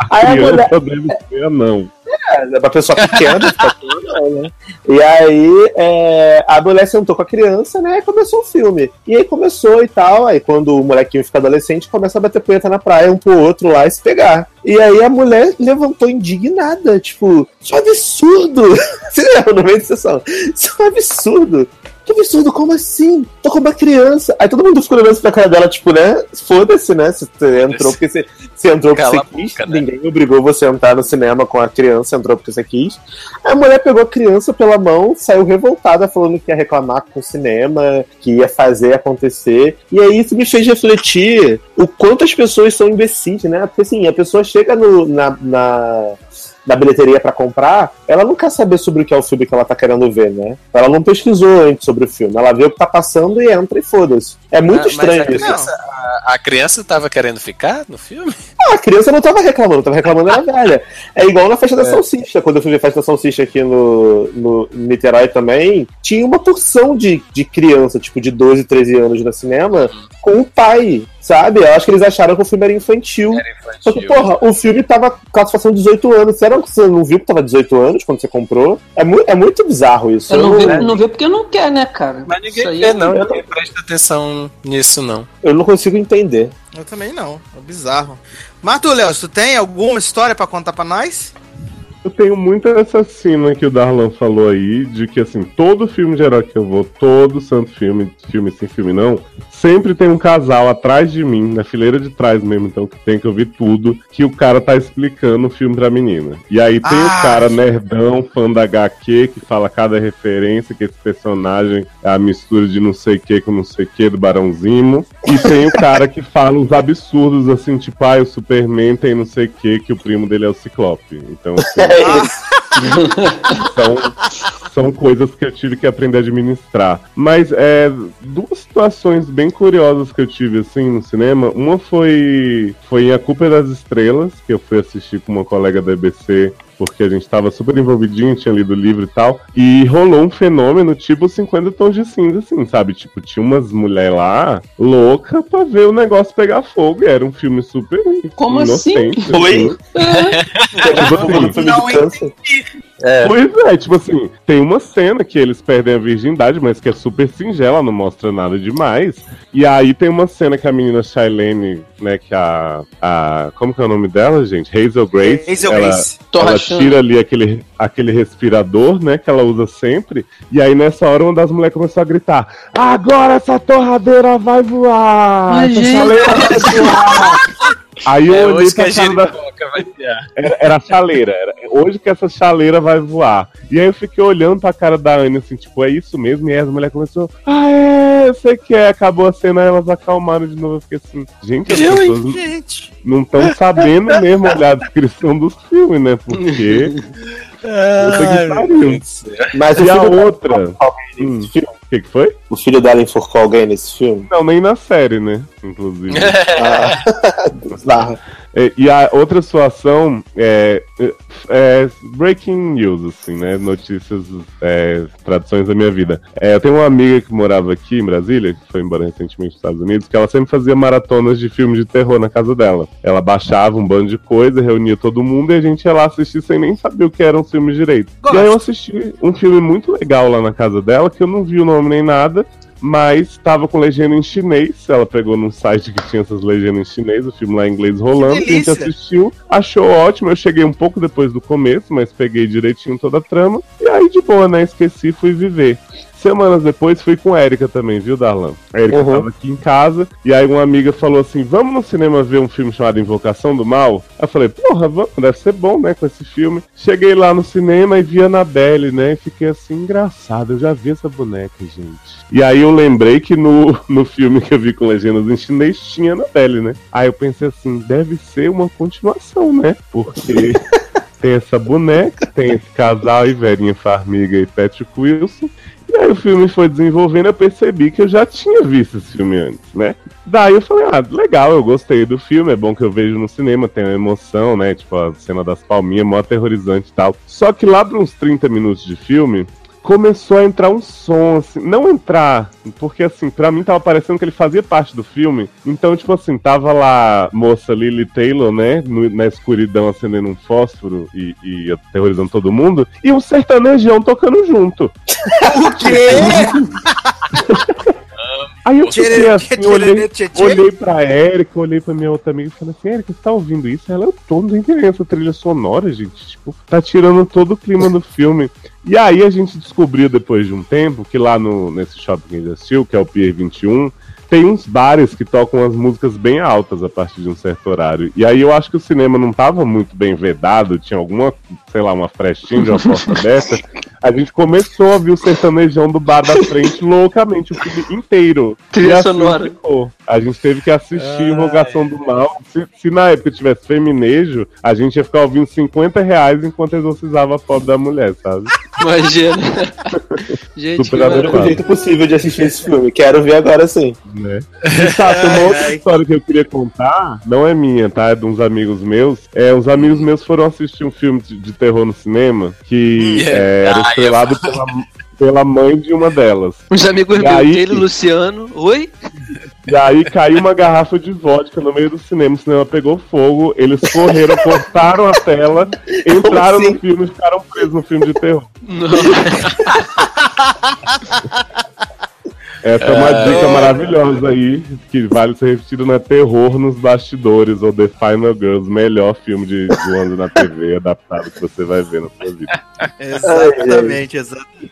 Aí a mulher, Criança deve ser não. É pra pessoa pequena, fica tudo, não, né? E aí é, a mulher sentou com a criança, né? E começou o filme. E aí começou e tal. Aí quando o molequinho fica adolescente, começa a bater punheta na praia um pro outro lá e se pegar. E aí a mulher levantou indignada, tipo, isso é um absurdo! No meio da sessão? Isso é um absurdo! Que absurdo, como assim? Tô com uma criança. Aí todo mundo ficou olhando pra cara dela, tipo, né? Foda-se, né? Se você entrou porque você, você entrou porque Cala você quis. boca, né? Ninguém obrigou você a entrar no cinema com a criança, entrou porque você quis. Aí a mulher pegou a criança pela mão, saiu revoltada, falando que ia reclamar com o cinema, que ia fazer acontecer. E aí isso me fez refletir o quanto as pessoas são imbecis, né? Porque assim, a pessoa chega no- na, na, na bilheteria pra comprar, ela não quer saber sobre o que é o filme que ela tá querendo ver, né? Ela não pesquisou antes sobre o filme. Ela vê o que tá passando e entra e foda-se. É muito Ah, estranho a isso. criança, a, a criança tava querendo ficar no filme? Ah, a criança não tava reclamando, tava reclamando era velha. É igual na festa da salsicha. Quando eu fui ver a festa da salsicha aqui no, no Niterói também, tinha uma porção de, de criança, tipo, de 12, 13 anos no cinema, com o pai, sabe? Eu acho que eles acharam que o filme era infantil. Só que, porra, o filme tava com classificação de 18 anos. Será que você não viu que tava 18 anos quando você comprou? É, mu é muito bizarro isso. Eu não, eu, vi, não vi porque não quer, né, cara? Mas ninguém Isso aí vê, não. eu Ninguém presta atenção nisso, não. eu não consigo entender. Eu também não. É bizarro. Mas tu, Léo, tu tem alguma história pra contar pra nós? Eu tenho muito essa cena que o Darlan falou aí, de que assim, todo filme de herói que eu vou, todo santo filme, filme sim, filme não, sempre tem um casal atrás de mim, na fileira de trás mesmo, então que tem que ouvir tudo, que o cara tá explicando o filme pra menina. E aí tem Ah, o cara nerdão, fã da HQ, que fala cada referência, que esse personagem é a mistura de não sei o que com não sei o que do Barão Zimo. E tem o cara que fala uns absurdos assim, tipo, ah, o Superman tem não sei o que, que o primo dele é o Ciclope. Então, assim, É Isso. são, são coisas que eu tive que aprender a administrar. Mas é, duas situações bem curiosas que eu tive assim no cinema. Uma foi, foi em A Culpa é das Estrelas, que eu fui assistir com uma colega da EBC porque a gente estava super envolvidinho, tinha lido o livro e tal. E rolou um fenômeno tipo 50 tons de cinza, assim, sabe? Tipo, tinha umas mulheres lá louca pra ver o negócio pegar fogo. E era um filme super Como inocente. assim? Oi? Tipo assim, Não de câncer. Pois é, tipo assim, tem uma cena que eles perdem a virgindade, mas que é super singela, não mostra nada demais. E aí tem uma cena que a menina Shailene, né, que a, a. Como que é o nome dela, gente? Hazel Grace. Hazel ela, Grace. Ela tira ali aquele, aquele respirador, né, que ela usa sempre. E aí nessa hora uma das mulheres começou a gritar: Agora essa torradeira vai voar! Mas, essa gente. vai voar! Aí eu É olhei hoje que pra a cara da, era, era a chaleira. Era, hoje que essa chaleira vai voar. E aí eu fiquei olhando pra cara da Anne, assim, tipo, é isso mesmo? E aí as mulheres começou, ah, é, eu sei que é. Acabou a cena, elas acalmaram de novo. Eu fiquei assim, gente, as pessoas Gente. não estão sabendo mesmo olhar a descrição dos filmes, né? Porque. Pariu. Mas E a filho, outra. Hum, nesse filme? O que, que foi? o filho dela enforcou alguém nesse filme? Não, nem na série, né? Inclusive. Ah, bizarro. E a outra situação é, é- breaking news, assim, né? Notícias, é, traduções da minha vida. É, eu tenho uma amiga que morava aqui em Brasília, que foi embora recentemente dos Estados Unidos, que ela sempre fazia maratonas de filmes de terror na casa dela. Ela baixava um bando de coisa, reunia todo mundo e a gente ia lá assistir sem nem saber o que eram os filmes direito. E aí eu assisti um filme muito legal lá na casa dela, que eu não vi o nome nem nada, mas estava com legenda em chinês. Ela pegou num site que tinha essas legendas em chinês, o filme lá em inglês rolando. A gente assistiu, achou ótimo. Eu cheguei um pouco depois do começo, mas peguei direitinho toda a trama. E aí, de boa, né? Esqueci, fui viver. Semanas depois fui com a Erika também, viu, Darlan? A Erika Uhum. tava aqui em casa, e aí uma amiga falou assim: vamos no cinema ver um filme chamado Invocação do Mal? Aí eu falei, porra, vamos, deve ser bom, né, com esse filme. Cheguei lá no cinema e vi a Annabelle, né? E fiquei assim, engraçado, eu já vi essa boneca, gente. E aí eu lembrei que no, no filme que eu vi com legendas em chinês tinha Annabelle, né? Aí eu pensei assim, deve ser uma continuação, né? Porque. Tem essa boneca, tem esse casal aí, Verinha Farmiga e Patrick Wilson. E aí o filme foi desenvolvendo, eu percebi que eu já tinha visto esse filme antes, né? Daí eu falei, ah, legal, eu gostei do filme, é bom que eu vejo no cinema, tem uma emoção, né? Tipo, a cena das palminhas, mó aterrorizante e tal. Só que lá para uns 30 minutos de filme, começou a entrar um som, assim, não entrar, porque assim, pra mim tava parecendo que ele fazia parte do filme. Então, tipo assim, tava lá a moça Lily Taylor, né, no- na escuridão acendendo um fósforo e, e aterrorizando todo mundo, e um sertanejão tocando junto. O quê? Aí eu fiquei assim, olhei, olhei pra Erika, olhei pra minha outra amiga e falei assim, Erika, você tá ouvindo isso? Ela, eu tô, não entendendo essa trilha sonora, gente. Tipo, tá tirando todo o clima do filme. E aí a gente descobriu depois de um tempo que lá no, nesse shopping que a gente assistiu, que é o Pier 21, tem uns bares que tocam as músicas bem altas a partir de um certo horário. E aí eu acho que o cinema não tava muito bem vedado, tinha alguma, sei lá, uma frestinha de uma porta aberta. A gente começou a ver o sertanejão do bar da frente loucamente, o filme inteiro. Trilha E assim sonora. ficou. A gente teve que assistir Invocação do Mal. Se, se na época tivesse feminejo, a gente ia ficar ouvindo 50 reais enquanto exorcizava a pobre da mulher, sabe? Imagina. Gente, Super que adequado. O jeito possível de assistir esse filme. Quero ver agora sim. né? E, tá, tem uma outra história que eu queria contar, não é minha, tá? É de uns amigos meus. É, uns amigos meus foram assistir um filme de, de terror no cinema que Hum, é, era ah, estrelado pela, pela mãe de uma delas. Os amigos meus, aí- Luciano. Oi? E aí caiu uma garrafa de vodka no meio do cinema, o cinema pegou fogo, eles correram, cortaram a tela, entraram assim? no filme e ficaram presos no filme de terror. Não. Essa é uma dica maravilhosa aí, que vale ser repetida na Terror nos Bastidores, ou The Final Girls, melhor filme de, ano na TV adaptado que você vai ver na sua vida. Exatamente, exatamente.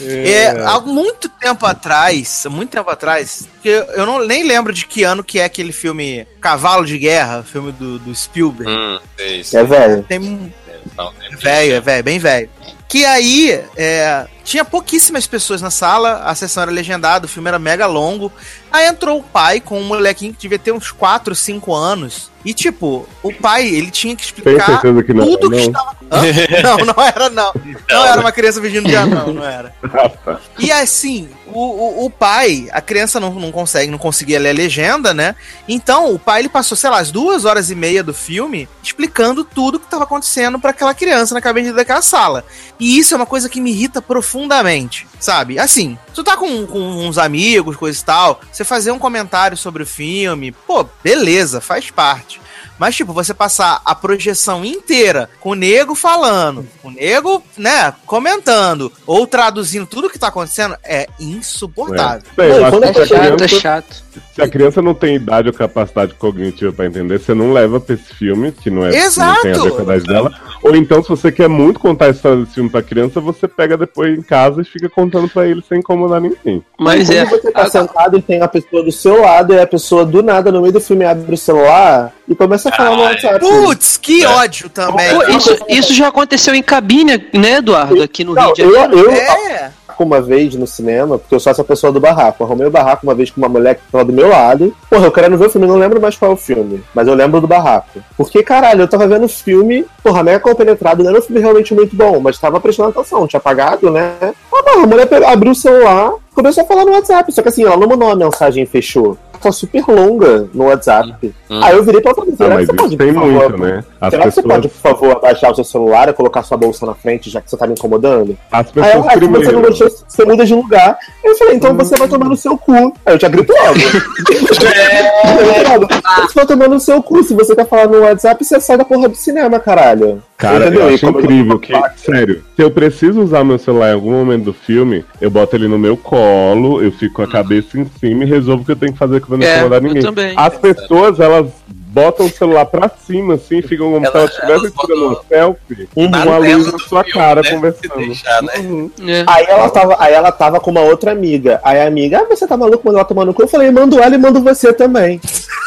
É, há muito tempo atrás, muito tempo atrás, que eu, eu não nem lembro de que ano que é aquele filme Cavalo de Guerra, filme do, do Spielberg. Hum, é isso. É velho. Tem um Não, é velho, é velho, bem velho. Que aí é, tinha pouquíssimas pessoas na sala, a sessão era legendada, o filme era mega longo. Aí entrou o pai com um molequinho que devia ter uns 4, 5 anos. E tipo, o pai, ele tinha que explicar que não tudo que não? estava. Hã? Não, não era não. Não era uma criança vestindo de anão, não era. Ah. E assim, o, o, o pai, a criança não, não consegue, não conseguia ler a legenda, né? Então, o pai ele passou, sei lá, as duas horas e meia do filme explicando tudo que estava acontecendo para aquela criança na cabine daquela sala. E isso é uma coisa que me irrita profundamente, sabe? Assim, tu tá com, com uns amigos, coisa e tal, você fazer um comentário sobre o filme, pô, beleza, faz parte. Mas, tipo, você passar a projeção inteira com o nego falando, com o nego, né, comentando, ou traduzindo tudo que tá acontecendo, é insuportável. Bem, eu Não, acho quando que É se a chato, é criança- chato. Se a criança não tem idade ou capacidade cognitiva pra entender, você não leva pra esse filme, que não é Exato! não tem a ver com a idade dela. Ou então, se você quer muito contar a história desse filme pra criança, você pega depois em casa e fica contando pra ele sem incomodar ninguém. Mas Quando é. você tá sentado e tem a pessoa do seu lado e a pessoa do nada no meio do filme abre o celular e começa a falar no WhatsApp. Putz, que ódio também. Pô, isso, isso já aconteceu em cabine, né, Eduardo? Aqui no Não, Rio de eu, Janeiro. eu É. uma vez no cinema, porque eu sou essa pessoa do barraco. Eu arrumei o barraco uma vez com uma mulher que tava do meu lado. Porra, eu querendo ver o filme, não lembro mais qual é o filme, mas eu lembro do barraco. Porque, caralho, eu tava vendo o filme, porra, mega compenetrado, não era um filme realmente muito bom, mas tava prestando atenção, tinha apagado, né? Ah, porra, a mulher abriu o celular, começou a falar no WhatsApp, só que assim, ela não mandou uma mensagem e fechou. Tá super longa no WhatsApp. Hum. Aí eu virei pra ela e falei, Ah, será que mas você isso pode, tem por favor, muito, né? As Será que você pessoas, pode, por favor, abaixar o seu celular e colocar sua bolsa na frente, já que você tá me incomodando? as Aí pessoas ela, ah, você não deixou, você muda de lugar. Eu falei, então você vai tomar no seu cu. Aí eu já grito logo. É. Você vai tomar no seu cu. Se você quer falar no WhatsApp, você sai da porra do cinema, caralho. Cara, Entendeu? eu acho incrível que, sério, se eu preciso usar meu celular em algum momento do filme, eu boto ele no meu colo, eu fico com a cabeça em cima e resolvo o que eu tenho que fazer que eu não É, incomodar eu ninguém. também. As pessoas, elas botam o celular pra cima, assim, ficam como se Ela- elas estivessem elas tirando uma selfie, Uhum. com Na a luz na sua filme, cara né? Se conversando. deixar, né? Uhum. É. Aí ela, tava, aí ela tava com uma outra amiga. Aí a amiga, ah, você tá maluco, manda ela tomar no cu. Eu falei, mando ela e mando você também.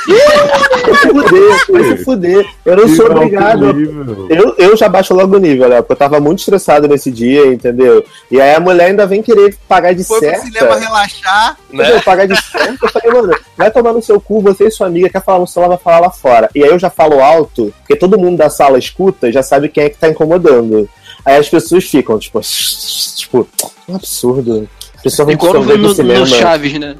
vai se fuder, vai se fuder. Eu não Que sou obrigado. Eu, eu já baixo logo o nível, né? Porque eu tava muito estressado nesse dia, entendeu? E aí a mulher ainda vem querer pagar de Foi pro certa. cinema relaxar. Entendeu? Né? Pagar de certo. Eu falei, mano, vai tomar no seu cu, você e sua amiga quer falar no celular, vai falar lá fora. E aí eu já falo alto, porque todo mundo da sala escuta e já sabe quem é que tá incomodando. Aí as pessoas ficam, tipo, tipo, um absurdo. A pessoa vem Igual pro no, cinema. no Chaves, né?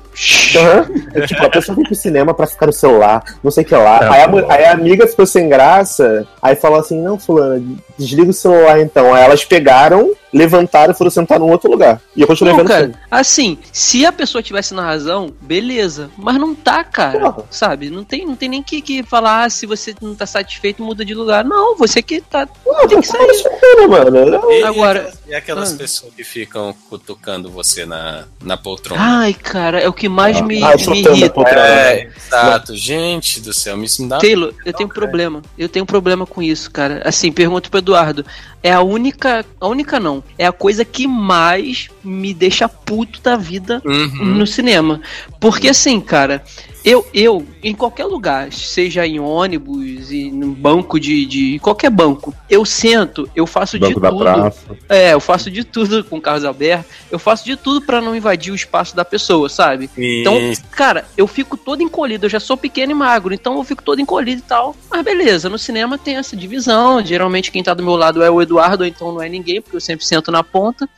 É, tipo, a pessoa vem pro cinema pra ficar no celular, não sei o que lá. É, aí, a, aí a amiga ficou sem graça, aí falou assim: não, fulana, desliga o celular então. Aí elas pegaram, levantaram e foram sentar num outro lugar. E eu continuei Não, vendo o cara, filme. assim, se a pessoa tivesse na razão, beleza. Mas não tá, cara. Porra. Sabe? Não tem, não tem nem que, que falar, ah, se você não tá satisfeito, muda de lugar. Não, você que tá. Não, tem que sair. escutando, mano. E, Agora- e aquelas, e aquelas Ah. pessoas que ficam cutucando você na, na poltrona? Ai, cara, é o que mais me, Ah, me soltando a irrita. poltrona. é, exato. Gente do céu, me isso me dá. Taylor, eu tenho um problema. Eu tenho um problema com isso, cara. Assim, pergunto pro Eduardo. É a única. A única não. É a coisa que mais me deixa puto da vida Uhum. no cinema. Porque assim, cara, eu, eu, em qualquer lugar, seja em ônibus, e no banco de, de. qualquer banco, eu sento, eu faço Banco de da tudo. praça. É, eu faço de tudo com o Carlos Alberto. Eu faço de tudo pra não invadir o espaço da pessoa, sabe? Então, cara, eu fico todo encolhido, eu já sou pequeno e magro, então eu fico todo encolhido e tal. Mas beleza, no cinema tem essa divisão. Geralmente quem tá do meu lado é o Eduardo, ou então não é ninguém, porque eu sempre sento na ponta.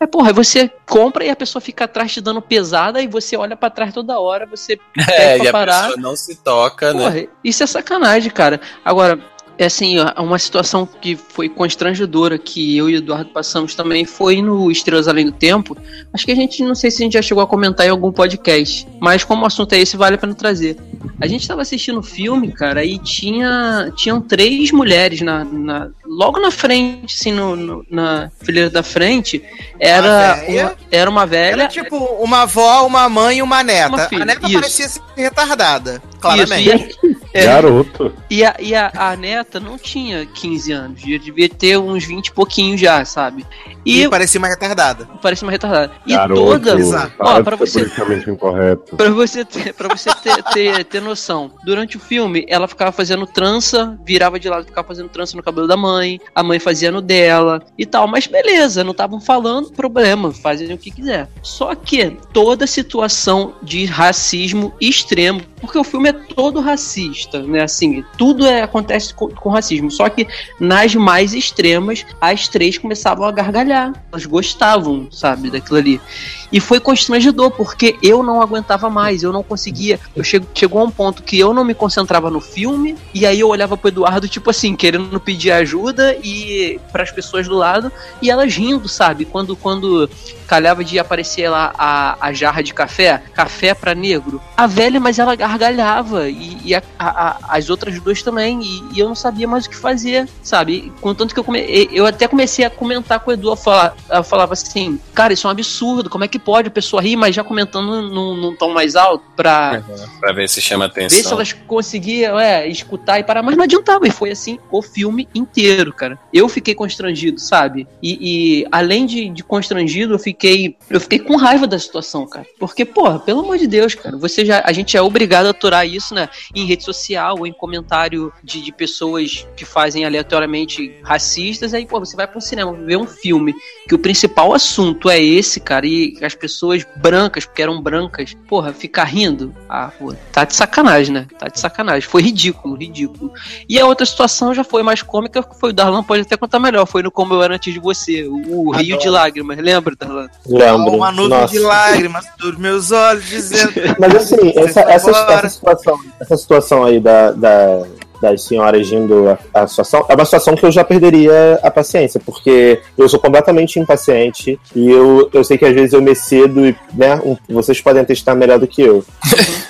Mas, porra, aí você compra e a pessoa fica atrás te dando pesada e você olha pra trás toda hora, você É, e a parar. pessoa não se toca, né? Porra, isso é sacanagem, cara. Agora, é assim, uma situação que foi constrangedora que eu e o Eduardo passamos também foi no Estrelas Além do Tempo. Acho que a gente, não sei se a gente já chegou a comentar em algum podcast, mas como o assunto é esse, vale a pena trazer. A gente tava assistindo o filme, cara, e tinha, tinham três mulheres na, na- logo na frente, assim, no, no- na fileira da frente, era véia? uma, era uma velha. Era tipo uma avó, uma mãe e uma neta. Uma filha, a neta isso. parecia ser retardada, Isso, claramente. e, É. Garoto. E, a, e a, a neta não tinha 15 anos, já devia ter uns 20 e pouquinho já, sabe? E, E, parecia mais retardada. parecia uma retardada. E Garoto. toda. Exato. Ó, Para pra você, politicamente incorreto. Pra você, ter, pra você ter, ter, ter noção, durante o filme, ela ficava fazendo trança, virava de lado, ficava fazendo trança no cabelo da mãe, a mãe fazia no dela e tal. Mas beleza, não estavam falando, problema, fazem o que quiser. Só que toda situação de racismo extremo, porque o filme é todo racista, né? Assim, tudo é, acontece com, com racismo. Só que nas mais extremas, as três começavam a gargalhar. Elas gostavam, sabe, daquilo ali. E foi constrangedor, porque eu não aguentava mais, eu não conseguia. Eu chego, chegou a um ponto que eu não me concentrava no filme, e aí eu olhava pro Eduardo, tipo assim, querendo pedir ajuda e para as pessoas do lado, e elas rindo, sabe? Quando, quando calhava de aparecer lá a, a jarra de café, café para negro. A velha, mas ela gargalhava, e, e a- a- a- as outras duas também, e, e eu não sabia mais o que fazer, sabe? Contanto que eu, come, eu até comecei a comentar com o Edu, eu falava, eu falava assim, cara, isso é um absurdo, como é que pode a pessoa rir, mas já comentando num, num tom mais alto pra Pra ver se chama ver se atenção. elas conseguiam é, escutar e parar, mas não adiantava, e foi assim o filme inteiro, cara. Eu fiquei constrangido, sabe? E, e além de, de constrangido, eu fiquei eu fiquei com raiva da situação, cara. Porque, porra, pelo amor de Deus, cara, você já a gente é obrigado a aturar isso, né, em rede social ou em comentário de, de pessoas que fazem aleatoriamente racistas, aí, pô, você vai pro cinema ver um filme que o principal assunto é esse, cara, e as pessoas brancas, porque eram brancas, porra, ficar rindo, ah, pô, tá de sacanagem, né? Tá de sacanagem. Foi ridículo, ridículo. E a outra situação já foi mais cômica, que foi o Darlan pode até contar melhor, foi no Como Eu Era Antes de Você, o, o Rio de Lágrimas, lembra, Darlan? Lembro. Uma nuvem Nossa. de lágrimas dos meus olhos dizendo. Mas assim, essa, essa, essa situação, essa situação aí da, da- das senhoras indo a situação é uma situação que eu já perderia a paciência, porque eu sou completamente impaciente e eu, eu sei que às vezes eu me cedo e, né, um- vocês podem testar melhor do que eu.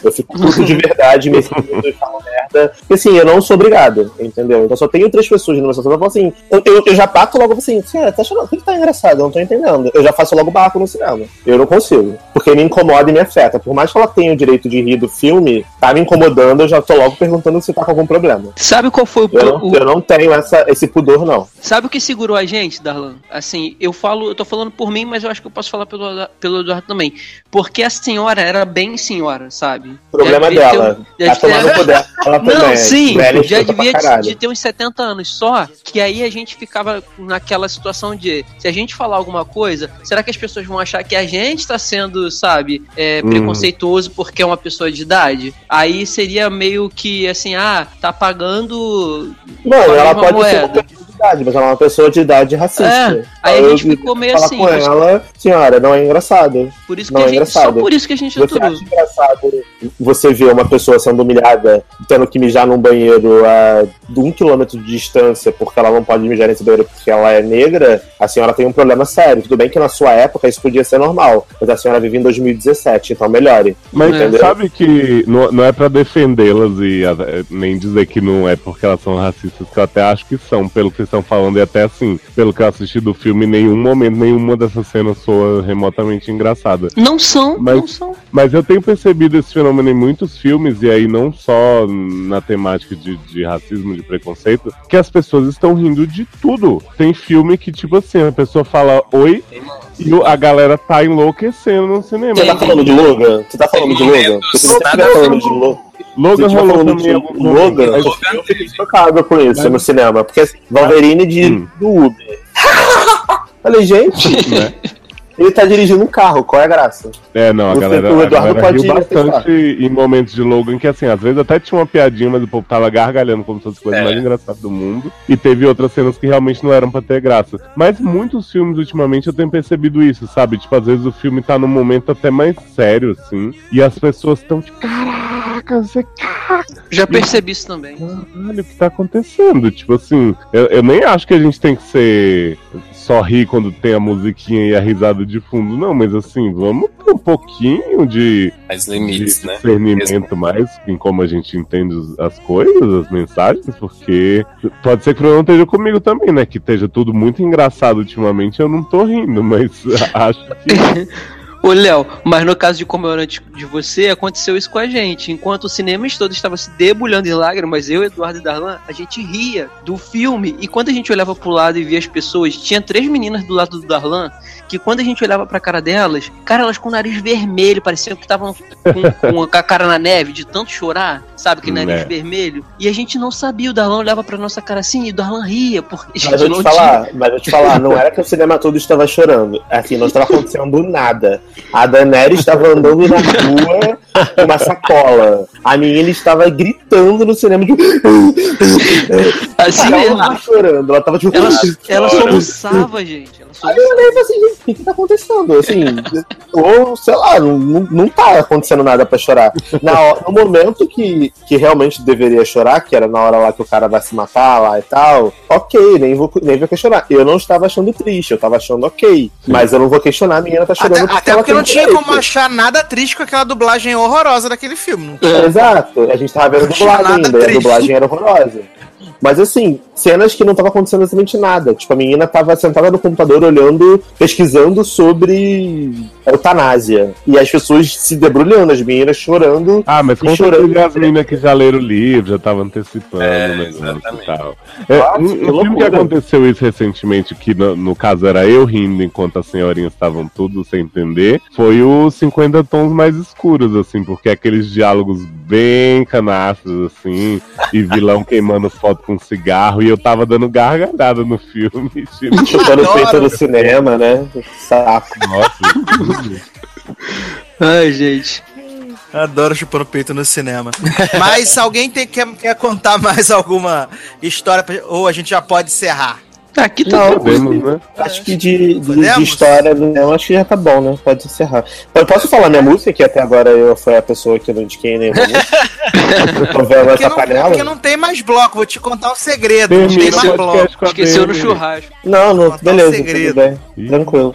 Eu fico puto de verdade, me cedo e falo merda. Porque assim, eu não sou obrigado, entendeu? Então só tenho três pessoas numa situação. Eu falo assim, eu, eu, eu já bato logo assim, senhora, tá achando o que tá engraçado? Eu não tô entendendo. Eu já faço logo barco no cinema. Eu não consigo. Porque me incomoda e me afeta. Por mais que ela tenha o direito de rir do filme, tá me incomodando, eu já tô logo perguntando se tá com algum problema. Sabe qual foi o, Eu não, o- eu não tenho essa, esse pudor, não. Sabe o que segurou a gente, Darlan? Assim, eu falo, eu tô falando por mim, mas eu acho que eu posso falar pelo, pelo Eduardo também. Porque a senhora era bem senhora, sabe? O problema é dela. um- já Tá devia- poder. Ela também. Não, sim, Velha já devia de ter uns 70 anos. Só que aí a gente ficava naquela situação de se a gente falar alguma coisa, será que as pessoas vão achar que a gente tá sendo, sabe, é, Hum. preconceituoso porque é uma pessoa de idade? Aí seria meio que assim, ah, tá pagando. Mano, ela pode ser moeda. de idade, mas ela é uma pessoa de idade racista. É, aí a gente ficou meio falar assim. com mas ela, senhora, não é engraçado. Por isso que não a é gente, só engraçado. por isso que a gente Você acha engraçado você ver uma pessoa sendo humilhada, tendo que mijar num banheiro a de um quilômetro de distância porque ela não pode mijar nesse banheiro porque ela é negra? A senhora tem um problema sério. Tudo bem que na sua época isso podia ser normal, mas a senhora vive em 2017, então melhore. Mas Entendeu? sabe que não, não é pra defendê-las e nem dizer que não é porque elas são racistas, que eu até acho que são, pelo que estão falando, e até assim, pelo que eu assisti do filme, em nenhum momento, nenhuma dessas cenas soa remotamente engraçada. Não são, Mas- não são. Mas eu tenho percebido esse fenômeno em muitos filmes, e aí não só na temática de, de racismo, de preconceito, que as pessoas estão rindo de tudo. Tem filme que, tipo assim, a pessoa fala oi e a galera tá enlouquecendo no cinema. Você tá falando de Logan? Você tá falando de Logan? Você ver falando de Logan. Logan rolou alguns Logan, mas- eu fiquei chocado com isso no cinema. Porque Wolverine de, Hum. do Uber. Falei, gente, né? Ele tá dirigindo um carro, qual é a graça? É, não, a O- galera, o a Eduardo galera riu pode bastante em momentos de Logan, que assim, às vezes até tinha uma piadinha, mas o povo tava gargalhando como se fosse a coisa É. mais engraçada do mundo. E teve outras cenas que realmente não eram pra ter graça. Mas muitos filmes, ultimamente, eu tenho percebido isso, sabe? Tipo, às vezes o filme tá num momento até mais sério, assim, e as pessoas estão tipo, caraca, você Já percebi isso também. caralho, o que tá acontecendo? Tipo assim, eu, eu nem acho que a gente tem que ser só rir quando tem a musiquinha e a risada de fundo, não, mas assim, vamos ter um pouquinho de, Mais de limites, né? discernimento mais em como a gente entende as coisas, as mensagens, porque pode ser que o problema esteja comigo também, né? Que esteja tudo muito engraçado ultimamente, eu não tô rindo, mas acho que. Ô, Léo, mas no caso de comemorante de você, aconteceu isso com a gente. Enquanto o cinema todo estava se debulhando em lágrimas, eu, Eduardo e Darlan, a gente ria do filme. E quando a gente olhava pro lado e via as pessoas, tinha três meninas do lado do Darlan, que quando a gente olhava pra cara delas, cara, elas com o nariz vermelho, pareciam que estavam com, com a cara na neve, de tanto chorar, sabe? Que nariz Né. vermelho. E a gente não sabia, o Darlan olhava pra nossa cara assim e o Darlan ria, porque Mas eu te falar, mas eu te falar, não era que o cinema todo estava chorando. Assim, não estava acontecendo nada. A Daenerys estava andando na rua com uma sacola. A menina estava gritando no cinema de. Assim ela mesmo. não tava chorando, ela tava tipo. Ela, ela soluçava, gente. Ela Aí eu soluçava. olhei assim, gente, o que, que tá acontecendo? Assim, ou, sei lá, não, não, tá acontecendo nada pra chorar. Na, no momento que, que realmente deveria chorar, que era na hora lá que o cara vai se matar lá e tal, ok, nem vou, nem vou questionar. Eu não estava achando triste, eu tava achando ok. Mas eu não vou questionar, a menina tá chorando. Até, até ela porque não tinha direito. como achar nada triste com aquela dublagem horrorosa daquele filme. Exato, a gente tava vendo a dublagem ainda, e a triste. dublagem era horrorosa. Mas assim, cenas que não tava acontecendo absolutamente nada. Tipo, a menina tava sentada no computador olhando, pesquisando sobre eutanásia. E as pessoas se debrulhando, as meninas chorando. Ah, mas E com chorando. as meninas que já leram o livro, já estavam antecipando É, exatamente. e tal. É, Nossa, um, um filme que aconteceu isso recentemente, que no, no caso era eu rindo enquanto as senhorinhas estavam tudo sem entender, foi os 50 tons mais escuros, assim, porque aqueles diálogos bem canastros, assim, e vilão queimando foto com cigarro, e eu tava dando gargalhada no filme. Tipo, Chutando o peito no cinema, né? Saco. nossa, Ai, gente. Adoro chupando peito no cinema. Mas alguém tem, quer, quer contar mais alguma história? pra- ou a gente já pode encerrar? Aqui tá Não, podemos, né? Acho que de, de, de história do cinema, acho que já tá bom, né? Pode encerrar. Eu posso falar minha música, que até agora eu fui a pessoa que não indiquei nenhuma música. Eu tô vendo Porque essa não, panela. porque não tem mais bloco, vou te contar um segredo. Não tem mais bloco. Esqueceu no churrasco. Não, não, um beleza, segredo. tudo bem. Tranquilo.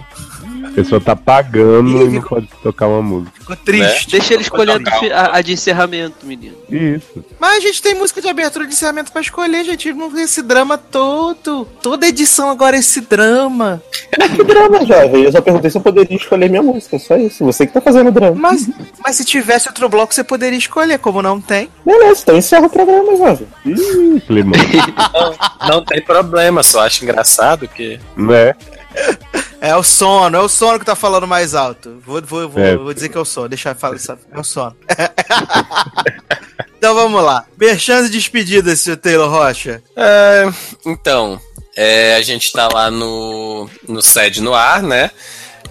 A pessoa tá pagando Ih, e não ficou- pode tocar uma música. Ficou triste. Deixa ele escolher a, a- de encerramento, menino. Isso. Mas a gente tem música de abertura e de encerramento pra escolher, gente. Não esse drama todo. Toda edição agora é esse drama. Que drama, jovem. Eu só perguntei se eu poderia escolher minha música, só isso. Você que tá fazendo drama. Mas, mas se tivesse outro bloco, você poderia escolher. Como não tem. Beleza, então encerra o programa, jovem. Ih, Climão. Não, não tem problema, só acho engraçado que. né? É o sono, é o sono que tá falando mais alto. Vou, vou, vou, É. vou dizer que é o sono. Deixa eu falar isso. É o sono. então vamos lá. Merchan e despedidas, seu Taylor Rocha. É, então, é, a gente tá lá no, no sede no ar, né?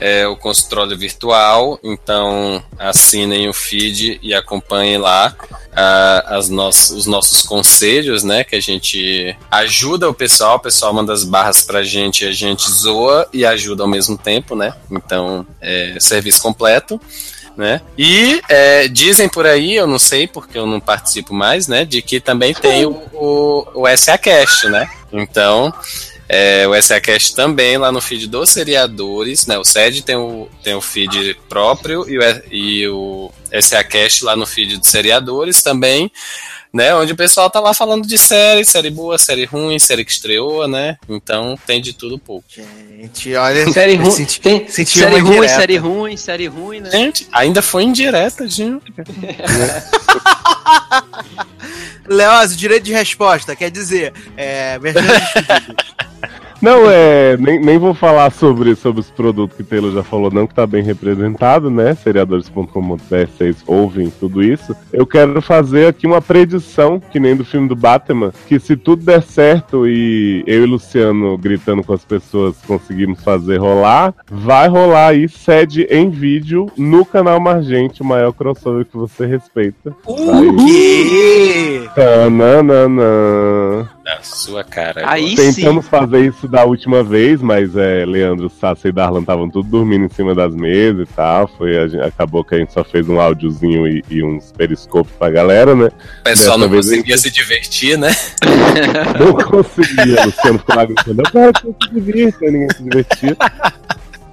É o consultório virtual, então assinem o feed e acompanhem lá ah, as nossas, os nossos conselhos, né? Que a gente ajuda o pessoal, o pessoal manda as barras pra gente, a gente zoa e ajuda ao mesmo tempo, né? Então, é serviço completo né? E é, dizem por aí, eu não sei porque eu não participo mais, né? De que também tem o, o, o SACast, né? Então, é, o SACast também lá no feed dos seriadores, né? O SED tem o, tem o feed próprio e o, e o SACast lá no feed dos seriadores também, né? Onde o pessoal tá lá falando de série, série boa, série ruim, série que estreou, né? Então tem de tudo pouco. Gente, olha. Série ruim, senti- tem senti série uma ruim, série ruim, série ruim, né? Gente, ainda foi indireta, Dinho. Leoz, direito de resposta, quer dizer, é. Não, é. Nem, nem vou falar sobre, sobre os produtos que o Taylor já falou, não, que tá bem representado, né? Seriadores.com.br, vocês ouvem tudo isso. Eu quero fazer aqui uma predição, que nem do filme do Batman, que se tudo der certo e eu e Luciano gritando com as pessoas conseguimos fazer rolar, vai rolar aí sede em vídeo no canal Margente, o maior crossover que você respeita. O quê? Tananana. Na sua cara. Aí sim. Tentamos fazer isso da última vez, mas é, Leandro, Sassi e Darlan estavam tudo dormindo em cima das mesas e tal. Foi, a gente- acabou que a gente só fez um áudiozinho e, e uns periscopos pra galera, né? O pessoal Dessa não vez conseguia se divertir, né? Não conseguia, Luciano ficou lá gritando, eu quero que você se divirta, ninguém se divertia.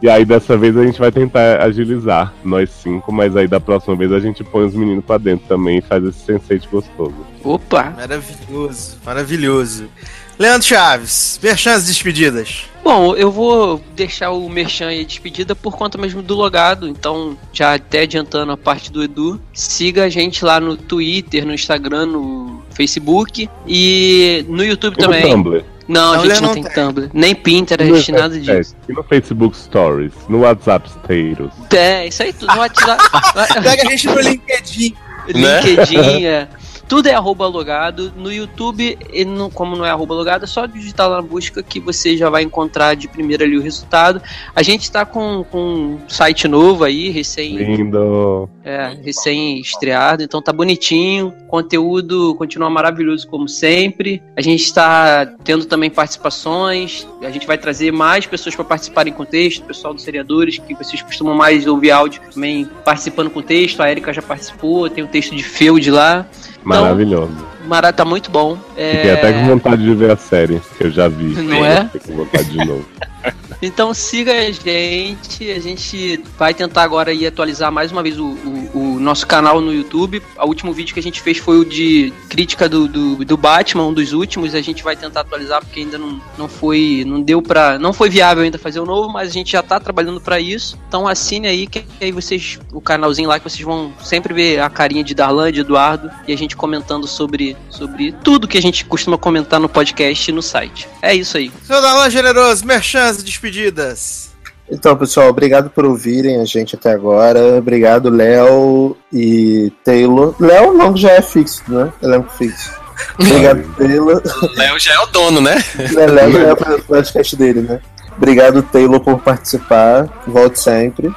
E aí dessa vez a gente vai tentar agilizar, nós cinco, mas aí da próxima vez a gente põe os meninos pra dentro também e faz esse sense gostoso. Opa! Maravilhoso, maravilhoso. Leandro Chaves, merchan e despedidas. Bom, eu vou deixar o Merchan aí despedida por conta mesmo do logado, então já até adiantando a parte do Edu, siga a gente lá no Twitter, no Instagram, no Facebook e no YouTube E no também. Tumblr? Não, a gente não, não tem tem. Tumblr, nem Pinterest, no- nada é, disso. E no Facebook Stories, no WhatsApp Status. É, isso aí tudo no WhatsApp. Pega a gente no LinkedIn. Né? LinkedIn, é. Tudo é arroba logado. No YouTube, não- como não é arroba logado, é só digitar lá na busca que você já vai encontrar de primeira ali o resultado. A gente está com, com um site novo aí, recém, Lindo. é, recém estreado, então tá bonitinho. Conteúdo continua maravilhoso como sempre. A gente está tendo também participações. A gente vai trazer mais pessoas para participarem com texto, pessoal dos seriadores, que vocês costumam mais ouvir áudio também participando com texto. A Erika já participou, tem o texto de Feud lá. Maravilhoso. Mara tá muito bom. É, Fiquei até com vontade de ver a série, que eu já vi. Não é? Fiquei com vontade de novo. Então siga a gente, a gente vai tentar agora ir atualizar mais uma vez o, o- o nosso canal no YouTube. O último vídeo que a gente fez foi o de crítica do, do, do Batman, um dos últimos. A gente vai tentar atualizar porque ainda não, não foi, não deu para, não foi viável ainda fazer o novo, mas a gente já tá trabalhando para isso. Então assine aí que aí vocês, o canalzinho lá que vocês vão sempre ver a carinha de Darlan, de Eduardo e a gente comentando sobre, sobre tudo que a gente costuma comentar no podcast e no site. É isso aí. Seu Darlan Generoso, merchans e despedidas. Então, pessoal, obrigado por ouvirem a gente até agora. Obrigado, Léo e Taylor. Léo não já é fixo, né? Elenco fixo. Obrigado, Taylor. Léo já é o dono, né? Né, Léo já é o podcast dele, né? Obrigado, Taylor, por participar. Volte sempre.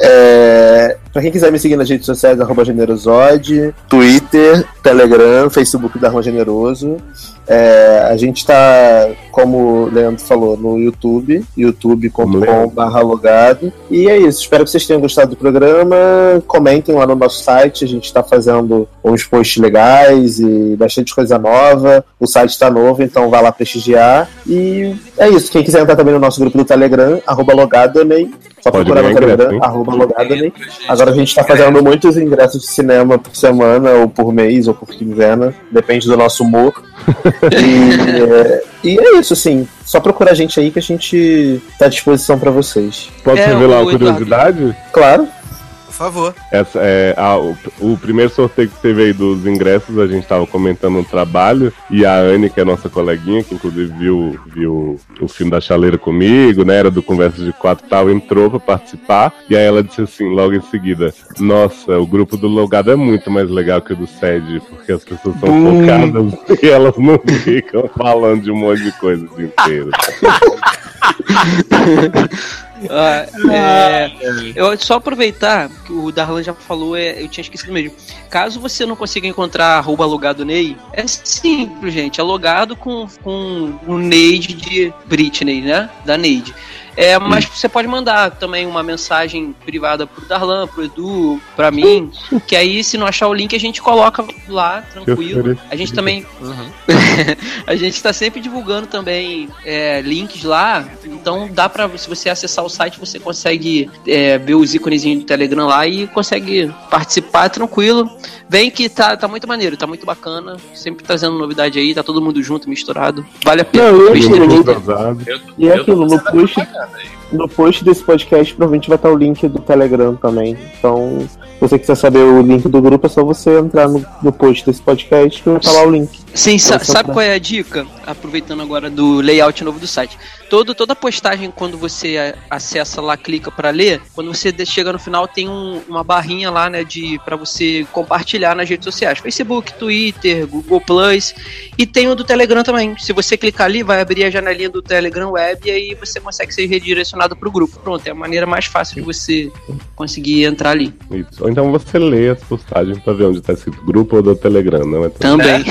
É, pra quem quiser me seguir nas redes sociais, arroba Generosode, Twitter, Telegram, Facebook da Arma Generoso. É, a gente tá, como o Leandro falou, no YouTube, youtube.com.br logado. E é isso, espero que vocês tenham gostado do programa. Comentem lá no nosso site, a gente tá fazendo uns posts legais e bastante coisa nova. O site tá novo, então vá lá prestigiar. E é isso, quem quiser entrar também no nosso grupo do Telegram, arroba logadonei. Só Pode procurar no Telegram, arroba logadonei. Agora a gente tá fazendo muitos ingressos de cinema por semana, ou por mês, ou por quinzena, depende do nosso humor. e, é, e é isso, assim. Só procura a gente aí que a gente tá à disposição pra vocês. Posso É, revelar uma curiosidade? Claro. Por favor. Essa, é, a- o, o primeiro sorteio que teve aí dos ingressos, a gente tava comentando um trabalho, e a Anne, que é nossa coleguinha, que inclusive viu, viu o filme da chaleira comigo, né? Era do Conversa de Quatro e tal, entrou pra participar, e aí ela disse assim, logo em seguida, nossa, o grupo do Logado é muito mais legal que o do SED, porque as pessoas são focadas e elas não ficam falando de um monte de coisa o dia inteiro. Ah, é, eu só aproveitar que o Darlan já falou, é, eu tinha esquecido mesmo. Caso você não consiga encontrar arroba logado Ney, é simples, gente. É logado com, com o Neide de Britney, né? Da Neide. É, mas você pode mandar também uma mensagem privada pro Darlan, pro Edu, pra mim, que aí se não achar o link a gente coloca lá, tranquilo. A gente também a gente está sempre divulgando também é, links lá, então dá pra. Se você acessar o site, você consegue é, ver os íconezinhos do Telegram lá e consegue participar tranquilo. Vem que tá, tá muito maneiro, tá muito bacana. Sempre trazendo novidade aí, tá todo mundo junto, misturado. Vale a pena. Não, eu Besteira aquilo, de- Entrosado. E é aquilo, no post, no post desse podcast provavelmente vai estar o link do Telegram também. Então, se você quiser saber o link do grupo, é só você entrar no, no post desse podcast que vai estar lá o link. Sim, sa- Então, sabe qual é a dica? Aproveitando agora do layout novo do site. Todo, toda postagem, quando você acessa lá, clica pra ler, quando você chega no final, tem um- uma barrinha lá, né, de para você compartilhar nas redes sociais. Facebook, Twitter, Google Plus e tem o do Telegram também. Se você clicar ali, vai abrir a janelinha do Telegram Web e aí você consegue ser redirecionado pro grupo. Pronto, é a maneira mais fácil de você conseguir entrar ali. Isso. Ou então você lê as postagens pra ver onde tá escrito grupo ou do Telegram, não é? Também.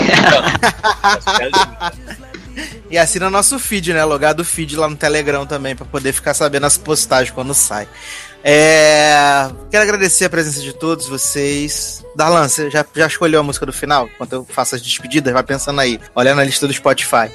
E assina nosso feed, né? Logado feed lá no Telegram também, pra poder ficar sabendo as postagens quando sai. É... Quero agradecer a presença de todos vocês. Darlan, você já, já escolheu a música do final? Enquanto eu faço as despedidas, vai pensando aí, olhando a lista do Spotify.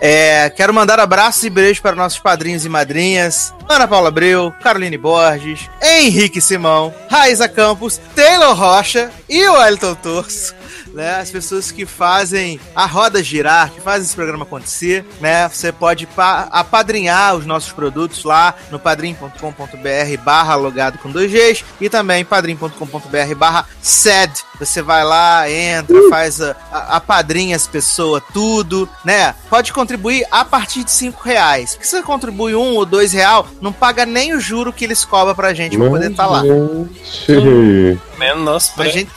É, quero mandar abraços e beijos para nossos padrinhos e madrinhas: Ana Paula Abreu, Caroline Borges, Henrique Simão, Raiza Campos, Taylor Rocha e o Wellington Torso. Né? As pessoas que fazem a roda girar, que fazem esse programa acontecer, né? Você pode pa- apadrinhar os nossos produtos lá no padrim.com.br barra logado com dois Gs e também padrim.com.br barra sed. Você vai lá, entra, faz a, a, apadrinha as pessoas, tudo, né? Pode contribuir a partir de cinco reais. Se você contribui um ou dois real, não paga nem o juro que eles cobram pra gente pra poder estar lá. Gente. Menos A gente-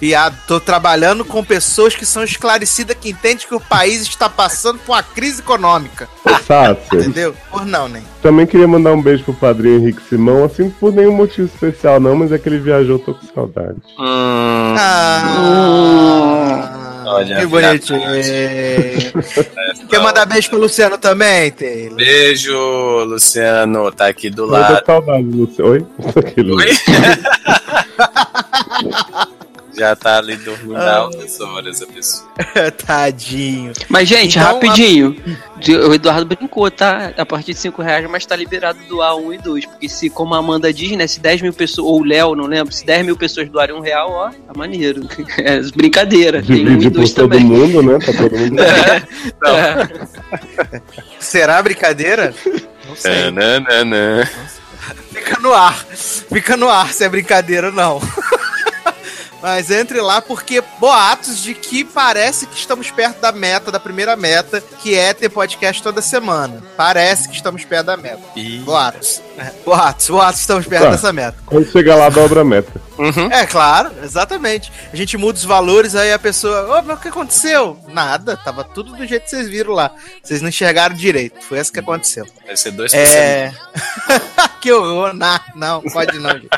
Viado, tô trabalhando com pessoas que são esclarecidas, que entendem que o país está passando por uma crise econômica. Sácia, Entendeu? Por não, nem. também queria mandar um beijo pro padrinho Henrique Simão, assim, por nenhum motivo especial não, mas é que ele viajou, tô com saudade. Hum, Ah, Olha, que bonitinho. Quer mandar beijo pro Luciano também, Taylor? Beijo, Luciano. Tá aqui do Eu tô lado. com saudade, Lúcio. Oi? Oi? Já tá ali dormindo há altas horas a pessoa. Tadinho. Mas, gente, Então, rapidinho. O Eduardo brincou, tá? A partir de 5 reais, mas tá liberado doar 1 e 2. Porque se, como a Amanda diz, né? Se 10 mil pessoas, ou o Léo, não lembro, se 10 mil pessoas doarem um real, ó, tá maneiro. É brincadeira. Tem 1 e Divide 2 por todo também. mundo, né? Pra todo mundo. É. Será brincadeira? Não sei. É, Nananã. Fica no ar. Fica no ar se é brincadeira ou não. Mas entre lá porque boatos de que parece que estamos perto da meta, da primeira meta, que é ter podcast toda semana. Parece que estamos perto da meta. Boatos. É, Boatos, boatos, estamos perto Tá. dessa meta. Quando chegar lá, dobra a meta. Uhum. É, claro, exatamente. A gente muda os valores, aí a pessoa, ô, mas o que aconteceu? Nada, tava tudo do jeito que vocês viram lá. Vocês não enxergaram direito, foi isso que aconteceu. Vai ser 2%. É. que horror, não, não, pode não, gente.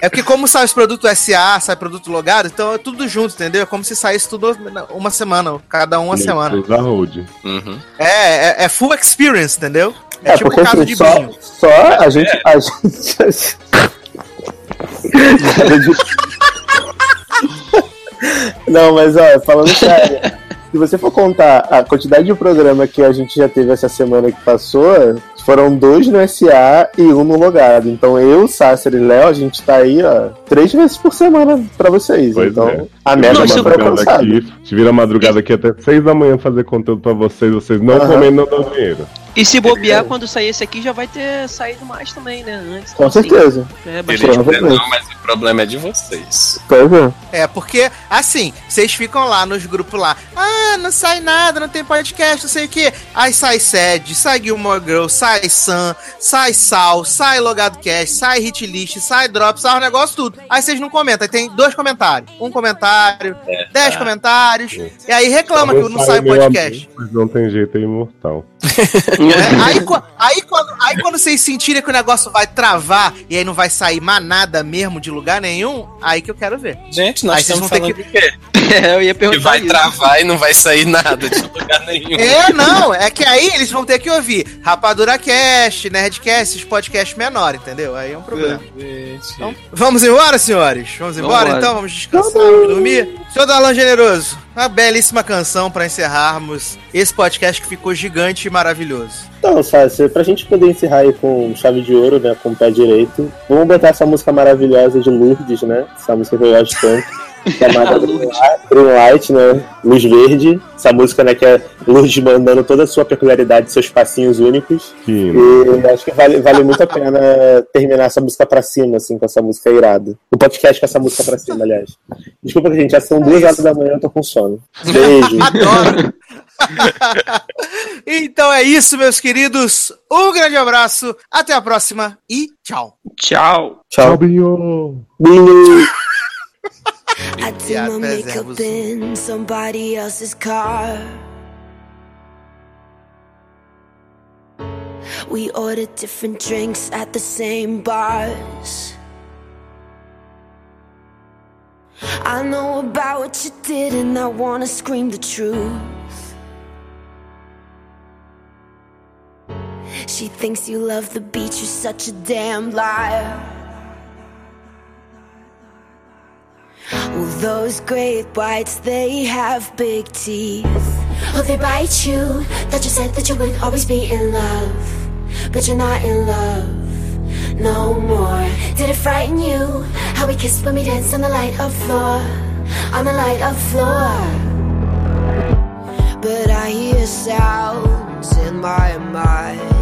É porque como sai os produtos SA, sai produto logado, então é tudo junto, entendeu? É como se saísse tudo uma semana, cada uma semana. Usa road. Uhum. É, é, é full experience, entendeu? É, É, tipo porque o caso assim, de só, vinho. só a gente. A gente... Não, mas ó, falando sério, se você for contar a quantidade de programa que a gente já teve essa semana que passou, foram dois no SA e um no logado. Então eu, Sasser e Léo, a gente tá aí, ó, três vezes por semana pra vocês. Pois então é. a Não, já isso- foi madrugada alcançada. aqui, te vira a madrugada aqui até 6 da manhã fazer conteúdo pra vocês, vocês não Aham. comem, não dão dinheiro. E se bobear, quando sair esse aqui, já vai ter saído mais também, né? Antes. Com Assim, certeza. É, bastante. Não, mas o problema é de vocês. Pois é. É, porque, assim, vocês ficam lá nos grupos lá. Ah, não sai nada, não tem podcast, não sei o quê. Aí sai Sed, sai Gilmore Girl, sai Sam, sai Sal, sai Logado Cast, sai Hitlist, sai Drop, sai o negócio tudo. Aí vocês não comentam, aí tem dois comentários. Um comentário, dez comentários. E aí reclama que não sai o podcast. amigo, não tem jeito, é imortal. É, aí, aí, quando, aí quando vocês sentirem que o negócio vai travar e aí não vai sair mais nada mesmo de lugar nenhum, aí que eu quero ver. Gente, nós Aí estamos falando de quê? É, eu ia Que perguntar vai isso. travar e não vai sair nada de lugar nenhum. É, não, é que aí eles vão ter que ouvir Rapadura Cast, Nerdcast, esses podcasts menores, entendeu? Aí é um problema. Então, vamos embora, senhores? Vamos embora Vambora. então? Vamos descansar, vamos dormir? Senhor Dalan Generoso, uma belíssima canção pra encerrarmos esse podcast que ficou gigante e maravilhoso. Então, Sácia, pra gente poder encerrar aí com chave de ouro, né, com o pé direito, vamos botar essa música maravilhosa de Lourdes, né, essa música que eu gosto tanto, chamada Lourdes. Green Light, né, Luz Verde, essa música, né, que é Lourdes mandando toda a sua peculiaridade, seus passinhos únicos, Que e acho que vale, vale muito a pena terminar essa música pra cima, assim, com essa música irada. O podcast com essa música pra cima, aliás. Desculpa, gente, já são duas horas da manhã, eu tô com sono. Beijo. Adoro! então é isso, meus queridos. Um grande abraço, até a próxima e tchau. Tchau. Tchau. Binho! Binho. I do Yeah, my makeup Ervos. in somebody else's car. We ordered different drinks at the same bars. I know about what you did, and I wanna scream the truth. She thinks you love the beach, you're such a damn liar. Well, those great whites, they have big teeth. Oh, they bite you. That you said that you would always be in love. But you're not in love no more. Did it frighten you? How we kissed when we danced on the light of floor. on the light of floor. But I hear sounds in my mind.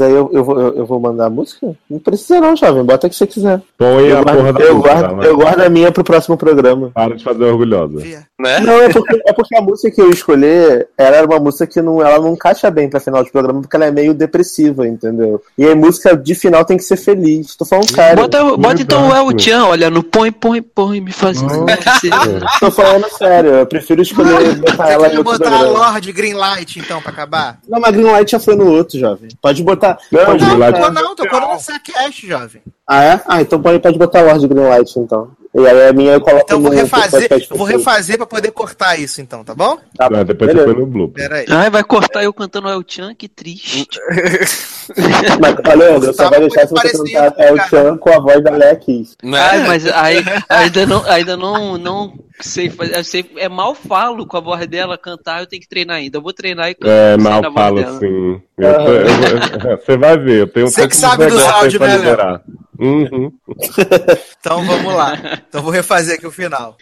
Mas aí eu, eu, vou, eu, eu vou mandar a música? Não precisa não, jovem. Bota o que você quiser. Põe Eu a porra guardo, da eu, música, guardo, eu guardo a minha pro próximo programa. Para de fazer orgulhosa. Via. Né? Não, é porque, é porque a música que eu escolhi ela era uma música que não, ela não encaixa bem pra final de programa, porque ela é meio depressiva, entendeu? E a música de final tem que ser feliz. Tô falando sério. Bota, bota então o El. Chan, olha, no põe, põe, põe, me faz. Tô falando sério. Eu prefiro escolher botar ela em outro botar a programa. Lorde Green Light, então, pra acabar? Não, mas Green Light já foi no outro, jovem. Pode botar. Não, pode Não, botar... tocou não, tocou no Sackcast, jovem. Ah, é? Ah, então pode, pode botar Lorde Green Light, então. E aí a minha eu coloco Então eu vou refazer, eu vou refazer pra poder cortar isso, então, tá bom? Tá, Não, depois beleza. você põe no blooper. Pera aí. Ai, vai cortar eu cantando El Chan, que triste. Mas, tá, Leandro, só vai deixar se você cantar El. Chan com a voz da Lea Kiss. Ai, Né? mas aí, ainda não, ainda não, não sei fazer. Eu sei, é mal falo com a voz dela cantar, eu tenho que treinar ainda. Eu vou treinar e cantar É, mal falo dela. Eu tô- eu vou- Você vai ver, eu tenho Você que sabe dos áudios, pra né, Léo? Uhum. Então vamos lá. Então vou refazer aqui o final.